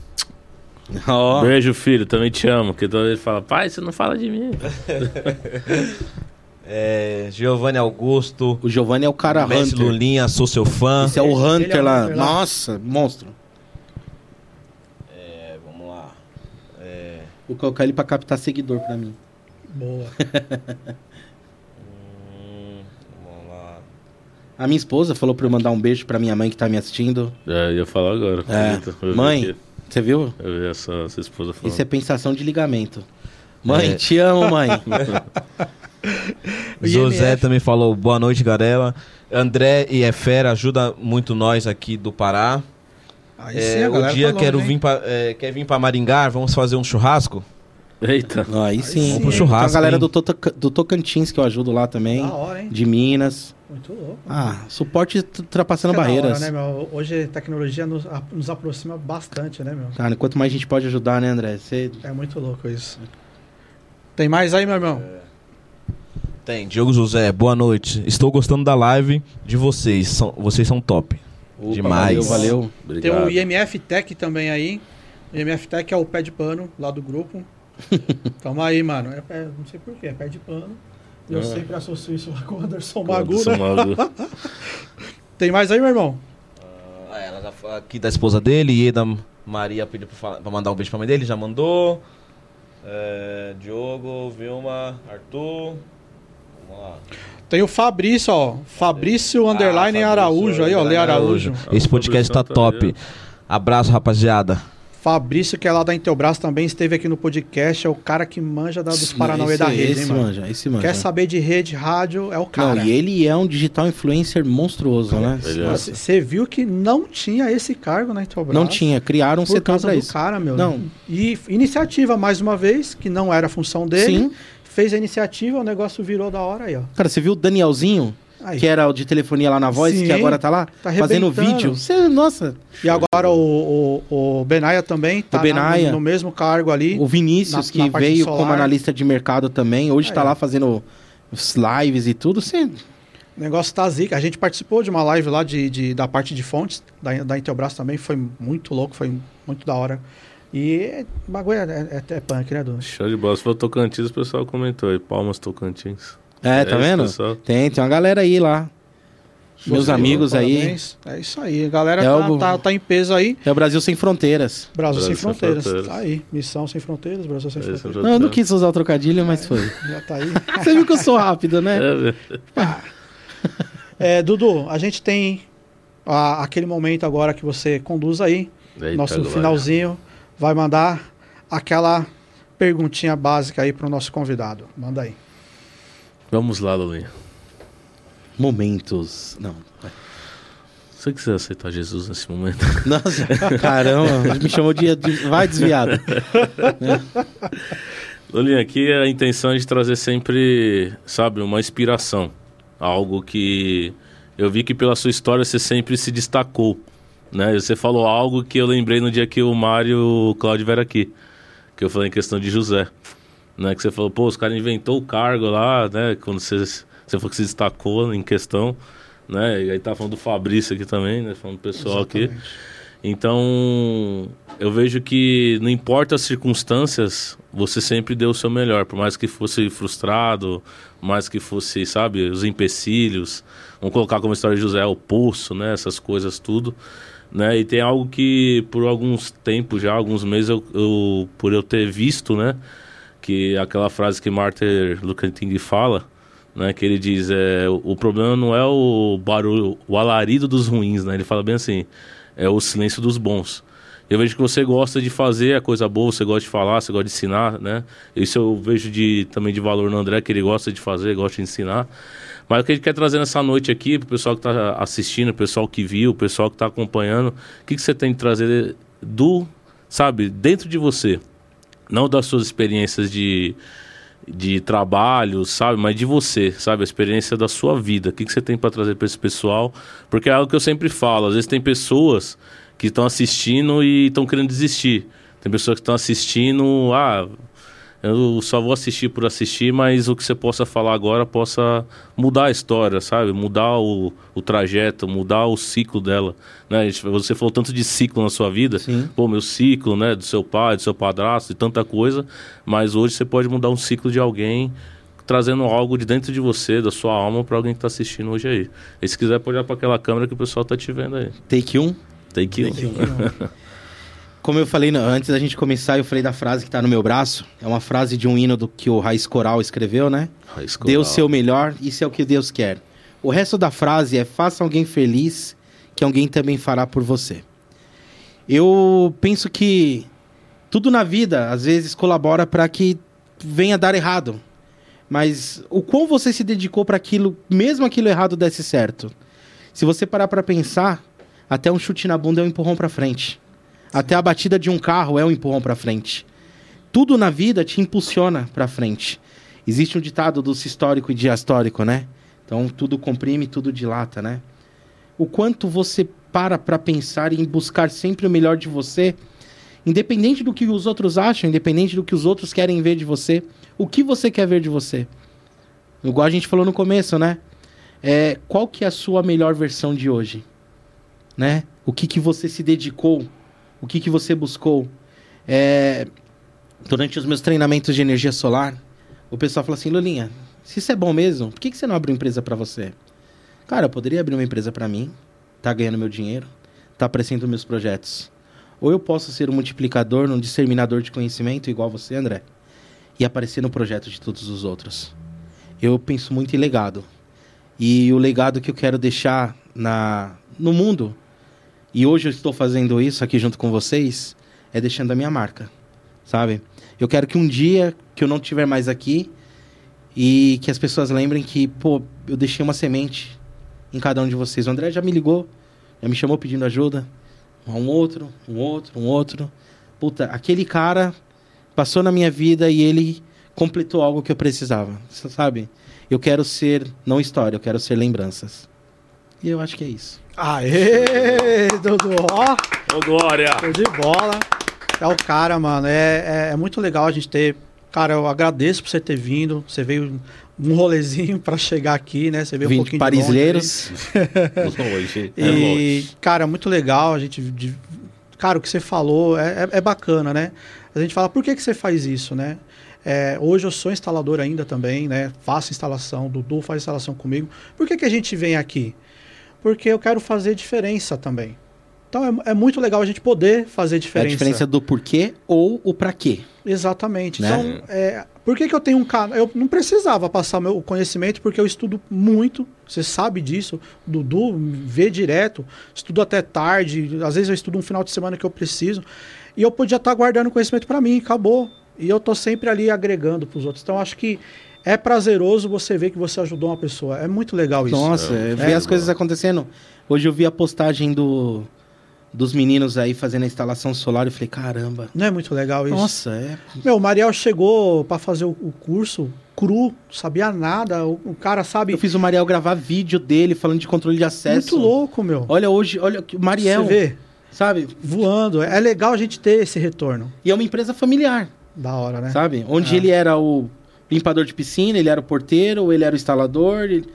Ó. Beijo, filho, também te amo. Porque toda vez ele fala, pai, você não fala de mim. É, Giovanni Augusto, O Giovanni é o cara Mestre Hunter. Lulinha, sou seu fã. Esse é o ele Hunter é o lá. Hunter lá. Nossa, monstro. É, vamos lá. É, Vou colocar ele pra captar seguidor pra mim. Boa. hum, vamos lá. A minha esposa falou pra eu mandar um beijo pra minha mãe que tá me assistindo. É, eu ia falar agora. É. Mãe, você viu? Eu vi essa, essa esposa falando. Isso é pensação de ligamento. Mãe, É. te amo, mãe. José IMF. também falou boa noite, galera. André e é fera, ajuda muito nós aqui do Pará. Aí É, sim, a o dia tá quero longe, hein? vir pra, é, quer vir pra Maringá, vamos fazer um churrasco? Eita. Aí sim. sim. Tem Pro churrasco, a galera do, Tota- do Tocantins que eu ajudo lá também. Da hora, hein? De Minas. Muito louco. Ah, suporte ultrapassando Fica da hora, barreiras. né, meu? Hoje a tecnologia nos, a- nos aproxima bastante, né, meu? Cara, quanto mais a gente pode ajudar, né, André? Você... É muito louco isso. Tem mais aí, meu irmão? Tem, Diogo José, boa noite. Estou gostando da live de vocês, são, vocês são top. Opa, Demais. Valeu, valeu. Tem Obrigado. o IMF Tech também aí. O IMF Tech é o pé de pano lá do grupo. Tamo aí, mano. É pé- não sei porquê, é pé de pano. Eu É. sempre associo isso lá com o Anderson Anderson Magu, né? Magu. Tem mais aí, meu irmão? Ah, ela já fa- aqui da esposa dele, e da Maria pediu pra, falar- pra mandar um beijo pra mãe dele, já mandou. É, Diogo, Vilma, Arthur. Tem o Fabrício, ó. Fabrício Ah, Underline Fabrício, Araújo aí, ó. Lê Araújo. Esse podcast tá top. Abraço, rapaziada. Fabrício, que é lá da Intelbras, também esteve aqui no podcast. É o cara que manja da, dos Paranauê esse, da rede, esse hein, mano? manja, esse manja. Quer saber de rede, rádio, é o cara. Não, e ele é um digital influencer monstruoso, né? É. Nossa. Você viu que não tinha esse cargo na Intelbras. Não tinha, criaram um Por setor causa pra do isso. cara, meu. Não. E iniciativa, mais uma vez, que não era função dele. Sim, fez a iniciativa, o negócio virou da hora aí, ó. Cara, você viu o Danielzinho, Aí. que era o de telefonia lá na voz, Sim. que agora tá lá? Tá fazendo vídeo. Você, nossa, E agora o, o, o Benaia também tá O Benaia. na- no, mesmo cargo ali. o Vinícius, Na- que na veio como analista de mercado também, hoje Aí, tá ó. lá fazendo lives e tudo. Você, O negócio tá zica. A gente participou de uma live lá de, de- da parte de fontes, da, da Intelbras também. Foi muito louco, foi muito da hora. E é- o bagulho é, é, é punk, né, Du? Show de bola. Se for Tocantins, o pessoal comentou aí. Palmas Tocantins. é, tá isso, vendo? pessoal. Tem, tem uma galera aí lá. Meus Show, amigos aí. É isso aí. A galera É tá, algo- tá, tá em peso aí. É o Brasil Sem Fronteiras. Brasil, sem, Brasil sem fronteiras. fronteiras. Tá aí. Missão sem fronteiras, Brasil sem É fronteiras. Não, eu não quis usar o trocadilho, mas foi. Já tá aí. Você viu que eu sou rápido, né? É, É, Dudu, a gente tem a- aquele momento agora que você conduz aí. Eita, nosso glória. finalzinho. Vai mandar aquela perguntinha básica aí pro nosso convidado. Manda aí. Vamos lá, Lulinha. Momentos. Não. Você quiser aceitar Jesus nesse momento. Nossa, caramba, me chamou de. de- Vai desviado. Lulinha, aqui a intenção é de trazer sempre, sabe, uma inspiração. Algo que eu vi que pela sua história você sempre se destacou. Né? Você falou algo que eu lembrei no dia que o Mário e o Cláudio vieram aqui. Que eu falei em questão de José. Né? Que você falou, pô, os caras inventou o cargo lá, né? Quando você, você falou que se destacou em questão. Né? E aí tá falando do Fabrício aqui também, né? Falando do pessoal aqui. Exatamente. Então, eu vejo que não importa as circunstâncias, você sempre deu o seu melhor, por mais que fosse frustrado, mais que fosse, sabe, os empecilhos. Vamos colocar como a história de José, o poço, né, essas coisas tudo, né? E tem algo que por alguns tempos já, alguns meses eu, eu por eu ter visto, né, que aquela frase que Martin Luther King fala, né, que ele diz é o, problema não é o barulho, o alarido dos ruins, né? Ele fala bem assim, é o silêncio dos bons. Eu vejo que você gosta de fazer a coisa boa, você gosta de falar, você gosta de ensinar, né? Isso eu vejo de, também de valor no André, que ele gosta de fazer, gosta de ensinar. Mas o que a gente quer trazer nessa noite aqui, pro pessoal que está assistindo, o pessoal que viu, o pessoal que está acompanhando, o que, que você tem de trazer do, sabe, dentro de você? Não das suas experiências de, de trabalho, sabe? Mas de você, sabe? A experiência da sua vida. O que, que você tem para trazer para esse pessoal? Porque é algo que eu sempre falo. Às vezes tem pessoas que estão assistindo e estão querendo desistir. Tem pessoas que estão assistindo, ah, eu só vou assistir por assistir, mas o que você possa falar agora possa mudar a história, sabe? Mudar o, o trajeto, mudar o ciclo dela. Né? Você falou tanto de ciclo na sua vida. Sim. Pô, meu ciclo, né? Do seu pai, do seu padrasto, de tanta coisa. Mas hoje você pode mudar um ciclo de alguém trazendo algo de dentro de você, da sua alma, para alguém que está assistindo hoje aí. E se quiser, pode olhar para aquela câmera que o pessoal tá te vendo aí. Take um. Take it. Como eu falei antes da gente começar, eu falei da frase que tá no meu braço. É uma frase de um hino do que o Raiz Coral escreveu, né? Raiz coral. seu melhor, isso é o que Deus quer. O resto da frase é faça alguém feliz, que alguém também fará por você. Eu penso que tudo na vida às vezes colabora para que venha dar errado. Mas o quão você se dedicou para aquilo, mesmo aquilo errado desse certo. Se você parar para pensar, até um chute na bunda é um empurrão para frente. Até a batida de um carro é um empurrão para frente. Tudo na vida te impulsiona para frente. Existe um ditado do sistórico e diastórico, né? Então tudo comprime, tudo dilata, né? O quanto você para para pensar em buscar sempre o melhor de você, independente do que os outros acham, independente do que os outros querem ver de você, o que você quer ver de você? Igual a gente falou no começo, né? É, qual que é a sua melhor versão de hoje? Né? O que que você se dedicou? O que que você buscou? É, durante os meus treinamentos de energia solar, o pessoal fala assim, Lulinha, se isso é bom mesmo, por que, que você não abre uma empresa para você? Cara, eu poderia abrir uma empresa para mim, tá ganhando meu dinheiro, tá aparecendo meus projetos. Ou eu posso ser um multiplicador, um disseminador de conhecimento, igual você, André, e aparecer no projeto de todos os outros. Eu penso muito em legado. E o legado que eu quero deixar na, no mundo, e hoje eu estou fazendo isso aqui junto com vocês, é deixando a minha marca, sabe? Eu quero que um dia que eu não estiver mais aqui e que as pessoas lembrem que, pô, eu deixei uma semente em cada um de vocês. O André já me ligou, já me chamou pedindo ajuda. Um outro, um outro, um outro. Puta, aquele cara passou na minha vida e ele completou algo que eu precisava, sabe? Eu quero ser, não história, eu quero ser lembranças. E eu acho que é isso. Aê, Dudu, ó, Ô, Glória! show de bola. É o cara, mano. É, é, é muito legal a gente ter. Cara, eu agradeço por você ter vindo. Você veio um rolezinho pra chegar aqui, né? Você veio um pouquinho de de longe Parisleiros. É E, longe. cara, muito legal a gente. de- cara, o que você falou é, é- é bacana, né? A gente fala, por que, que você faz isso, né? É, hoje eu sou instalador ainda também, né? Faço instalação, Dudu faz instalação comigo. Por que, que a gente vem aqui? Porque eu quero fazer diferença também. Então é, é muito legal a gente poder fazer É a diferença. diferença do porquê ou o pra quê. Exatamente. Né? Então, é, por que, que eu tenho um canal? Eu não precisava passar meu conhecimento, porque eu estudo muito, você sabe disso. Dudu vê direto, estudo até tarde, às vezes eu estudo um final de semana que eu preciso. E eu podia estar guardando conhecimento para mim, acabou. E eu tô sempre ali agregando para os outros. Então, acho que é prazeroso você ver que você ajudou uma pessoa. É muito legal isso. Nossa, É, ver é, as coisas acontecendo. Hoje eu vi a postagem do, dos meninos aí fazendo a instalação solar e falei, caramba. Não é muito legal isso? Nossa, é. Meu, o Mariel chegou para fazer o, o curso cru, sabia nada. O, o cara sabe. Eu fiz o Mariel gravar vídeo dele falando de controle de acesso. Muito louco, meu. Olha hoje, olha o Mariel, Você vê, sabe? voando. É legal a gente ter esse retorno. E é uma empresa familiar, Da hora, né? sabe? Onde É. ele era o limpador de piscina, ele era o porteiro, ele era o instalador. ele-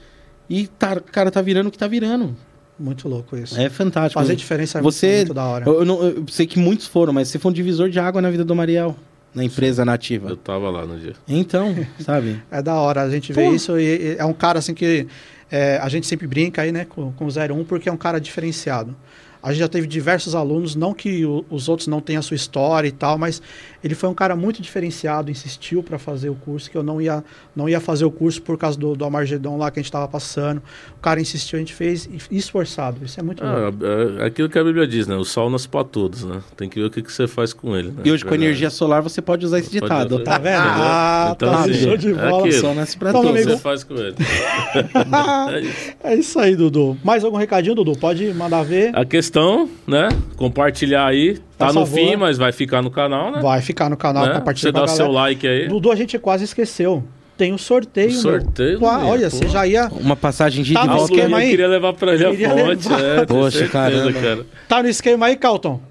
E tá, o cara tá virando o que tá virando. Muito louco isso. É fantástico. Fazer diferença é Você- muito da hora. Eu, não- eu sei que muitos foram, mas você foi um divisor de água na vida do Mariel, na empresa nativa. Eu tava lá no dia. Então, sabe? É da hora a gente ver Pô. isso. E, e é um cara assim que é, a gente sempre brinca aí, né, com, com o 01, porque é um cara diferenciado. A gente já teve diversos alunos, não que o- os outros não tenham a sua história e tal, mas ele foi um cara muito diferenciado, insistiu para fazer o curso, que eu não ia, não ia fazer o curso por causa do, do Amargedon lá que a gente estava passando. O cara insistiu, a gente fez esforçado. Isso é muito bom. Ah, é aquilo que a Bíblia diz, né? O sol nasce pra todos, né? Tem que ver o que, que você faz com ele. Né? E hoje com energia solar você pode usar esse Pode ditado. usar. Tá vendo? Ah, Então, tá assim, show de é bola. aquilo. Só nasce pra Então, O que todos. amigo- você faz com ele? É isso. É isso aí, Dudu. Mais algum recadinho, Dudu? Pode mandar ver. A questão, né? Compartilhar aí. Tá Por no favor. fim, mas vai ficar no canal, né? Vai ficar no canal, Né? compartilha Você com a dá seu like aí. Dudu, a gente quase esqueceu. Tem o sorteio, O meu. sorteio, Pô, olha, pô. você já ia. Uma passagem de Tá no esquema aí? queria levar pra ele a fonte. levar. É, Poxa, certeza, caramba. cara. Tá no esquema aí, Calton?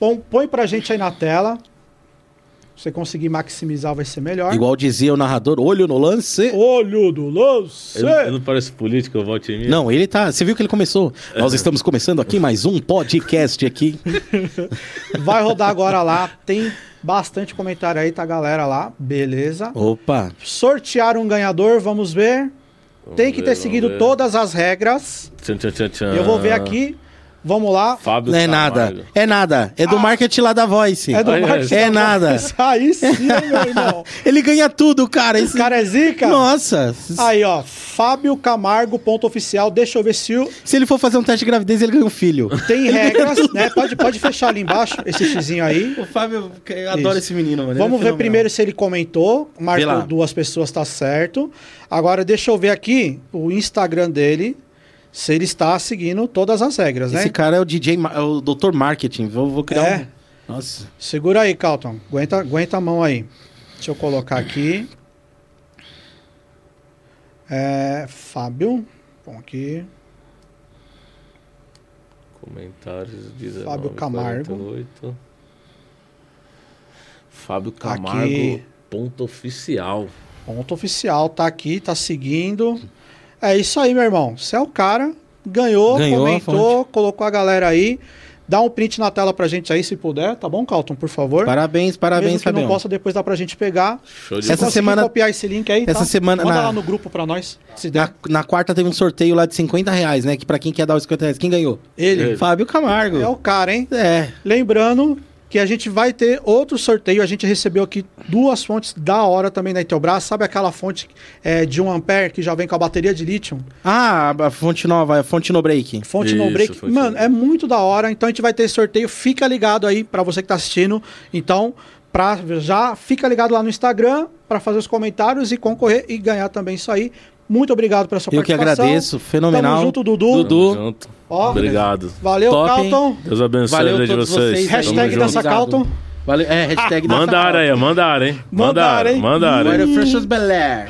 Põe, põe pra gente aí na tela. Se você conseguir maximizar, vai ser melhor. Igual dizia o narrador, olho no lance. Olho do lance! Eu, eu não pareço político, eu voto em mim. Não, ele tá. Você viu que ele começou? Nós estamos começando aqui mais um podcast aqui. Vai rodar agora lá. Tem bastante comentário aí, tá, galera lá. Beleza. Opa. Sortear um ganhador, vamos ver. Vamos Tem que ver, ter seguido ver. todas as regras. Tchan, tchan, tchan. Eu vou ver aqui. Vamos lá. Fábio Não é Camargo. nada. É nada. É do Ah. marketing lá da Voice. É do Olha, Marcos é da nada. Aí sim, meu irmão. Ele ganha tudo, cara. Esse cara é zica. Nossa. Aí, ó. Fábio Camargo, ponto oficial. Deixa eu ver se o- Se ele for fazer um teste de gravidez, ele ganha um filho. tem regras, né? Pode, pode fechar ali embaixo, esse xizinho aí. O Fábio, eu adoro esse menino, mano. Vamos ver primeiro se ele comentou. Marcou duas pessoas, tá certo. Agora, deixa eu ver aqui o Instagram dele. Se ele está seguindo todas as regras, né? Esse cara é o DJ, é o Dr. Marketing. Vou, vou criar É. um. Nossa. Segura aí, Calton. Aguenta, aguenta a mão aí. Deixa eu colocar aqui. É, Fábio. Bom, aqui. Comentários 19, Fábio Camargo. 48. Fábio Aqui. Camargo, ponto oficial. Ponto oficial. Tá aqui, tá seguindo. É isso aí, meu irmão. Você é o cara. Ganhou, Ganhou a comentou, colocou a galera aí. Dá um print na tela pra gente aí, se puder. Tá bom, Calton, por favor? Parabéns, parabéns, Mesmo que Fabião. não possa, depois dá pra gente pegar. Show de Se Essa semana- copiar esse link aí, essa tá? semana Manda na- lá no grupo pra nós. Se der. Na, na quarta teve um sorteio lá de 50 reais, né? Que pra quem quer dar os 50 reais, quem ganhou? Ele Ele. Fábio Camargo. é o cara, hein? É. Lembrando que a gente vai ter outro sorteio. A gente recebeu aqui duas fontes da hora também da Intelbras. Sabe aquela fonte é, de 1 ampere que já vem com a bateria de lítio? Ah, a fonte nova, a fonte no break. Fonte no Isso, break. fonte Mano, no é muito da hora. Então a gente vai ter esse sorteio. Fica ligado aí pra você que tá assistindo. Então, pra, já fica ligado lá no Instagram pra fazer os comentários e concorrer e ganhar também isso aí. Muito obrigado pela sua Eu que participação. agradeço, fenomenal. Tamo junto, Dudu. Dudu. Tamo junto. Ó, Obrigado. Valeu, Top, hein? Calton. Deus abençoe Valeu a vida de todos vocês. vocês. Hashtag dança. Calton. Valeu. É, hashtag da Mandaram aí, mandaram, hein? Mandaram, hein? Mandaram. Agora Francis Belair.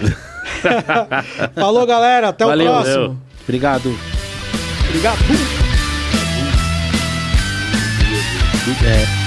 Falou, galera. Até Valeu. o próximo. Valeu. Obrigado. Obrigado. É.